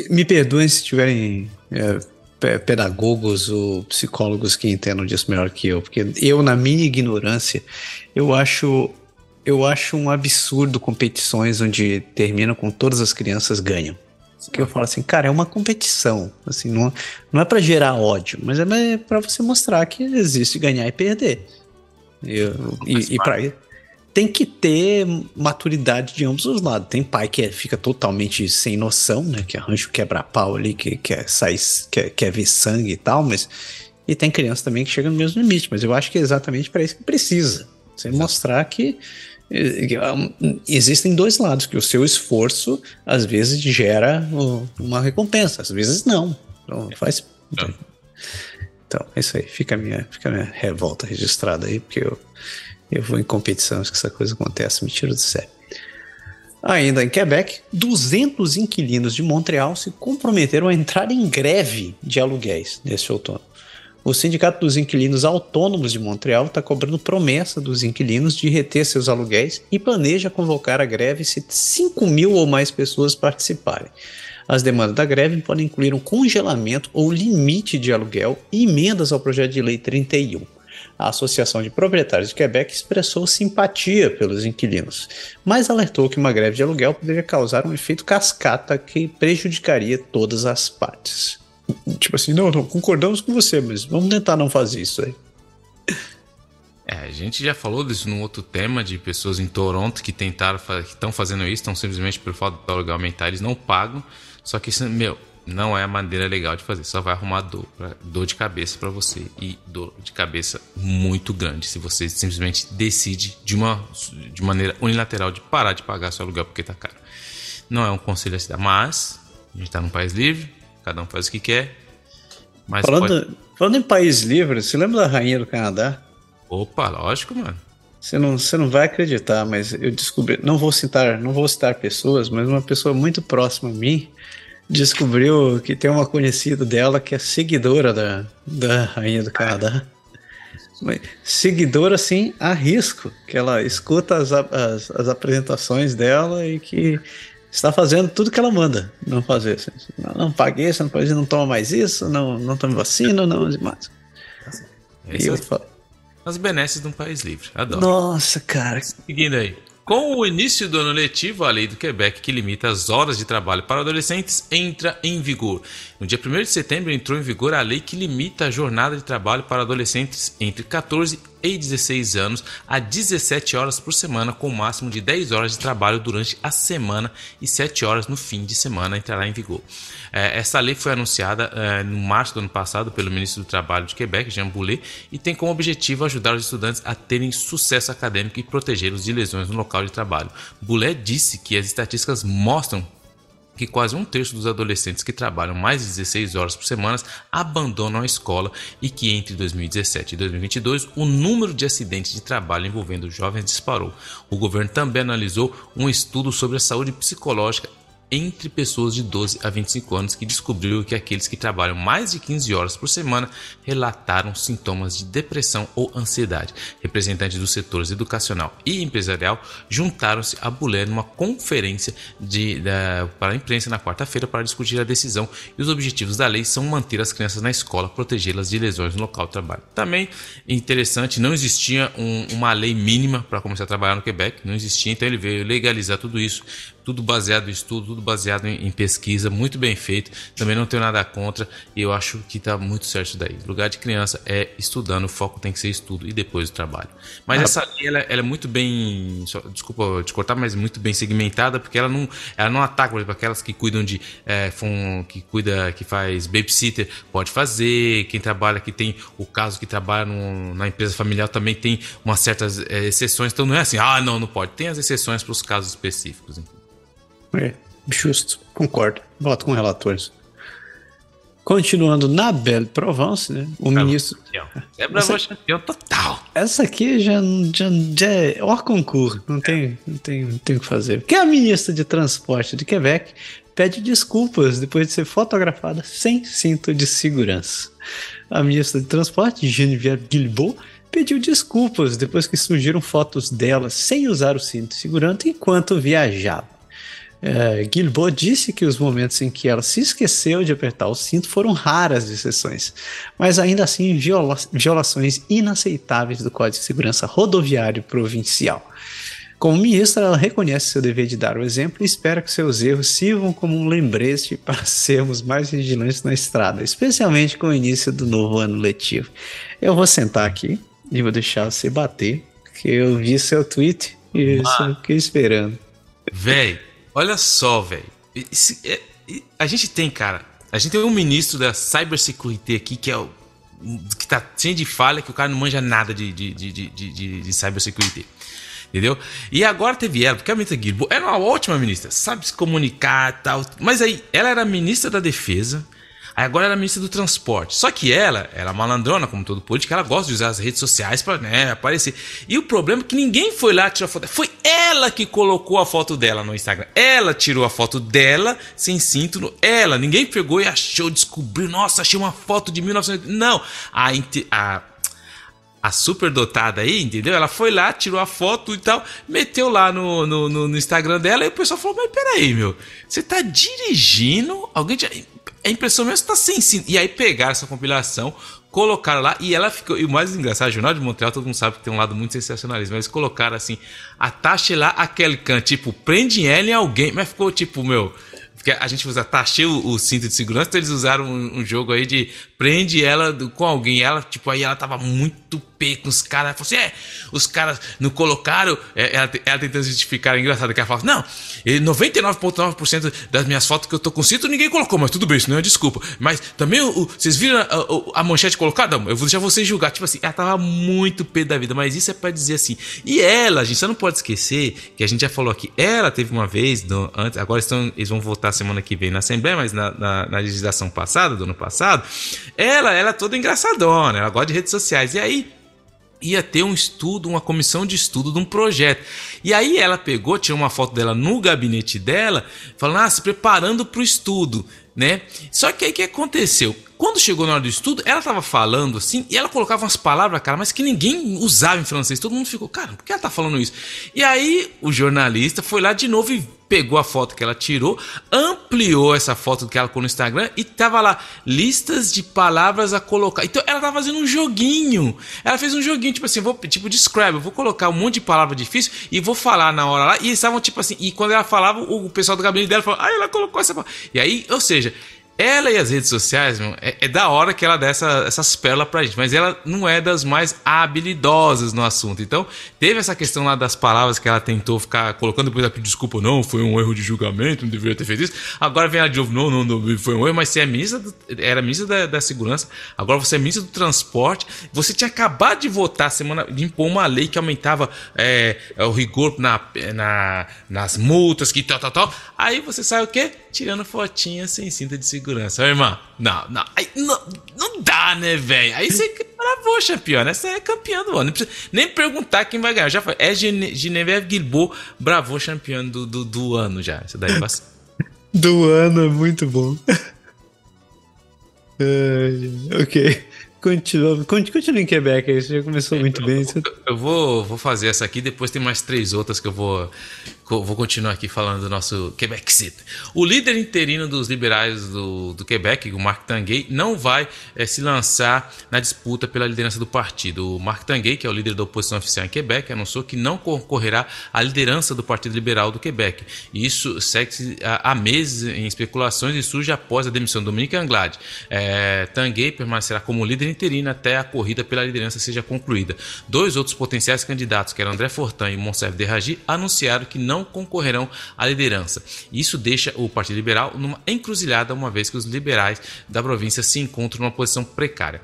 [SPEAKER 1] me perdoem se tiverem é, pedagogos ou psicólogos que entendam disso melhor que eu, porque eu, na minha ignorância, eu acho eu acho um absurdo competições onde terminam com todas as crianças ganham. Que eu falo assim, cara, é uma competição. Assim, não, não é para gerar ódio, mas é para você mostrar que existe ganhar e perder. Eu, e, e pra, tem que ter maturidade de ambos os lados. Tem pai que é, fica totalmente sem noção, né? Que arranja o quebra-pau ali, que quer sair, quer, quer ver sangue e tal, mas. E tem criança também que chega no mesmo limite, mas eu acho que é exatamente para isso que precisa. Você mostrar que existem dois lados, que o seu esforço às vezes gera uma recompensa, às vezes não. Então faz. Não. Então, é isso aí. Fica a minha, fica a minha revolta registrada aí, porque eu, eu vou em competições que essa coisa acontece, me tira do sério. Ainda em Quebec, 200 inquilinos de Montreal se comprometeram a entrar em greve de aluguéis neste outono. O Sindicato dos Inquilinos Autônomos de Montreal está cobrando promessa dos inquilinos de reter seus aluguéis e planeja convocar a greve se 5 mil ou mais pessoas participarem. As demandas da greve podem incluir um congelamento ou limite de aluguel e emendas ao projeto de lei 31. A Associação de Proprietários de Quebec expressou simpatia pelos inquilinos, mas alertou que uma greve de aluguel poderia causar um efeito cascata que prejudicaria todas as partes. Tipo assim, não, não, concordamos com você, mas vamos tentar não fazer isso aí.
[SPEAKER 2] É, a gente já falou disso num outro tema de pessoas em Toronto que tentaram, que estão fazendo isso, estão simplesmente por falta do aluguel aumentar, eles não pagam. Só que isso, meu, não é a maneira legal de fazer. Só vai arrumar dor, dor de cabeça para você e dor de cabeça muito grande se você simplesmente decide de uma de maneira unilateral de parar de pagar seu aluguel porque tá caro. Não é um conselho a se dar, mas a gente tá num país livre, cada um faz o que quer.
[SPEAKER 1] Mas falando, pode... falando em país livre, você lembra da rainha do Canadá?
[SPEAKER 2] Opa, lógico, mano.
[SPEAKER 1] Você não, você não vai acreditar, mas eu descobri, não vou citar, não vou citar pessoas, mas uma pessoa muito próxima a mim descobriu que tem uma conhecida dela que é seguidora da, da rainha do Canadá. seguidora assim a risco, que ela escuta as, as, as, apresentações dela e que está fazendo tudo que ela manda não fazer. Assim. Não, não paguei, você não pode, não toma mais isso, não, não tome vacina, não mais.
[SPEAKER 2] e eu falo, as benesses de um país livre. Adoro.
[SPEAKER 1] Nossa, cara.
[SPEAKER 2] Seguindo aí. Com o início do ano letivo, a lei do Quebec, que limita as horas de trabalho para adolescentes, entra em vigor. No dia 1 de setembro entrou em vigor a lei que limita a jornada de trabalho para adolescentes entre 14 e 16 anos a 17 horas por semana, com o um máximo de 10 horas de trabalho durante a semana e 7 horas no fim de semana entrará em vigor. É, essa lei foi anunciada é, no março do ano passado pelo ministro do Trabalho de Quebec, Jean Boulet, e tem como objetivo ajudar os estudantes a terem sucesso acadêmico e protegê-los de lesões no local de trabalho. Boulet disse que as estatísticas mostram que quase um terço dos adolescentes que trabalham mais de 16 horas por semana abandonam a escola e que entre 2017 e 2022 o número de acidentes de trabalho envolvendo jovens disparou. O governo também analisou um estudo sobre a saúde psicológica entre pessoas de 12 a 25 anos que descobriu que aqueles que trabalham mais de 15 horas por semana relataram sintomas de depressão ou ansiedade. Representantes dos setores educacional e empresarial juntaram-se a Bulé numa conferência de, da, para a imprensa na quarta-feira para discutir a decisão e os objetivos da lei são manter as crianças na escola, protegê-las de lesões no local de trabalho. Também interessante, não existia um, uma lei mínima para começar a trabalhar no Quebec, não existia, então ele veio legalizar tudo isso tudo baseado em estudo, tudo baseado em, em, pesquisa, muito bem feito. Também não tenho nada contra e eu acho que está muito certo daí. O lugar de criança é estudando, o foco tem que ser estudo e depois o trabalho. Mas ah. essa lei, ela, ela, é muito bem, só, desculpa te cortar, mas muito bem segmentada porque ela não, ela não ataca, por exemplo, aquelas que cuidam de, é, que cuida, que faz babysitter, pode fazer. Quem trabalha, que tem o caso que trabalha no, na empresa familiar também tem umas certas é, exceções. Então não é assim, ah, não, não pode. Tem as exceções para os casos específicos. Então.
[SPEAKER 1] É, justo, concordo. Voto com relatores. Continuando na Belle Provence, né? O
[SPEAKER 2] Bravo
[SPEAKER 1] ministro.
[SPEAKER 2] É bravo essa... campeão total.
[SPEAKER 1] Essa aqui já, já, já é hors concurso, não tem, não tem, não tem o que fazer. Porque a ministra de Transporte de Quebec pede desculpas depois de ser fotografada sem cinto de segurança. A ministra de Transporte, Geneviève Guilbeault, pediu desculpas depois que surgiram fotos dela sem usar o cinto de segurança enquanto viajava. É, Guilbault disse que os momentos em que ela se esqueceu de apertar o cinto foram raras exceções, mas ainda assim viola violações inaceitáveis do Código de Segurança Rodoviário Provincial. Como ministra, ela reconhece seu dever de dar o exemplo e espera que seus erros sirvam como um lembrete para sermos mais vigilantes na estrada, especialmente com o início do novo ano letivo. Eu vou sentar aqui e vou deixar você bater, porque eu vi seu tweet e eu fiquei esperando.
[SPEAKER 2] Véi, Olha só, velho. É, a gente tem, cara. A gente tem um ministro da cybersecurity aqui que é o. que tá cheio de falha, que o cara não manja nada de, de, de, de, de, de cybersecurity. Entendeu? E agora teve ela, porque a ministra Guilherme era uma ótima ministra, sabe se comunicar e tal. Mas aí, ela era ministra da defesa agora ela é ministra do transporte. Só que ela, ela é malandrona, como todo político, ela gosta de usar as redes sociais para né, aparecer. E o problema é que ninguém foi lá tirar foto. Foi ela que colocou a foto dela no Instagram. Ela tirou a foto dela sem cinto. Ela, ninguém pegou e achou, descobriu. Nossa, achei uma foto de 1900. Não, a, a a superdotada aí, entendeu? Ela foi lá, tirou a foto e tal, meteu lá no, no, no, Instagram dela e o pessoal falou: Mas peraí, meu, você tá dirigindo? Alguém. É impressão mesmo tá sem cinto. E aí pegaram essa compilação, colocaram lá e ela ficou. E o mais engraçado, o Jornal de Montreal, todo mundo sabe que tem um lado muito sensacionalismo. Eles colocaram assim, a taxa lá, aquele can, tipo, prende ela em alguém. Mas ficou tipo, meu. Porque a gente usa, taxei o, o, cinto de segurança, então eles usaram um, um, jogo aí de prende ela com alguém. Ela, tipo, aí ela tava muito pé com os caras. Ela falou assim: é, os caras não colocaram. É, ela, ela tentando justificar, é engraçado que ela fala: não, 99,9% das minhas fotos que eu tô com cinto ninguém colocou, mas tudo bem, isso não é desculpa. Mas também, o, vocês viram a, a, a, manchete colocada? Eu vou deixar vocês julgar. Tipo assim, ela tava muito pé da vida, mas isso é para dizer assim. E ela, a gente só não pode esquecer que a gente já falou aqui, ela teve uma vez, no, antes, agora estão, eles vão voltar semana que vem na Assembleia, mas na, na, na legislação passada, do ano passado, ela, ela é toda engraçadona, ela gosta de redes sociais. E aí, ia ter um estudo, uma comissão de estudo de um projeto. E aí ela pegou, tirou uma foto dela no gabinete dela, falando, ah, se preparando para o estudo. né? Só que aí o que aconteceu? Quando chegou na hora do estudo, ela tava falando assim, e ela colocava umas palavras, cara, mas que ninguém usava em francês. Todo mundo ficou, cara, por que ela tá falando isso? E aí o jornalista foi lá de novo e pegou a foto que ela tirou, ampliou essa foto que ela colocou no Instagram e tava lá listas de palavras a colocar. Então ela tava fazendo um joguinho. Ela fez um joguinho, tipo assim, vou tipo describe, eu vou colocar um monte de palavra difícil e vou falar na hora lá. E eles estavam tipo assim, e quando ela falava, o pessoal do gabinete dela falou: "Ah, ela colocou essa". E aí, ou seja, ela e as redes sociais, meu, é, é, da hora que ela dá essa, essas pérolas pra gente, mas ela não é das mais habilidosas no assunto. Então, teve essa questão lá das palavras que ela tentou ficar colocando, depois ela pediu desculpa, não, foi um erro de julgamento, não deveria ter feito isso. Agora vem ela de novo, não, não, não foi um erro, mas você é ministra, do, era ministra da, da Segurança, agora você é ministra do Transporte, você tinha acabado de votar semana, de impor uma lei que aumentava é, o rigor na, na, nas multas, que tal, tal, tal. Aí você sai o quê? Tirando fotinha sem cinta de segurança. Ô, irmã, não, não, aí, não, não dá, né, velho? Aí você bravou, campeão. Essa é campeã do ano. Nem, precisa, nem perguntar quem vai ganhar. Já foi. É Genevieve Guilbault, bravo, campeão do, do, do, ano já. Isso daí é bastante.
[SPEAKER 1] do ano é muito bom. ok. Continua, continua em Quebec, aí você já começou é, muito
[SPEAKER 2] eu,
[SPEAKER 1] bem.
[SPEAKER 2] Eu, eu, vou, vou fazer essa aqui, depois tem mais três outras que eu vou Vou continuar aqui falando do nosso Quebec City. O líder interino dos liberais do, do Quebec, o Mark Tanguay, não vai é, se lançar na disputa pela liderança do partido. O Mark Tanguay, que é o líder da oposição oficial em Quebec, anunciou que não concorrerá à liderança do Partido Liberal do Quebec. Isso segue há meses em especulações e surge após a demissão do Dominique Anglade. É, Tanguay permanecerá como líder interino até a corrida pela liderança seja concluída. Dois outros potenciais candidatos, que eram André Fortin e Monsef Derragi, anunciaram que não não concorrerão à liderança. Isso deixa o Partido Liberal numa encruzilhada, uma vez que os liberais da província se encontram numa posição precária.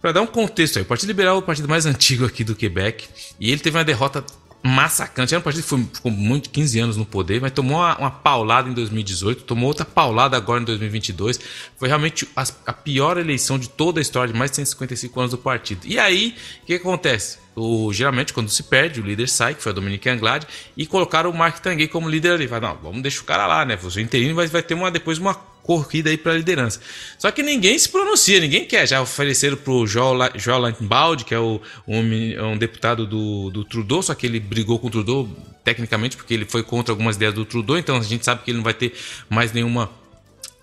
[SPEAKER 2] Para dar um contexto aí, o Partido Liberal é o partido mais antigo aqui do Quebec e ele teve uma derrota massacrante. Era um partido que foi, ficou muito 15 anos no poder, mas tomou uma, uma, paulada em 2018, tomou outra paulada agora em 2022. Foi realmente a, a, pior eleição de toda a história de mais de 155 anos do partido. E aí, o que acontece? O, geralmente, quando se perde, o líder sai, que foi o Dominique Anglade, e colocaram o Mark Tanguay como líder ali. Falaram, não, vamos deixar o cara lá, né? Você interino vai, vai ter uma, depois uma corrida aí para a liderança. Só que ninguém se pronuncia, ninguém quer. Já ofereceram para o João Langenbaldi, que é o, um, um, deputado do, do Trudeau, só que ele brigou com o Trudeau tecnicamente porque ele foi contra algumas ideias do Trudeau, então a gente sabe que ele não vai ter mais nenhuma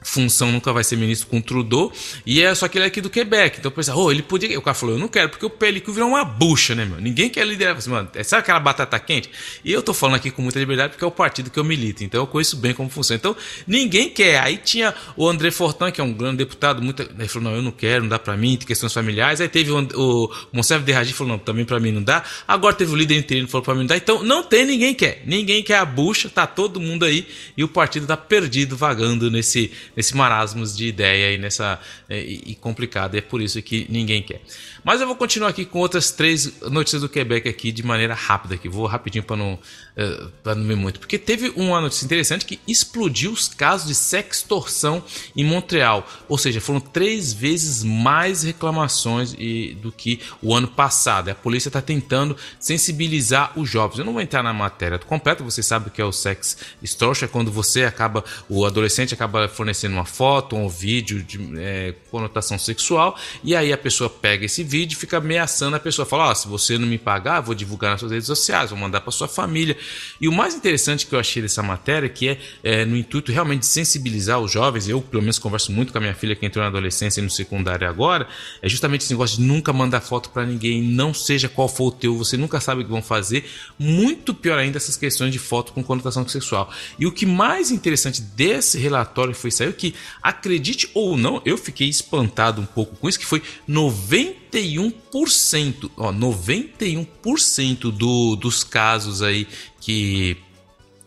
[SPEAKER 2] função nunca vai ser ministro com Trudeau, e é só que ele é aqui do Quebec. Então pensa, oh, ele podia. O cara falou, eu não quero, porque o Pelicu virou uma bucha, né, meu? Ninguém quer liderar. Mano, é, sabe aquela batata quente? E eu tô falando aqui com muita liberdade porque é o partido que eu milito, então eu conheço bem como funciona. Então, ninguém quer. Aí tinha o André Fortan, que é um grande deputado, muito, ele falou, não, eu não quero, não dá pra mim, tem questões familiares. Aí teve o, o Monserve de Ragi, falou, não, também pra mim não dá. Agora teve o líder interino, falou pra mim não dá. Então, não tem ninguém quer. Ninguém quer a bucha, tá todo mundo aí, e o partido tá perdido, vagando nesse, nesse marasmo de ideia aí nessa é, e, complicado. É por isso que ninguém quer. Mas eu vou continuar aqui com outras três notícias do Quebec aqui de maneira rápida aqui. Vou rapidinho para não uh, para não ver muito, porque teve uma notícia interessante que explodiu os casos de sextorção em Montreal, ou seja, foram três vezes mais reclamações e, do que o ano passado. A polícia está tentando sensibilizar os jovens. Eu não vou entrar na matéria completa. Você sabe o que é o sex extortion, é quando você acaba o adolescente acaba fornecendo uma foto, um vídeo de é, conotação sexual e aí a pessoa pega esse vídeo fica ameaçando a pessoa. Fala: oh, se você não me pagar, vou divulgar nas suas redes sociais, vou mandar para sua família. E o mais interessante que eu achei dessa matéria, que é, é, no intuito realmente de sensibilizar os jovens, eu pelo menos converso muito com a minha filha que entrou na adolescência e no secundário agora, é justamente esse negócio de nunca mandar foto para ninguém, não seja qual for o teu, você nunca sabe o que vão fazer. Muito pior ainda essas questões de foto com conotação sexual. E o que mais interessante desse relatório foi que, acredite ou não, eu fiquei espantado um pouco com isso, que foi 90 91%, ó, 91% do, dos casos aí que,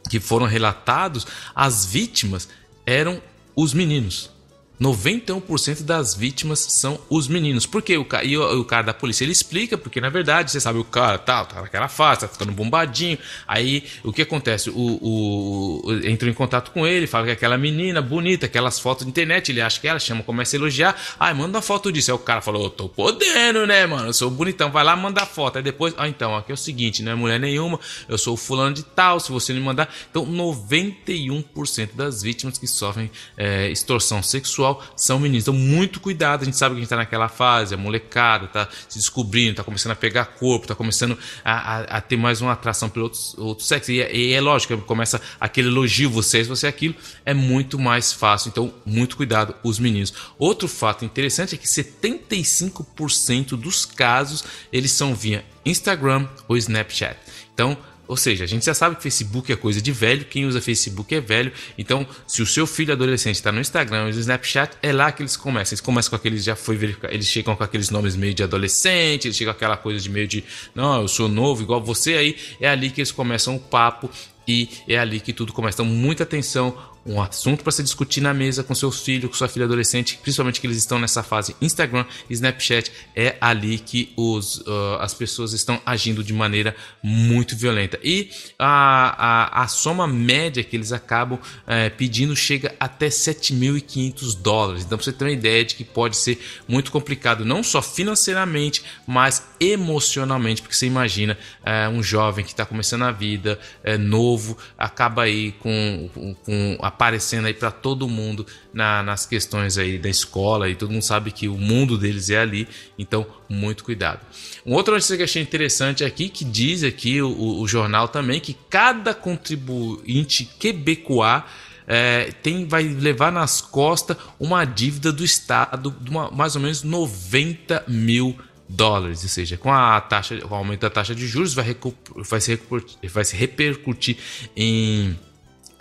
[SPEAKER 2] que foram relatados, as vítimas eram os meninos. 91% das vítimas são os meninos. Por quê? O, o, o, cara da polícia ele explica, porque na verdade, você sabe, o cara tá, tá naquela fase, tá ficando bombadinho. Aí o que acontece? O, o, entrou em contato com ele, fala que aquela menina bonita, aquelas fotos de internet, ele acha que ela chama, começa a elogiar. Ai, manda uma foto disso. Aí o cara falou: tô podendo, né, mano? Eu sou bonitão, vai lá, manda foto. Aí depois, ah, então, aqui é o seguinte, não é mulher nenhuma, eu sou o fulano de tal, se você me mandar. Então, 91% das vítimas que sofrem é, extorsão sexual são meninos. Então, muito cuidado. A gente sabe que a gente tá naquela fase, a molecada tá se descobrindo, tá começando a pegar corpo, tá começando a, a, a ter mais uma atração pelo outro, outro sexo. E, é, e é lógico, começa aquele elogio, você, você é aquilo, é muito mais fácil. Então, muito cuidado, os meninos. Outro fato interessante é que 75% dos casos eles são via Instagram ou Snapchat. Então, ou seja, a gente já sabe que Facebook é coisa de velho, quem usa Facebook é velho. Então, se o seu filho adolescente está no Instagram ou no Snapchat, é lá que eles começam. Eles começam com aqueles, já foi eles chegam com aqueles nomes meio de adolescente, eles chegam com aquela coisa de meio de, não, eu sou novo igual você, aí é ali que eles começam o papo e é ali que tudo começa. Então, muita atenção, um assunto para se discutir na mesa com seus filhos, com sua filha adolescente, principalmente que eles estão nessa fase Instagram e Snapchat, é ali que os, uh, as pessoas estão agindo de maneira muito violenta. E a, a, a soma média que eles acabam uh, pedindo chega até 7.500 dólares. Então, você ter uma ideia de que pode ser muito complicado, não só financeiramente, mas emocionalmente, porque você imagina uh, um jovem que está começando a vida, é novo, acaba aí com, com a aparecendo aí para todo mundo na, nas questões aí da escola e todo mundo sabe que o mundo deles é ali, então muito cuidado. Um outra notícia que achei interessante aqui, que diz aqui o, o jornal também, que cada contribuinte quebecois é, tem, vai levar nas costas uma dívida do Estado de uma, mais ou menos 90 mil dólares, ou seja, com a taxa, com o aumento da taxa de juros vai, vai, se, vai se repercutir em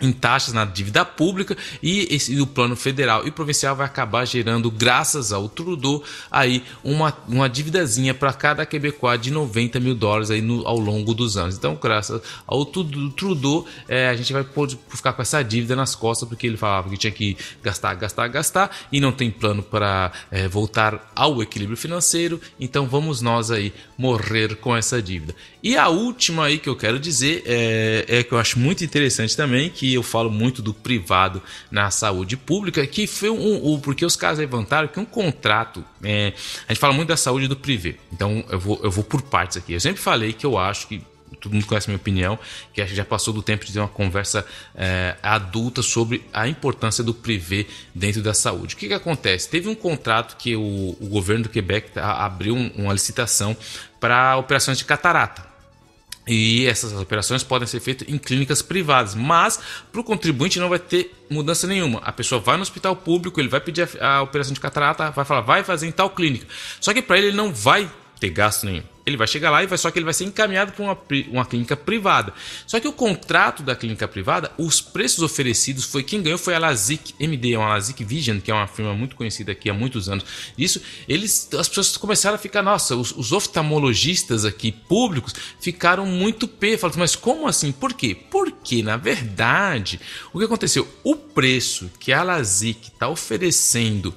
[SPEAKER 2] em taxas na dívida pública e, esse, o plano federal e provincial vai acabar gerando, graças ao Trudeau, aí uma, uma dívidazinha para cada quebecois de 90 mil dólares aí no, ao longo dos anos. Então, graças ao Trudeau, é, a gente vai poder ficar com essa dívida nas costas, porque ele falava que tinha que gastar, gastar, gastar e não tem plano para é, voltar ao equilíbrio financeiro. Então, vamos nós aí morrer com essa dívida. E a última aí que eu quero dizer é, é que eu acho muito interessante também, que eu falo muito do privado na saúde pública, que foi um, um porque os caras levantaram que um contrato, é, a gente fala muito da saúde do privê, então eu vou, eu vou por partes aqui. Eu sempre falei que eu acho que todo mundo conhece minha opinião, que acho que já passou do tempo de ter uma conversa é, adulta sobre a importância do privê dentro da saúde. O que, que acontece? Teve um contrato que o, o governo do Quebec abriu uma licitação para operações de catarata. E essas operações podem ser feitas em clínicas privadas, mas para o contribuinte não vai ter mudança nenhuma. A pessoa vai no hospital público, ele vai pedir a, a operação de catarata, vai falar, vai fazer em tal clínica. Só que para ele, ele não vai ter gasto nenhum. Ele vai chegar lá e vai só que ele vai ser encaminhado para uma, uma clínica privada. Só que o contrato da clínica privada, os preços oferecidos foi quem ganhou foi a Lazic MD, uma Lazic Vision, que é uma firma muito conhecida aqui há muitos anos. Isso, eles, as pessoas começaram a ficar, nossa, os, os oftalmologistas aqui públicos ficaram muito pé. Falaram, mas como assim? Por quê? Porque na verdade, o que aconteceu? O preço que a Lazic está oferecendo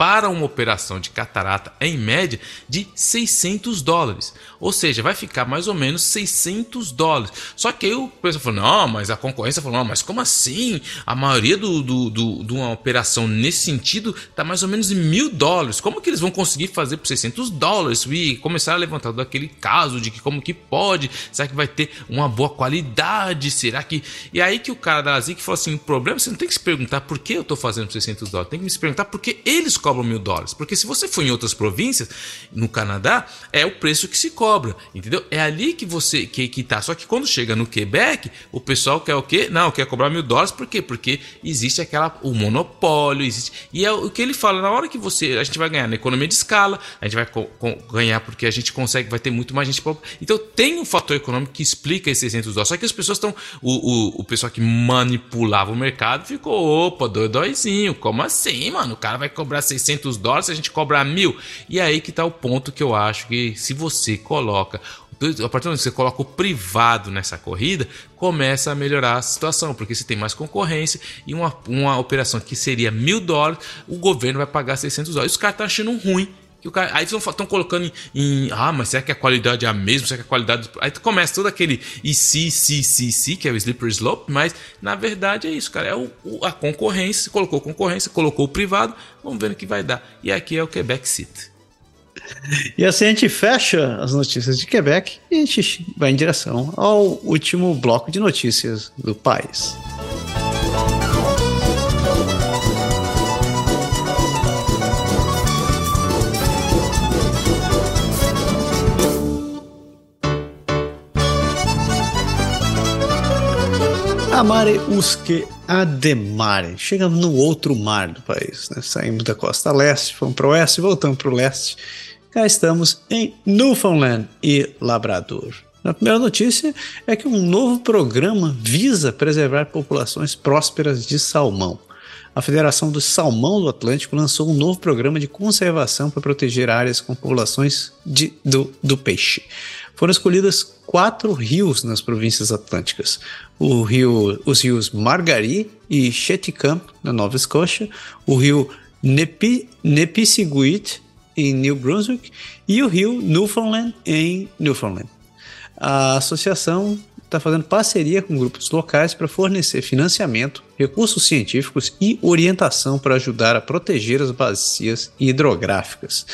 [SPEAKER 2] para uma operação de catarata em média de 600 dólares. Ou seja, vai ficar mais ou menos 600 dólares. Só que aí o pessoal falou: não, mas a concorrência falou: não, mas como assim? A maioria do, do, do, de uma operação nesse sentido está mais ou menos em mil dólares. Como que eles vão conseguir fazer por 600 dólares? E começaram a levantar daquele caso de que como que pode? Será que vai ter uma boa qualidade? Será que. E aí que o cara da Zic falou assim: o problema você não tem que se perguntar por que eu estou fazendo por 600 dólares, tem que se perguntar por que eles cobram cobram mil dólares. Porque se você for em outras províncias, no Canadá, é o preço que se cobra, entendeu? É ali que você que, que tá. Só que quando chega no Quebec, o pessoal quer o quê? Não, quer cobrar mil dólares, por quê? Porque existe aquela o monopólio, existe. E é o que ele fala, na hora que você. A gente vai ganhar na economia de escala, a gente vai ganhar porque a gente consegue, vai ter muito mais gente. Pra, então tem um fator econômico que explica esses 600 dólares. Só que as pessoas estão. O, o, o pessoal que manipulava o mercado ficou, opa, doidóizinho, como assim, mano? O cara vai cobrar 600 600 dólares, a gente cobra mil. E aí que está o ponto que eu acho que se você coloca a partir do momento que você coloca o privado nessa corrida, começa a melhorar a situação, porque você tem mais concorrência e uma, uma operação que seria mil dólares, o governo vai pagar 600 dólares. Os caras estão achando ruim o cara, aí estão colocando em, em, Ah, mas será que a qualidade é a mesma? Será que a qualidade. Aí começa todo aquele e se, se, se, se, que é o slippery slope, mas na verdade é isso, cara. É o, o, a concorrência, colocou concorrência, colocou o privado, vamos ver o que vai dar. E aqui é o Quebec City.
[SPEAKER 1] E assim a gente fecha as notícias de Quebec e a gente vai em direção ao último bloco de notícias do país. Amare Usque Ademare. Chegamos no outro mar do país. Né? Saímos da costa leste, fomos para o oeste, voltamos para o leste. Cá estamos em Newfoundland e Labrador. A primeira notícia é que um novo programa visa preservar populações prósperas de salmão. A Federação do Salmão do Atlântico lançou um novo programa de conservação para proteger áreas com populações de, do, do peixe foram escolhidas quatro rios nas províncias atlânticas: o rio, os rios Margaree e Cheticamp, na Nova Escócia, o rio Nepi, Nepisiguit, em New Brunswick, e o rio Newfoundland, em Newfoundland. A associação está fazendo parceria com grupos locais para fornecer financiamento, recursos científicos e orientação para ajudar a proteger as bacias hidrográficas.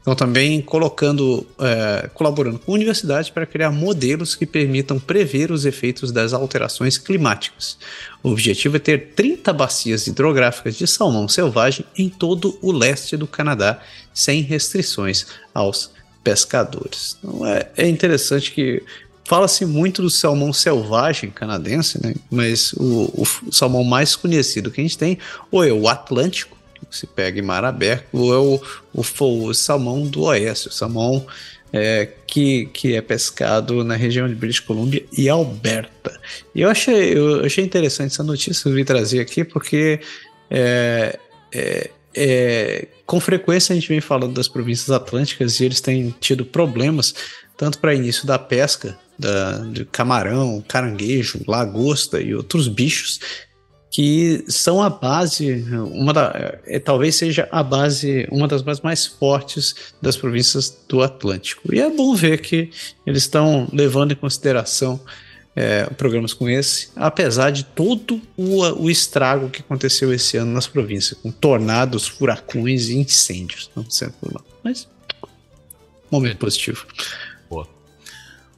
[SPEAKER 1] Estão também colocando, é, colaborando com universidades para criar modelos que permitam prever os efeitos das alterações climáticas. O objetivo é ter 30 bacias hidrográficas de salmão selvagem em todo o leste do Canadá, sem restrições aos pescadores. Então é, é interessante que fala-se muito do salmão selvagem canadense, né? mas o, o salmão mais conhecido que a gente tem ou é o Atlântico se pega em mar aberto, é o, o, o salmão do oeste, o salmão é, que, que é pescado na região de British Columbia e Alberta. E eu achei, eu achei interessante essa notícia que eu vim trazer aqui, porque é, é, é, com frequência a gente vem falando das províncias atlânticas e eles têm tido problemas tanto para início da pesca da, de camarão, caranguejo, lagosta e outros bichos que são a base, uma da, é, talvez seja a base, uma das bases mais fortes das províncias do Atlântico. E é bom ver que eles estão levando em consideração é, programas como esse, apesar de todo o, o, estrago que aconteceu esse ano nas províncias, com tornados, furacões e incêndios. Não sendo Mas, momento positivo.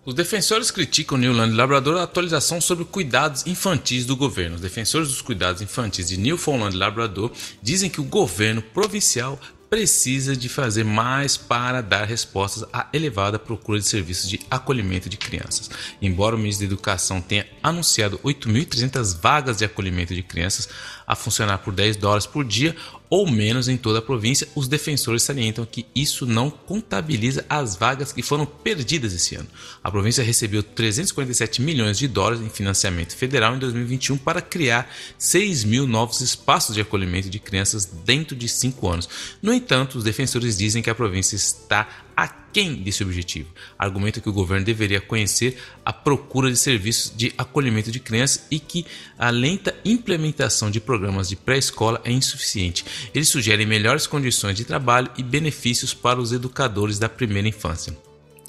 [SPEAKER 2] Os defensores criticam Newland Labrador a atualização sobre cuidados infantis do governo. Os defensores dos cuidados infantis de Newfoundland Labrador dizem que o governo provincial precisa de fazer mais para dar respostas à elevada procura de serviços de acolhimento de crianças. Embora o ministro da Educação tenha anunciado 8.300 vagas de acolhimento de crianças a funcionar por 10 dólares por dia, ou menos em toda a província, os defensores salientam que isso não contabiliza as vagas que foram perdidas esse ano. A província recebeu 347 milhões de dólares em financiamento federal em 2021 para criar 6 mil novos espaços de acolhimento de crianças dentro de cinco anos. No entanto, os defensores dizem que a província está aquém desse objetivo. Argumenta que o governo deveria conhecer a procura de serviços de acolhimento de crianças e que a lenta implementação de programas de pré-escola é insuficiente. Eles sugerem melhores condições de trabalho e benefícios para os educadores da primeira infância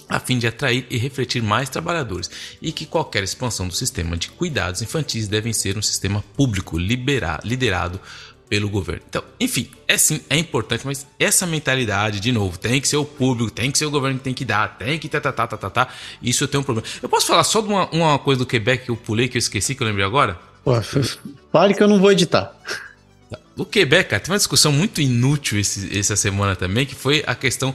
[SPEAKER 2] a fim de atrair e refletir mais trabalhadores, e que qualquer expansão do sistema de cuidados infantis deve ser um sistema público liderado pelo governo. Então, enfim, é sim, é importante, mas essa mentalidade, de novo, tem que ser o público, tem que ser o governo que tem que dar, tem que tá, tá, tá, tá, tá, tá. Isso eu tenho um problema. Eu posso falar só de uma, uma coisa do Quebec que eu pulei, que eu esqueci, que eu lembrei agora?
[SPEAKER 1] Pô, fale que eu não vou editar.
[SPEAKER 2] O Quebec, cara, teve uma discussão muito inútil esse, essa semana também, que foi a questão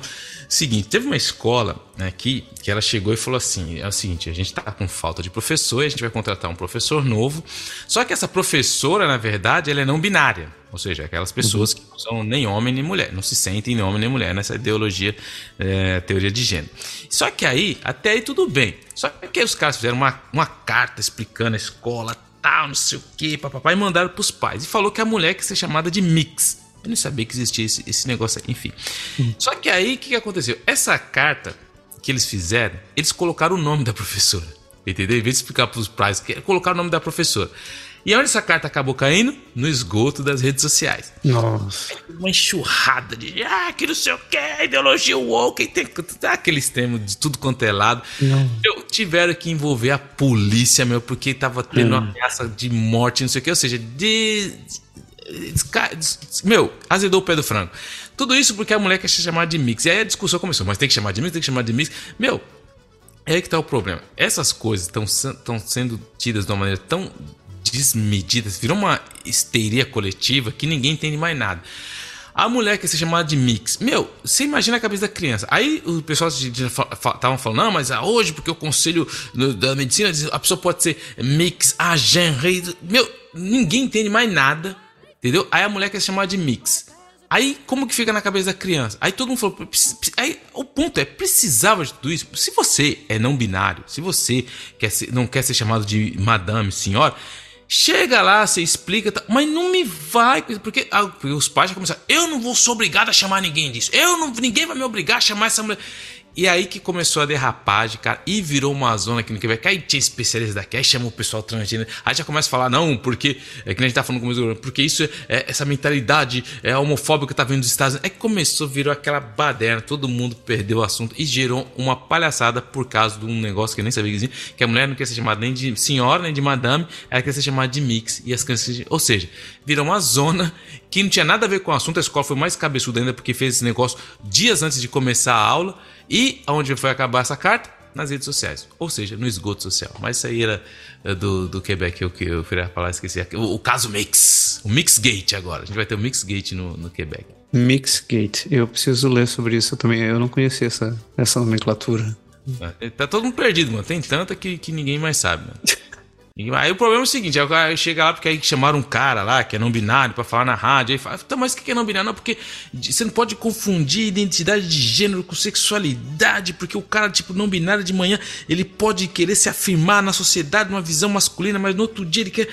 [SPEAKER 2] seguinte: teve uma escola aqui né, que ela chegou e falou assim: é o seguinte, a gente tá com falta de professor, a gente vai contratar um professor novo. Só que essa professora, na verdade, ela é não binária. Ou seja, aquelas pessoas que não são nem homem nem mulher, não se sentem nem homem nem mulher nessa ideologia, é, teoria de gênero. Só que aí, até aí tudo bem. Só que aí os caras fizeram uma, uma carta explicando a escola, tal, não sei o que, papapá, e mandaram pros pais. E falou que a mulher quer ser chamada de mix. Eu nem sabia que existia esse, esse negócio aí, enfim. Uhum. Só que aí, o que, que aconteceu? Essa carta que eles fizeram? Eles colocaram o nome da professora. Entendeu? Em vez de explicar para os pais, colocaram o nome da professora. E onde essa carta acabou caindo? No esgoto das redes sociais.
[SPEAKER 1] Nossa.
[SPEAKER 2] Uma enxurrada de ah, que não sei o que, ideologia woke, tem aqueles termos de tudo quanto é lado. Eu, tiveram que envolver a polícia, meu, porque tava tendo hum. uma ameaça de morte, não sei o que, ou seja, de. Meu, azedou o pé do frango. Tudo isso porque a mulher quer ser chamada de mix. E aí a discussão começou, mas tem que chamar de mix, tem que chamar de mix. Meu, é aí que tá o problema. Essas coisas estão sendo tidas de uma maneira tão desmedidas, virou uma histeria coletiva que ninguém entende mais nada. A mulher quer ser chamada de mix. Meu, você imagina a cabeça da criança. Aí o pessoal estavam falando, não, mas hoje, porque o conselho da medicina diz a pessoa pode ser mix, agent, meu, ninguém entende mais nada, entendeu? Aí a mulher quer ser chamada de mix. Aí, como que fica na cabeça da criança? Aí todo mundo falou. Aí, o ponto é, precisava de tudo isso. Se você é não binário, se você quer ser, não quer ser chamado de madame, senhora, Chega lá, você explica, tá, mas não me vai, porque, porque os pais já começaram. Eu não vou ser obrigado a chamar ninguém disso. Eu não, ninguém vai me obrigar a chamar essa mulher. E aí que começou a derrapagem, cara, e virou uma zona aqui no Quebec. Aí tinha especialistas daqui, aí chamou o pessoal transgênero. Aí já começa a falar, não, porque, é que a gente tá falando com porque isso é, é, essa mentalidade é homofóbica que tá vindo dos Estados Unidos. Aí começou, virou aquela baderna, todo mundo perdeu o assunto e gerou uma palhaçada por causa de um negócio que eu nem sabia que existia, que a mulher não quer ser chamada nem de senhora, nem de madame, ela quer ser chamada de mix. E as crianças, ou seja, virou uma zona que não tinha nada a ver com o assunto. A escola foi mais cabeçuda ainda porque fez esse negócio dias antes de começar a aula. E aonde foi acabar essa carta? Nas redes sociais, ou seja, no esgoto social. Mas isso aí era eh, do, do Quebec, o que eu queria falar, esqueci. O, o caso Mix, o Mixgate agora. A gente vai ter o Mixgate no, no Quebec.
[SPEAKER 1] Mixgate, eu preciso ler sobre isso também. Eu não conhecia essa, essa nomenclatura.
[SPEAKER 2] É, tá todo mundo perdido, mano. Tem tanta que, que ninguém mais sabe, mano. Aí o problema é o seguinte, aí chega lá porque aí chamaram um cara lá, que é não binário, para falar na rádio, aí fala, tá, mas o que é não binário? Não, porque você não pode confundir identidade de gênero com sexualidade, porque o cara, tipo, não binário de manhã, ele pode querer se afirmar na sociedade, numa visão masculina, mas no outro dia ele quer...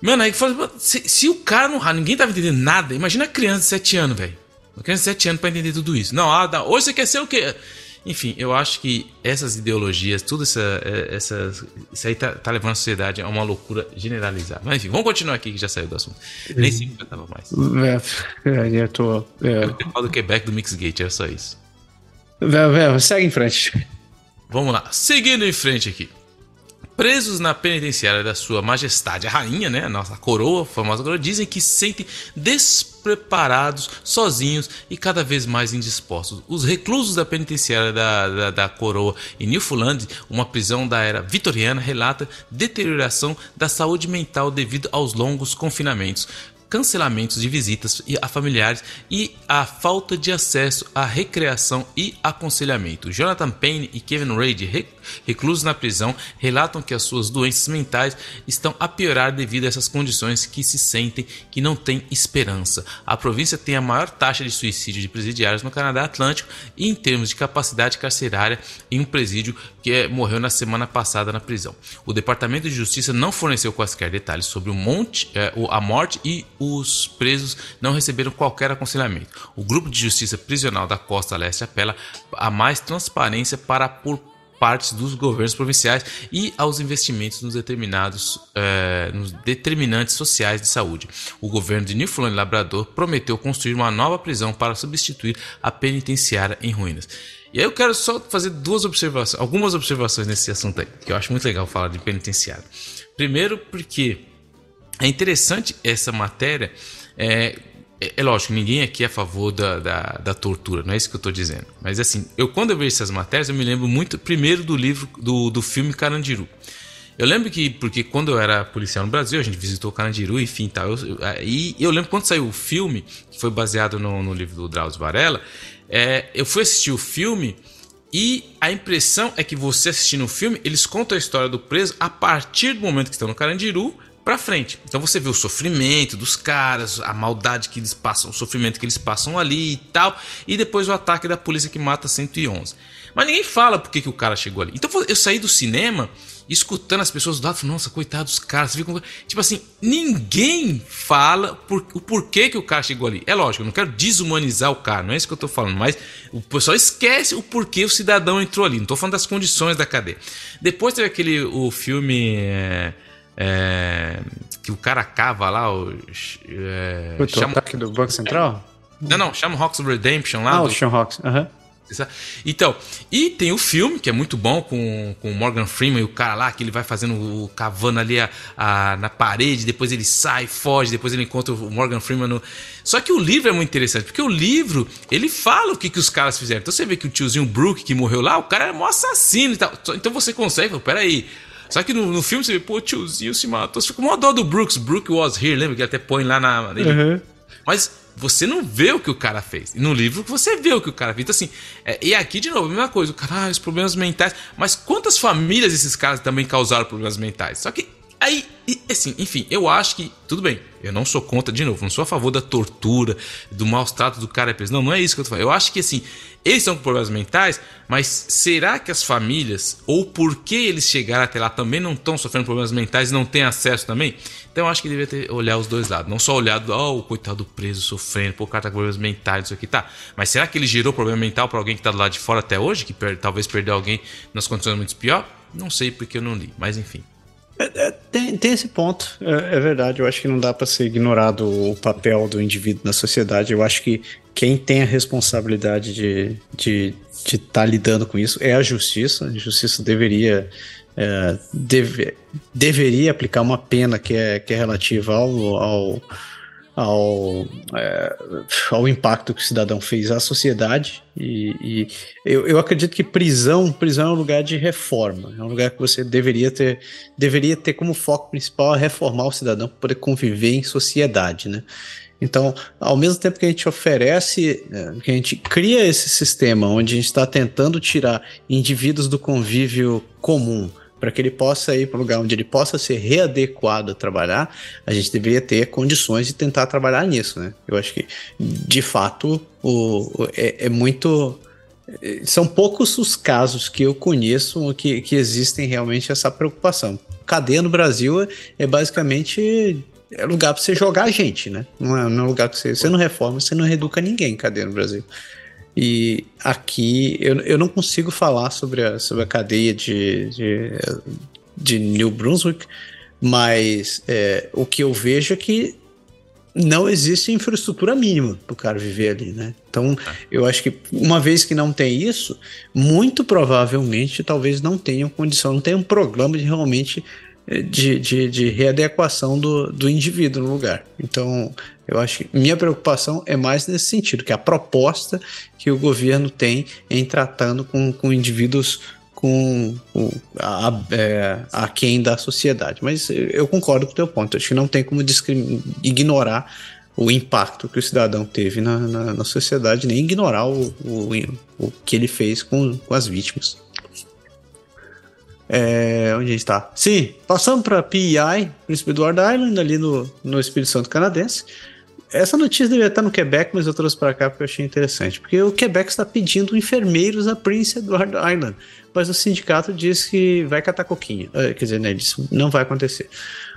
[SPEAKER 2] Mano, aí fala, se, se o cara não... Ninguém tava entendendo nada, imagina a criança de 7 anos, velho. Uma criança de 7 anos pra entender tudo isso. Não, ah, hoje você quer ser o quê? Enfim, eu acho que essas ideologias, tudo essa, é, essa, isso aí tá, tá, levando a sociedade a uma loucura generalizada. Mas enfim, vamos continuar aqui que já saiu do assunto. Nem eu tava mais.
[SPEAKER 1] É, é, eu tô. É.
[SPEAKER 2] Eu falo do Quebec do Mixgate, é só isso.
[SPEAKER 1] É, segue em frente.
[SPEAKER 2] Vamos lá, seguindo em frente aqui presos na penitenciária da Sua Majestade a Rainha, né, a nossa coroa, a famosa coroa, dizem que se sentem despreparados, sozinhos e cada vez mais indispostos. Os reclusos da penitenciária da, da, da coroa em Newfoundland, uma prisão da era vitoriana, relata deterioração da saúde mental devido aos longos confinamentos cancelamentos de visitas a familiares e a falta de acesso à recreação e aconselhamento. Jonathan Payne e Kevin Reid, reclusos na prisão, relatam que as suas doenças mentais estão a piorar devido a essas condições que se sentem que não têm esperança. A província tem a maior taxa de suicídio de presidiários no Canadá Atlântico e em termos de capacidade carcerária em um presídio que é, morreu na semana passada na prisão. O Departamento de Justiça não forneceu quaisquer detalhes sobre o monte, é, a morte e os presos não receberam qualquer aconselhamento. O Grupo de Justiça Prisional da Costa Leste apela a mais transparência para por partes dos governos provinciais e aos investimentos nos determinados eh, nos determinantes sociais de saúde. O governo de Newfoundland e Labrador prometeu construir uma nova prisão para substituir a penitenciária em ruínas. E aí eu quero só fazer duas observações, algumas observações nesse assunto aí, que eu acho muito legal falar de penitenciária. Primeiro porque é interessante essa matéria. É, é, é, lógico, ninguém aqui é a favor da, da, da, tortura, não é isso que eu estou dizendo. Mas assim, eu quando eu vejo essas matérias, eu me lembro muito, primeiro, do livro, do, do filme Carandiru. Eu lembro que, porque quando eu era policial no Brasil, a gente visitou Carandiru, enfim, tal. Eu, eu, e eu lembro quando saiu o filme, que foi baseado no, no livro do Drauzio Varela, é, eu fui assistir o filme e a impressão é que você assistindo o filme, eles contam a história do preso a partir do momento que estão no Carandiru pra frente. Então você vê o sofrimento dos caras, a maldade que eles passam, o sofrimento que eles passam ali e tal, e depois o ataque da polícia que mata 111. Mas ninguém fala por que, que o cara chegou ali. Então eu saí do cinema escutando as pessoas do lado, falando, nossa, coitado dos caras. Tipo assim, ninguém fala por, o porquê que o cara chegou ali. É lógico, eu não quero desumanizar o cara, não é isso que eu tô falando, mas o pessoal esquece o porquê o cidadão entrou ali. Não tô falando das condições da cadeia. Depois teve aquele o filme. É, é, que o cara cava lá, o.
[SPEAKER 1] É, o chama... ataque do Banco Central?
[SPEAKER 2] Não, não, chama Rocks Redemption lá.
[SPEAKER 1] Ah,
[SPEAKER 2] do...
[SPEAKER 1] o Sean Rocks, aham. Uhum.
[SPEAKER 2] Então, e tem o filme, que é muito bom, com, com o Morgan Freeman e o cara lá, que ele vai fazendo o cavando ali a, a, na parede, depois ele sai, foge, depois ele encontra o Morgan Freeman no. Só que o livro é muito interessante, porque o livro, ele fala o que, que os caras fizeram. Então você vê que o tiozinho Brook, que morreu lá, o cara era um assassino e tal. Então você consegue, peraí. Só que no, no filme você vê, pô, o tiozinho se matou. Você fica com uma dó do Brooks. Brook was here, lembra que ele até põe lá na. Uhum. Mas você não vê o que o cara fez. E no livro você vê o que o cara fez. Então, assim, é, e aqui, de novo, a mesma coisa. O cara, ah, os problemas mentais. Mas quantas famílias esses caras também causaram problemas mentais? Só que aí, assim, enfim, eu acho que, tudo bem, eu não sou contra, de novo, não sou a favor da tortura, do maus trato do cara preso. Não, não é isso que eu tô falando. Eu acho que, assim, eles estão com problemas mentais, mas será que as famílias, ou porque eles chegaram até lá, também não estão sofrendo problemas mentais e não têm acesso também? Então eu acho que deveria ter olhar os dois lados. Não só olhar do, oh, o coitado preso sofrendo, pô, o cara tá com problemas mentais, isso aqui tá. Mas será que ele gerou problema mental para alguém que tá do lado de fora até hoje, que per talvez perdeu alguém nas condições muito pior? Não sei porque eu não li, mas enfim.
[SPEAKER 1] É, é, tem, tem esse ponto, é, é, verdade. Eu acho que não dá para ser ignorado o papel do indivíduo na sociedade. Eu acho que quem tem a responsabilidade de estar de, de tá lidando com isso é a justiça. A justiça deveria é, deve, deveria aplicar uma pena que é, que é relativa ao, ao, ao, é, ao impacto que o cidadão fez à sociedade. E, e, eu, eu acredito que prisão, prisão é um lugar de reforma, é um lugar que você deveria ter, deveria ter como foco principal reformar o cidadão para poder conviver em sociedade, né? Então, ao mesmo tempo que a gente oferece, é, que a gente cria esse sistema onde a gente está tentando tirar indivíduos do convívio comum, para que ele possa ir para um lugar onde ele possa ser readequado a trabalhar, a gente deveria ter condições de tentar trabalhar nisso, né? Eu acho que, de fato, o, o é, é, muito. É, são poucos os casos que eu conheço que, que existem realmente essa preocupação. Cadeia no Brasil é basicamente é lugar para você jogar gente, né? Não é, não é lugar que você, você não reforma, você não reeduca ninguém cadeia no Brasil. E aqui eu, eu não consigo falar sobre a, sobre a cadeia de, de, de New Brunswick, mas é, o que eu vejo é que não existe infraestrutura mínima para o cara viver ali, né? Então, eu acho que uma vez que não tem isso, muito provavelmente talvez não tenham condição, não tenham um programa de realmente de, de, de readequação do, do indivíduo no lugar. Então, eu acho que minha preocupação é mais nesse sentido, que a proposta que o governo tem em tratando com, com indivíduos com, com a, a, é, a quem da sociedade. Mas eu concordo com o teu ponto. Acho que não tem como ignorar o impacto que o cidadão teve na, na, na sociedade, nem ignorar o, o, o que ele fez com, com as vítimas. É, onde a gente está? Sim, passando para PEI, Príncipe Edward Island, ali no, no Espírito Santo canadense. Essa notícia deveria estar no Quebec, mas eu trouxe para cá porque eu achei interessante. Porque o Quebec está pedindo enfermeiros a Prince Edward Island, mas o sindicato diz que vai catar coquinha. É, quer dizer, né, não vai acontecer.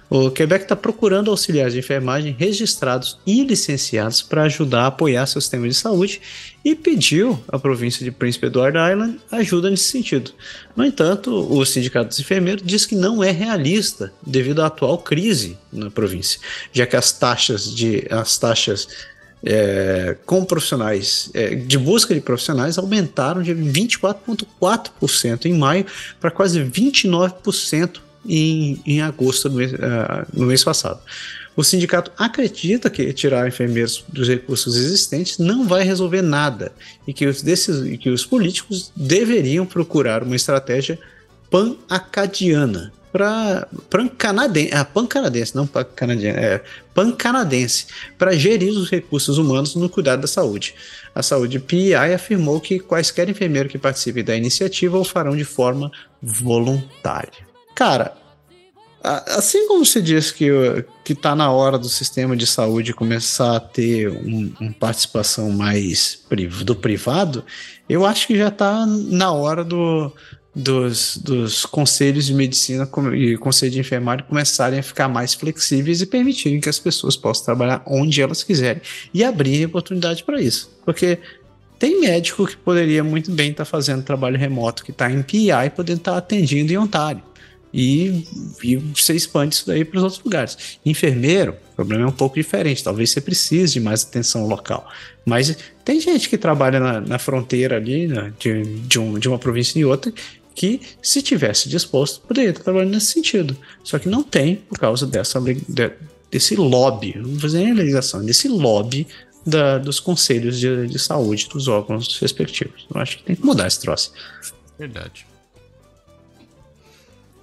[SPEAKER 1] O Quebec está procurando auxiliares de enfermagem registrados e licenciados para ajudar a apoiar seu sistema de saúde e pediu à província de Príncipe Edward Island ajuda nesse sentido. No entanto, o Sindicato dos Enfermeiros diz que não é realista devido à atual crise na província, já que as taxas de as taxas é, com profissionais é, de busca de profissionais aumentaram de 24,4% em maio para quase 29% em, em agosto do mês, uh, no mês passado. O sindicato acredita que tirar enfermeiros dos recursos existentes não vai resolver nada e que os, desses, que os políticos deveriam procurar uma estratégia pan-acadiana para pan-canadense, ah, pan-canadense, não pan-canadiana, é pan-canadense, para gerir os recursos humanos no cuidado da saúde. A Saúde PI afirmou que quaisquer enfermeiros que participem da iniciativa o farão de forma voluntária. Cara, Assim como se diz que que está na hora do sistema de saúde começar a ter uma um participação mais do privado, eu acho que já está na hora do, dos, dos conselhos de medicina e conselho de enfermagem começarem a ficar mais flexíveis e permitirem que as pessoas possam trabalhar onde elas quiserem e abrir oportunidade para isso. Porque tem médico que poderia muito bem estar tá fazendo trabalho remoto, que está em PI, podendo estar tá atendendo em Ontário. E, e você expande isso daí para os outros lugares. Enfermeiro, o problema é um pouco diferente. Talvez você precise de mais atenção local. Mas tem gente que trabalha na, na fronteira ali, né, de, de, um, de uma província e outra, que, se tivesse disposto, poderia estar trabalhando nesse sentido. Só que não tem por causa dessa, de, desse lobby, não vou fazer nem legislação, desse lobby da, dos conselhos de, de saúde dos órgãos respectivos. Eu acho que tem que mudar esse troço.
[SPEAKER 2] Verdade.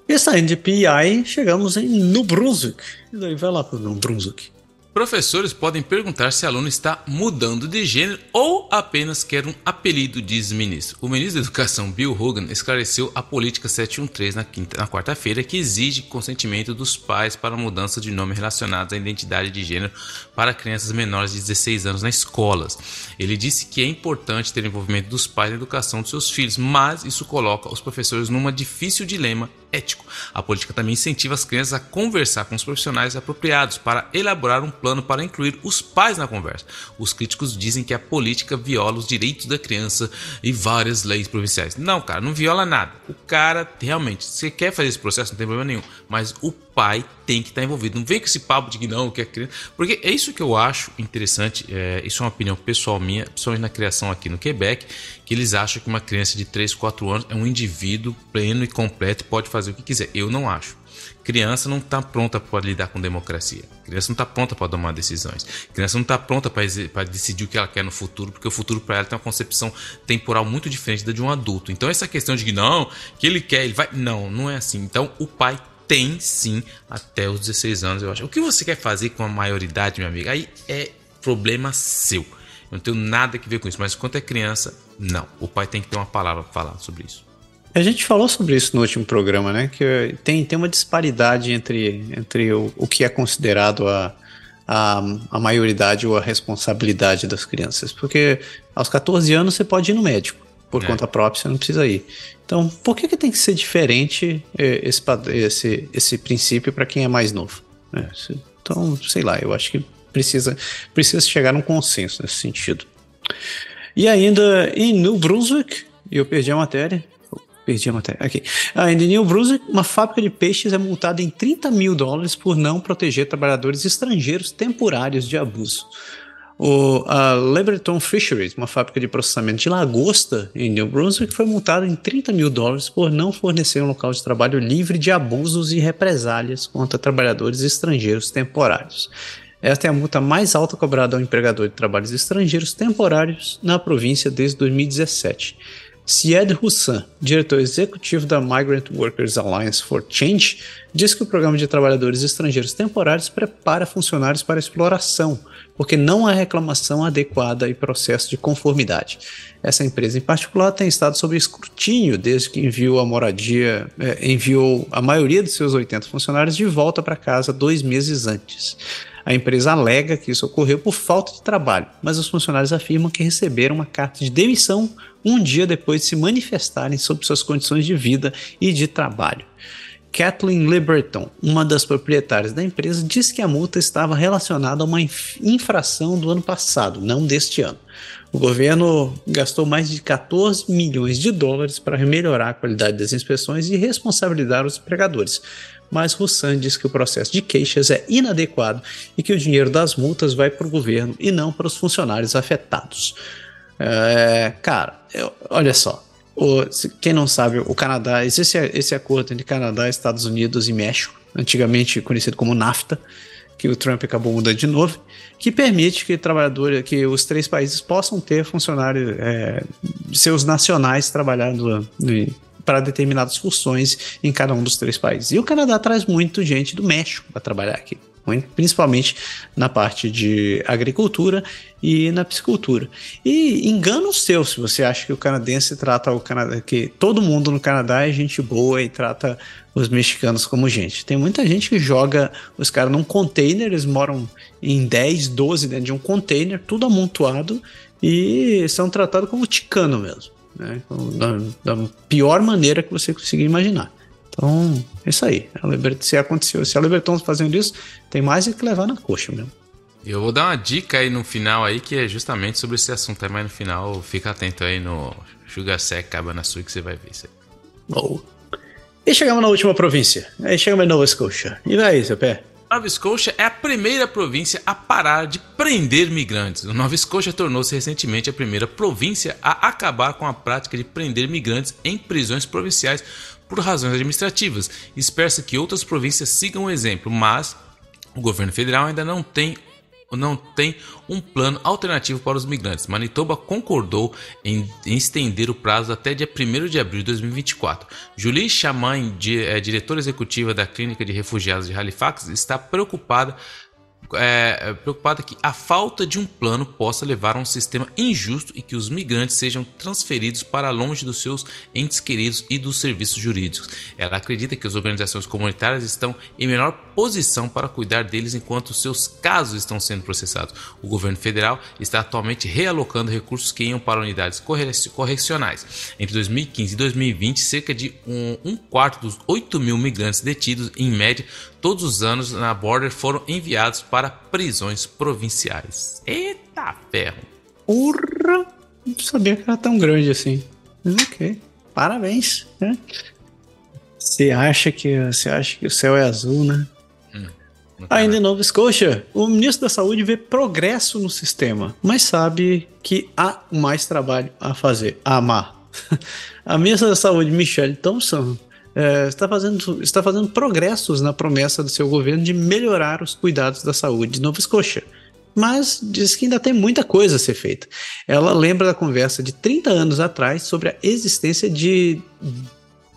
[SPEAKER 1] E saindo de PI, chegamos em New Brunswick. E daí vai lá para New Brunswick.
[SPEAKER 2] Professores podem perguntar se aluno está mudando de gênero ou apenas quer um apelido, diz o ministro. O ministro da Educação, Bill Hogan, esclareceu a política 713 na, quinta, na quarta-feira, que exige consentimento dos pais para mudança de nome relacionados à identidade de gênero para crianças menores de 16 anos nas escolas. Ele disse que é importante ter envolvimento dos pais na educação dos seus filhos, mas isso coloca os professores numa difícil dilema ético. A política também incentiva as crianças a conversar com os profissionais apropriados para elaborar um plano para incluir os pais na conversa. Os críticos dizem que a política viola os direitos da criança e várias leis provinciais. Não, cara, não viola nada. O cara realmente, você quer fazer esse processo, não tem problema nenhum, mas o pai tem que estar envolvido. Não vem com esse papo de que não, que é criança. Porque é isso que eu acho interessante. É, isso é uma opinião pessoal minha, principalmente na criação aqui no Quebec, que eles acham que uma criança de 3, 4 anos é um indivíduo pleno e completo pode fazer o que quiser. Eu não acho. Criança não está pronta para lidar com democracia. Criança não está pronta para tomar decisões. Criança não está pronta para decidir o que ela quer no futuro, porque o futuro para ela tem uma concepção temporal muito diferente da de um adulto. Então essa questão de que não, que ele quer, ele vai, não, não é assim. Então o pai tem sim até os 16 anos, eu acho. O que você quer fazer com a maioridade, meu amigo? Aí é problema seu. Eu não tenho nada a ver com isso, mas quando é criança, não. O pai tem que ter uma palavra para falar sobre isso.
[SPEAKER 1] A gente falou sobre isso no último programa, né? Que tem, tem uma disparidade entre, entre o, o que é considerado a, a, a maioridade ou a responsabilidade das crianças. Porque aos 14 anos você pode ir no médico. Por é. conta própria, você não precisa ir. Então, por que, que tem que ser diferente eh, esse, esse, esse princípio para quem é mais novo? É, então, sei lá, eu acho que precisa, precisa chegar num consenso nesse sentido. E ainda em New Brunswick, eu perdi a matéria. Perdi a matéria. Aqui. Ainda em New Brunswick, uma fábrica de peixes é multada em 30 mil dólares por não proteger trabalhadores estrangeiros temporários de abuso. O, a Leberton Fisheries, uma fábrica de processamento de lagosta em New Brunswick, foi multada em 30 mil dólares por não fornecer um local de trabalho livre de abusos e represálias contra trabalhadores estrangeiros temporários. Esta é a multa mais alta cobrada ao empregador de trabalhos estrangeiros temporários na província desde 2017. Syed Hussan, diretor executivo da Migrant Workers Alliance for Change, diz que o programa de trabalhadores estrangeiros temporários prepara funcionários para exploração, porque não há reclamação adequada e processo de conformidade. Essa empresa em particular tem estado sob escrutínio desde que enviou a moradia, eh, enviou a maioria de seus 80 funcionários de volta para casa dois meses antes. A empresa alega que isso ocorreu por falta de trabalho, mas os funcionários afirmam que receberam uma carta de demissão um dia depois de se manifestarem sobre suas condições de vida e de trabalho. Kathleen Liberton, uma das proprietárias da empresa, disse que a multa estava relacionada a uma infração do ano passado, não deste ano. O governo gastou mais de 14 milhões de dólares para melhorar a qualidade das inspeções e responsabilizar os empregadores. Mas Russan diz que o processo de queixas é inadequado e que o dinheiro das multas vai para o governo e não para os funcionários afetados. É, cara, eu, olha só. O, quem não sabe, o Canadá, existe esse acordo entre Canadá, Estados Unidos e México, antigamente conhecido como NAFTA, que o Trump acabou mudando de novo, que permite que trabalhadores, que os três países possam ter funcionários, é, seus nacionais trabalhando para determinadas funções em cada um dos três países. E o Canadá traz muito gente do México para trabalhar aqui. Principalmente na parte de agricultura e na piscicultura. E engano seu se você acha que o canadense trata o Canadá, que todo mundo no Canadá é gente boa e trata os mexicanos como gente. Tem muita gente que joga os caras num container, eles moram em 10, 12 dentro de um container, tudo amontoado e são tratados como ticano mesmo, né? Da, da pior maneira que você conseguir imaginar. Então, é isso aí. A se aconteceu, se a Liberton tá fazendo isso, tem mais é que levar na coxa mesmo.
[SPEAKER 2] Eu vou dar uma dica aí no final aí, que é justamente sobre esse assunto aí, mas no final fica atento aí no Sugar Sec Cabana Sul que você vai ver isso aí.
[SPEAKER 1] Boa. E chegamos na última província. Aí chegamos em Nova Scotia. E daí, seu pé?
[SPEAKER 2] Nova Scotia é a primeira província a parar de prender migrantes. Nova Scotia tornou-se recentemente a primeira província a acabar com a prática de prender migrantes em prisões provinciais por razões administrativas. Espera-se que outras províncias sigam o exemplo, mas o governo federal ainda não tem não tem um plano alternativo para os migrantes. Manitoba concordou em, estender o prazo até dia 1 de abril de 2024. Julie Chaman, é, diretora executiva da Clínica de Refugiados de Halifax, está preocupada é, é, preocupada que a falta de um plano possa levar a um sistema injusto e que os migrantes sejam transferidos para longe dos seus entes queridos e dos serviços jurídicos. Ela acredita que as organizações comunitárias estão em melhor posição para cuidar deles enquanto seus casos estão sendo processados. O governo federal está atualmente realocando recursos que iam para unidades correcionais. Entre 2015 e 2020, cerca de um, um quarto dos 8 mil migrantes detidos, em média, todos os anos na border foram enviados para prisões provinciais. Eita ferro!
[SPEAKER 1] Porra! Não sabia que era tão grande assim. ok. Parabéns, né? Você acha que você acha que o céu é azul, né? Hum, Ainda em Nova Scotia, o ministro da Saúde vê progresso no sistema, mas sabe que há mais trabalho a fazer, a amar. A ministra da Saúde, Michelle Thompson, é, está, fazendo, está fazendo progressos na promessa do seu governo de melhorar os cuidados da saúde de Nova Escócia. Mas diz que ainda tem muita coisa a ser feita. Ela lembra da conversa de 30 anos atrás sobre a existência de,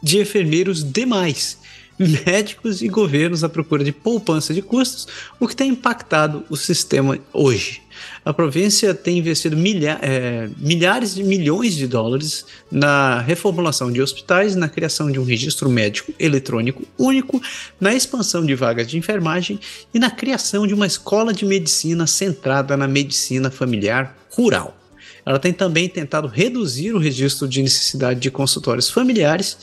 [SPEAKER 1] de enfermeiros demais médicos e governos à procura de poupança de custos, o que tem impactado o sistema hoje. A província tem investido milha é, milhares de milhões de dólares na reformulação de hospitais, na criação de um registro médico eletrônico único, na expansão de vagas de enfermagem e na criação de uma escola de medicina centrada na medicina familiar rural. Ela tem também tentado reduzir o registro de necessidade de consultórios familiares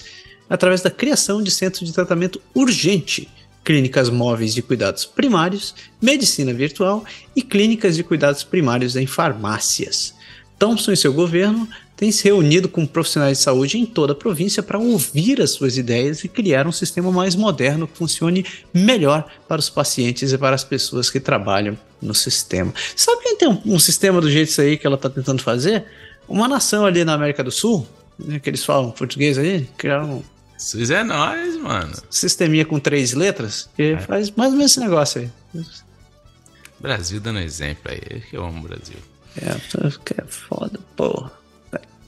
[SPEAKER 1] através da criação de centros de tratamento urgente, clínicas móveis de cuidados primários, medicina virtual e clínicas de cuidados primários em farmácias. Thompson e seu governo têm se reunido com profissionais de saúde em toda a província para ouvir as suas ideias e criar um sistema mais moderno que funcione melhor para os pacientes e para as pessoas que trabalham no sistema. Sabe quem tem um, um sistema do jeito aí que ela está tentando fazer? Uma nação ali na América do Sul, né, que eles falam português aí, criaram
[SPEAKER 2] SUS é nós, mano.
[SPEAKER 1] Sisteminha com três letras, que é. faz mais ou menos esse negócio aí.
[SPEAKER 2] Brasil dando exemplo aí, que eu amo o Brasil.
[SPEAKER 1] É, que é foda, porra.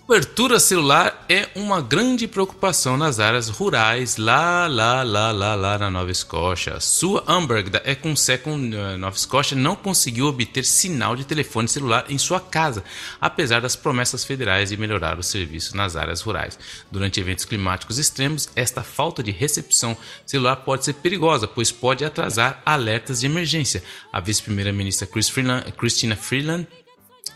[SPEAKER 2] Cobertura celular é uma grande preocupação nas áreas rurais lá, lá, lá, lá, lá na Nova Escócia. Sua Amberg da Econsecon eh, Nova Escócia não conseguiu obter sinal de telefone celular em sua casa, apesar das promessas federais de melhorar o serviço nas áreas rurais. Durante eventos climáticos extremos, esta falta de recepção celular pode ser perigosa, pois pode atrasar alertas de emergência. A vice-primeira-ministra Christina Freeland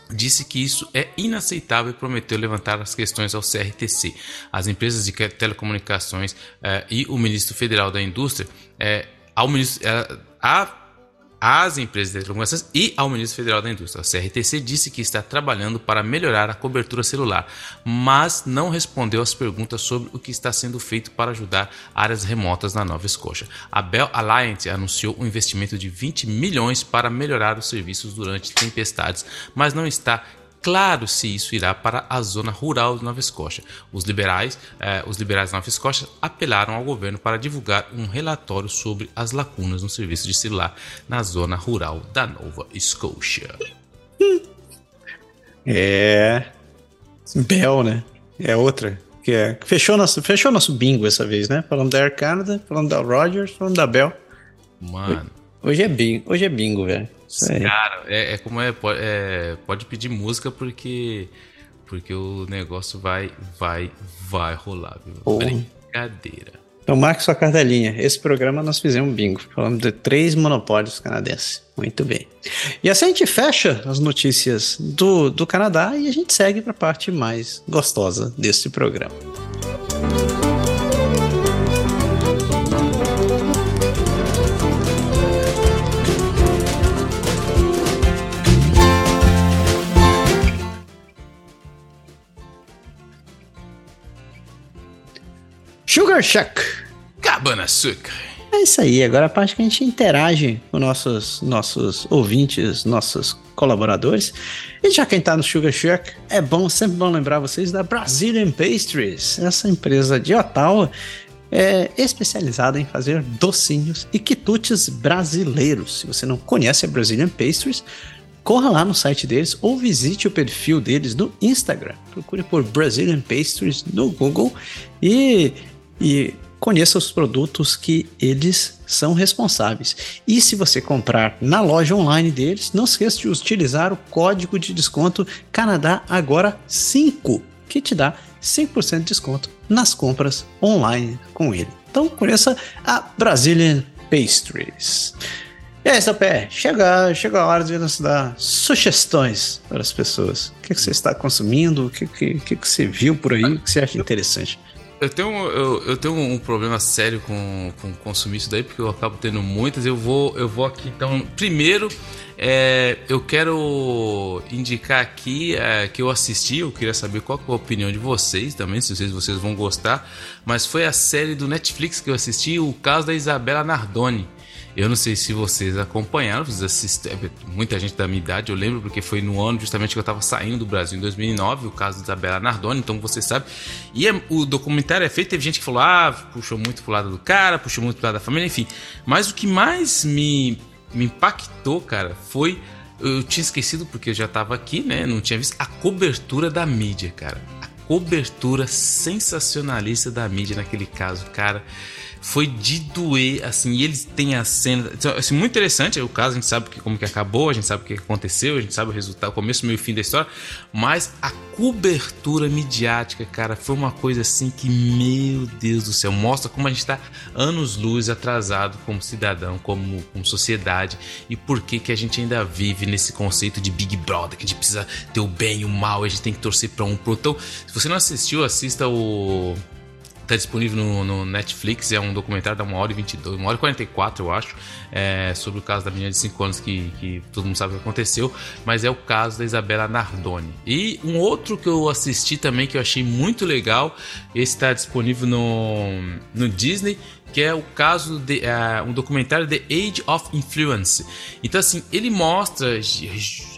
[SPEAKER 2] disse que isso é inaceitável e prometeu levantar as questões ao CRTC. As empresas de telecomunicações eh, e o ministro federal da indústria, eh, ao ministro, eh, a às empresas de telecomunicações e ao Ministro Federal da Indústria. A CRTC disse que está trabalhando para melhorar a cobertura celular, mas não respondeu às perguntas sobre o que está sendo feito para ajudar áreas remotas na Nova Escócia. A Bell Alliance anunciou um investimento de 20 milhões para melhorar os serviços durante tempestades, mas não está claro se isso irá para a zona rural de Nova Escócia. Os liberais, eh, os liberais de Nova Escócia apelaram ao governo para divulgar um relatório sobre as lacunas no serviço de celular na zona rural da Nova Escócia.
[SPEAKER 1] É. Bell, né? É outra. Que é... fechou, nosso, fechou nosso bingo essa vez, né? Falando da Air Canada, falando da Rogers, falando da Bell.
[SPEAKER 2] Mano.
[SPEAKER 1] Hoje é bingo, hoje é bingo, velho.
[SPEAKER 2] Cara, é, é como é, é, Pode pedir música porque. Porque o negócio vai, vai, vai rolar, viu? Oh. Brincadeira.
[SPEAKER 1] Então marque sua cartelinha. Esse programa nós fizemos bingo. Falamos de três monopólios canadenses. Muito bem. E assim a gente fecha as notícias do, do Canadá e a gente segue para a parte mais gostosa desse programa. Sugar Shack.
[SPEAKER 2] Cabana Açúcar.
[SPEAKER 1] É isso aí, agora a parte que a gente interage com nossos, nossos ouvintes, nossos colaboradores. E já quem está no Sugar Shack, é bom, sempre bom lembrar vocês da Brazilian Pastries, essa empresa de Ottawa é especializada em fazer docinhos e quitutes brasileiros. Se você não conhece a Brazilian Pastries, corra lá no site deles ou visite o perfil deles no Instagram. Procure por Brazilian Pastries no Google e e conheça os produtos que eles são responsáveis. E se você comprar na loja online deles, não esqueça de utilizar o código de desconto Canadá Agora 5, que te dá 5% de desconto nas compras online com ele. Então conheça a Brazilian Pastries. E aí, seu pé, chega, chega a hora de nos dar sugestões para as pessoas. O que, que você está consumindo? O que, que, que, que você viu por aí? O que você acha interessante?
[SPEAKER 2] Eu tenho, eu, eu tenho um problema sério com, com consumir isso daí, porque eu acabo tendo muitas. Eu vou, eu vou aqui, então, primeiro, é, eu quero indicar aqui é, que eu assisti, eu queria saber qual é a opinião de vocês também, se vocês, vocês vão gostar, mas foi a série do Netflix que eu assisti, o caso da Isabela Nardoni. Eu não sei se vocês acompanharam, vocês assistem, muita gente da minha idade, eu lembro porque foi no ano justamente que eu estava saindo do Brasil em 2009, o caso da Isabela Nardoni, então você sabe. E é, o documentário é feito, teve gente que falou, ah, puxou muito pro lado do cara, puxou muito pro lado da família, enfim. Mas o que mais me, me impactou, cara, foi. Eu tinha esquecido porque eu já estava aqui, né? Não tinha visto a cobertura da mídia, cara. A cobertura sensacionalista da mídia naquele caso, cara foi de doer, assim, e eles têm a cena, então, assim, muito interessante o caso, a gente sabe que, como que acabou, a gente sabe o que aconteceu, a gente sabe o resultado, o começo, meio e fim da história, mas a cobertura midiática, cara, foi uma coisa assim que, meu Deus do céu, mostra como a gente está anos-luz atrasado como cidadão, como, como sociedade, e por que que a gente ainda vive nesse conceito de Big Brother, que a gente precisa ter o bem e o mal, a gente tem que torcer para um pro. Então, se você não assistiu, assista o Tá disponível no, no, Netflix, é um documentário da 1 hora e 22, 1 hora e 44, eu acho, é, sobre o caso da menina de 5 anos que, que todo mundo sabe o que aconteceu, mas é o caso da Isabela Nardoni. E um outro que eu assisti também que eu achei muito legal, esse está disponível no, no Disney, que é o caso de uh, um documentário The Age of Influence. Então assim, ele mostra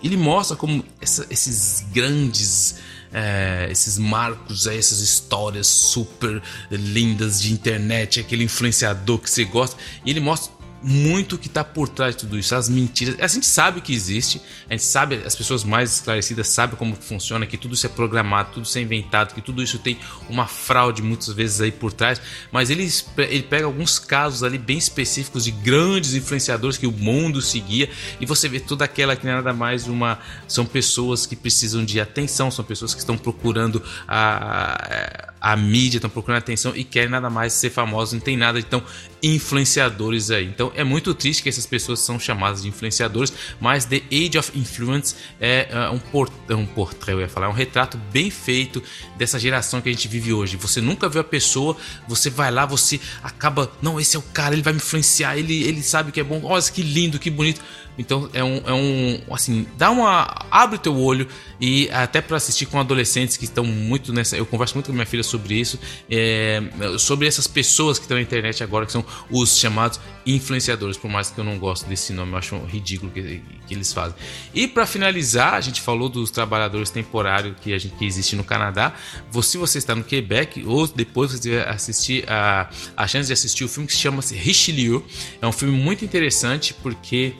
[SPEAKER 2] ele mostra como essa, esses grandes é, esses marcos, é, essas histórias super lindas de internet, aquele influenciador que você gosta, e ele mostra muito que está por trás de tudo isso, as mentiras. A gente sabe que existe, a gente sabe, as pessoas mais esclarecidas sabem como funciona, que tudo isso é programado, tudo isso é inventado, que tudo isso tem uma fraude muitas vezes aí por trás, mas ele, ele pega alguns casos ali bem específicos de grandes influenciadores que o mundo seguia e você vê toda aquela que não é nada mais uma. São pessoas que precisam de atenção, são pessoas que estão procurando a a mídia estão procurando atenção e querem nada mais ser famosos, não tem nada de tão influenciadores aí. Então é muito triste que essas pessoas são chamadas de influenciadores, mas The Age of Influence é, é um, port é um portrait, eu ia falar, é um retrato bem feito dessa geração que a gente vive hoje. Você nunca viu a pessoa, você vai lá, você acaba, não, esse é o cara, ele vai me influenciar, ele, ele sabe que é bom, olha que lindo, que bonito então é um, é um assim, dá uma abre o teu olho e até para assistir com adolescentes que estão muito nessa, eu converso muito com minha filha sobre isso, é, sobre essas pessoas que estão na internet agora que são os chamados influenciadores, por mais que eu não goste desse nome, eu acho ridículo que, que eles fazem. E para finalizar, a gente falou dos trabalhadores temporários que a gente que existe no Canadá. Se você está no Quebec ou depois você tiver assistir a, a chance de assistir o filme que se chama Richelieu, é um filme muito interessante porque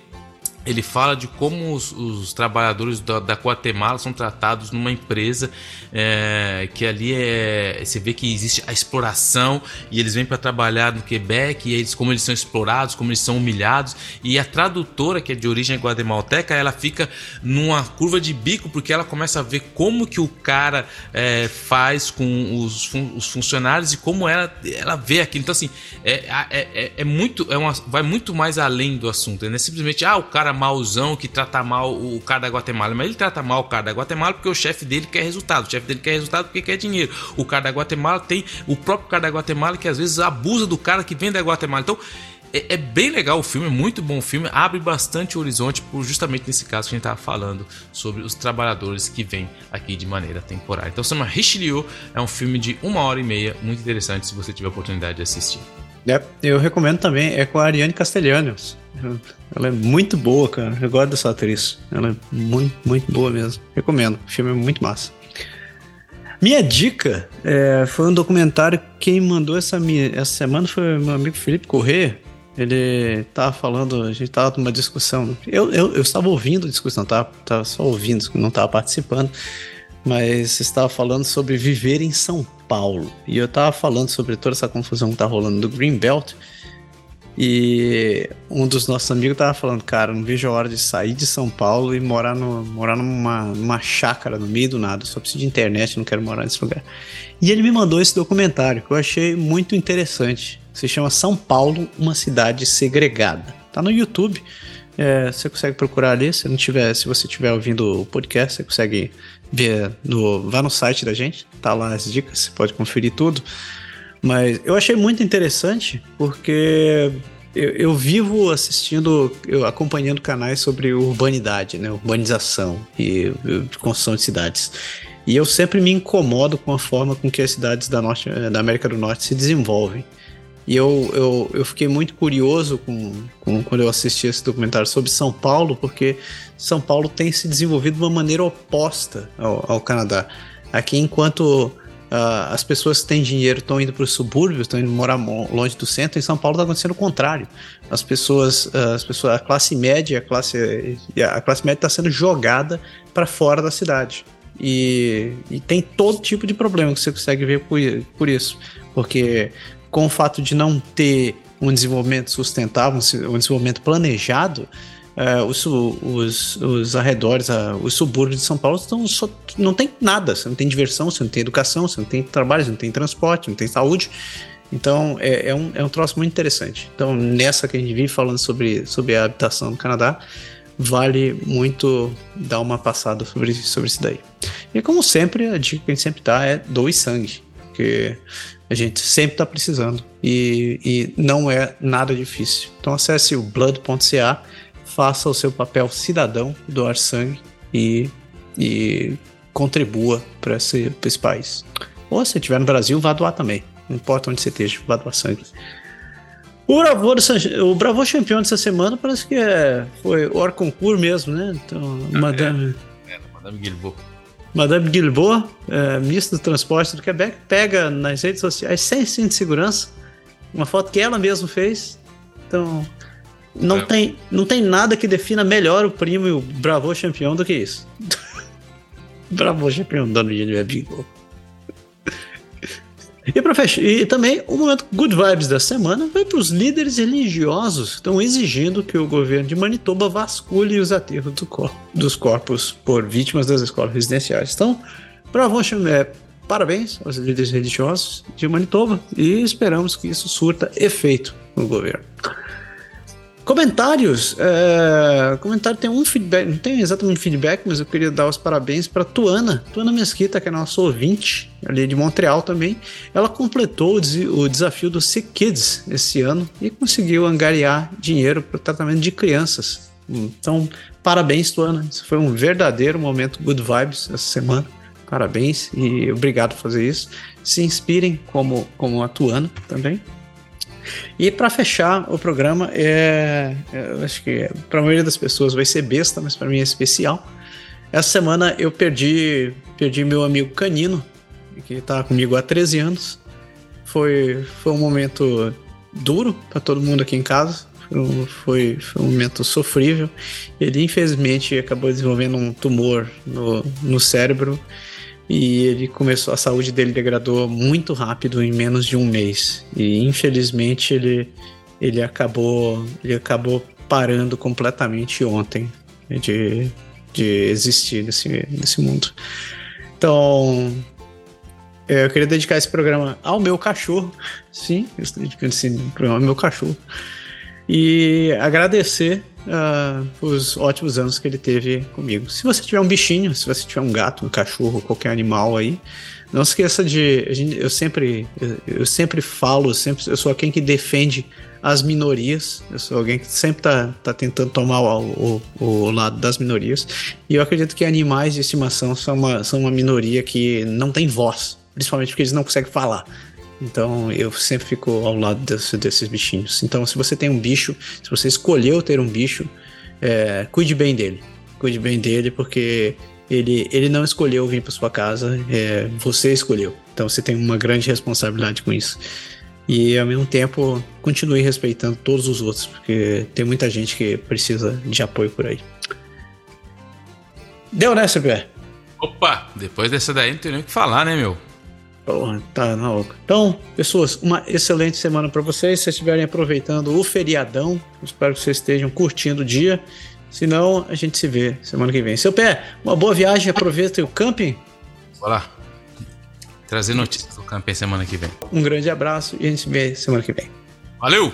[SPEAKER 2] ele fala de como os, os trabalhadores da, da, Guatemala são tratados numa empresa é, que ali é você vê que existe a exploração e eles vêm para trabalhar no Quebec e eles como eles são explorados como eles são humilhados. E a tradutora que é de origem guatemalteca ela fica numa curva de bico porque ela começa a ver como que o cara é, faz com os, os, funcionários e como ela ela vê aquilo. Então assim é, é, é, é muito é uma, vai muito mais além do assunto não é simplesmente ah o cara mauzão que trata mal o cara da Guatemala, mas ele trata mal o cara da Guatemala porque o chefe dele quer resultado. O chefe dele quer resultado porque quer dinheiro. O cara da Guatemala tem o próprio cara da Guatemala que às vezes abusa do cara que vem da Guatemala. Então, é, é, bem legal o filme, é muito bom o filme, abre bastante horizonte, por justamente nesse caso que a gente estava falando sobre os trabalhadores que vêm aqui de maneira temporária. Então, chama Richelieu, é um filme de uma hora e meia, muito interessante se você tiver a oportunidade de assistir.
[SPEAKER 1] É, eu recomendo também, é com a Ariane Castellanos. Ela é muito boa, cara. Eu gosto dessa atriz. Ela é muito, muito boa mesmo. Recomendo. O filme é muito massa. Minha dica é, foi um documentário. Quem mandou essa, essa semana foi meu amigo Felipe Corrêa. Ele tava falando, a gente tava numa discussão. Eu, eu, eu estava ouvindo a discussão, tava, tava só ouvindo, não estava participando. Mas estava falando sobre viver em São Paulo. E eu estava falando sobre toda essa confusão que tá rolando do Greenbelt. E um dos nossos amigos tava falando, cara, não vejo a hora de sair de São Paulo e morar, no, morar numa, numa chácara no meio do nada. Só preciso de internet, não quero morar nesse lugar. E ele me mandou esse documentário que eu achei muito interessante. Se chama São Paulo, uma cidade segregada. Tá no YouTube. É, você consegue procurar ali. Se não tiver, se você estiver ouvindo o podcast, você consegue ver no, vá no site da gente. Tá lá as dicas, você pode conferir tudo. Mas eu achei muito interessante porque eu, eu, vivo assistindo, eu, acompanhando canais sobre urbanidade, né, urbanização e, e construção de cidades. E eu sempre me incomodo com a forma com que as cidades da, norte, da América do Norte se desenvolvem. E eu, eu, eu fiquei muito curioso com, com, quando eu assisti esse documentário sobre São Paulo, porque São Paulo tem se desenvolvido de uma maneira oposta ao, ao Canadá. Aqui, enquanto Uh, as pessoas que têm dinheiro estão indo para os subúrbios, estão indo morar longe do centro. Em São Paulo está acontecendo o contrário. As pessoas, uh, as pessoas, a classe média, a classe, a classe média está sendo jogada para fora da cidade. E, e, tem todo tipo de problema que você consegue ver por, por isso, porque com o fato de não ter um desenvolvimento sustentável, um desenvolvimento planejado, Uh, os, os, os arredores, os subúrbios de São Paulo estão só, não tem nada. Você não tem diversão, você não tem educação, você não tem trabalho, você não tem transporte, não tem saúde. Então é, é, um, é um troço muito interessante. Então, nessa que a gente vive falando sobre, sobre a habitação no Canadá, vale muito dar uma passada sobre, sobre isso daí. E como sempre, a dica que a gente sempre dá é doe sangue, porque a gente sempre está precisando e, e não é nada difícil. Então acesse o blood.ca faça o seu papel cidadão, doar sangue e, e contribua para esse, esse país. Ou se estiver no Brasil, vá doar também. Não importa onde você esteja, vá doar sangue. O Bravo, o Bravo campeão dessa semana parece que é, foi o Orconcourt mesmo, né? Então,
[SPEAKER 2] ah, Madame. É, é, Madame Guilbault.
[SPEAKER 1] Madame Guilbault, é, ministra do Transporte do Quebec, pega nas redes sociais sem cinto de segurança uma foto que ela mesma fez. Então, não, é. tem, não tem nada que defina melhor o primo e o Bravo campeão do que isso. Bravo campeão dando dinheiro é bingo. E fechar, e também o momento good vibes da semana vai para os líderes religiosos que estão exigindo que o governo de Manitoba vasculhe os aterros do cor dos corpos por vítimas das escolas residenciais. Então, bravo, é, parabéns aos líderes religiosos de Manitoba e esperamos que isso surta efeito no governo. Comentários. É, comentário tem um feedback, não tem exatamente feedback, mas eu queria dar os parabéns para Tuana, Tuana Mesquita, que é nossa ouvinte, ali de Montreal também. Ela completou o desafio do Sick Kids esse ano e conseguiu angariar dinheiro para o tratamento de crianças. Então, parabéns, Tuana. Isso foi um verdadeiro momento good vibes essa semana. Parabéns e obrigado por fazer isso. Se inspirem como, como a Tuana também. E para fechar o programa, é, eu acho que para a maioria das pessoas vai ser besta, mas para mim é especial. Essa semana eu perdi, perdi meu amigo Canino, que está comigo há 13 anos. Foi, foi um momento duro para todo mundo aqui em casa. Foi, foi um momento sofrível. Ele, infelizmente, acabou desenvolvendo um tumor no, no cérebro e ele começou, a saúde dele degradou muito rápido, em menos de um mês. E, infelizmente, ele, ele, acabou, ele acabou parando completamente ontem de, de existir nesse, nesse mundo. Então, eu queria dedicar esse programa ao meu cachorro. Sim, eu estou dedicando esse programa ao meu cachorro. E agradecer uh, os ótimos anos que ele teve comigo. Se você tiver um bichinho, se você tiver um gato, um cachorro, qualquer animal aí, não esqueça de. Eu sempre, eu sempre falo, eu sempre, eu sou alguém que defende as minorias. Eu sou alguém que sempre está tá tentando tomar o, o, o, lado das minorias. E eu acredito que animais de estimação são uma, são uma minoria que não tem voz, principalmente porque eles não conseguem falar. Então eu sempre fico ao lado desse, desses bichinhos. Então, se você tem um bicho, se você escolheu ter um bicho, é, cuide bem dele. Cuide bem dele, porque ele, ele não escolheu vir para sua casa, é, você escolheu. Então você tem uma grande responsabilidade com isso. E ao mesmo tempo, continue respeitando todos os outros, porque tem muita gente que precisa de apoio por aí. Deu, né, CPR?
[SPEAKER 2] Opa, depois dessa daí não tem nem o que falar, né, meu?
[SPEAKER 1] Porra, tá na louca. Então, pessoas, uma excelente semana para vocês. Se vocês estiverem aproveitando o feriadão, espero que vocês estejam curtindo o dia. Se não, a gente se vê semana que vem. Seu pé, uma boa viagem, aproveita o camping.
[SPEAKER 2] Bora trazer notícias do camping semana que vem.
[SPEAKER 1] Um grande abraço e a gente se vê semana que vem.
[SPEAKER 2] Valeu!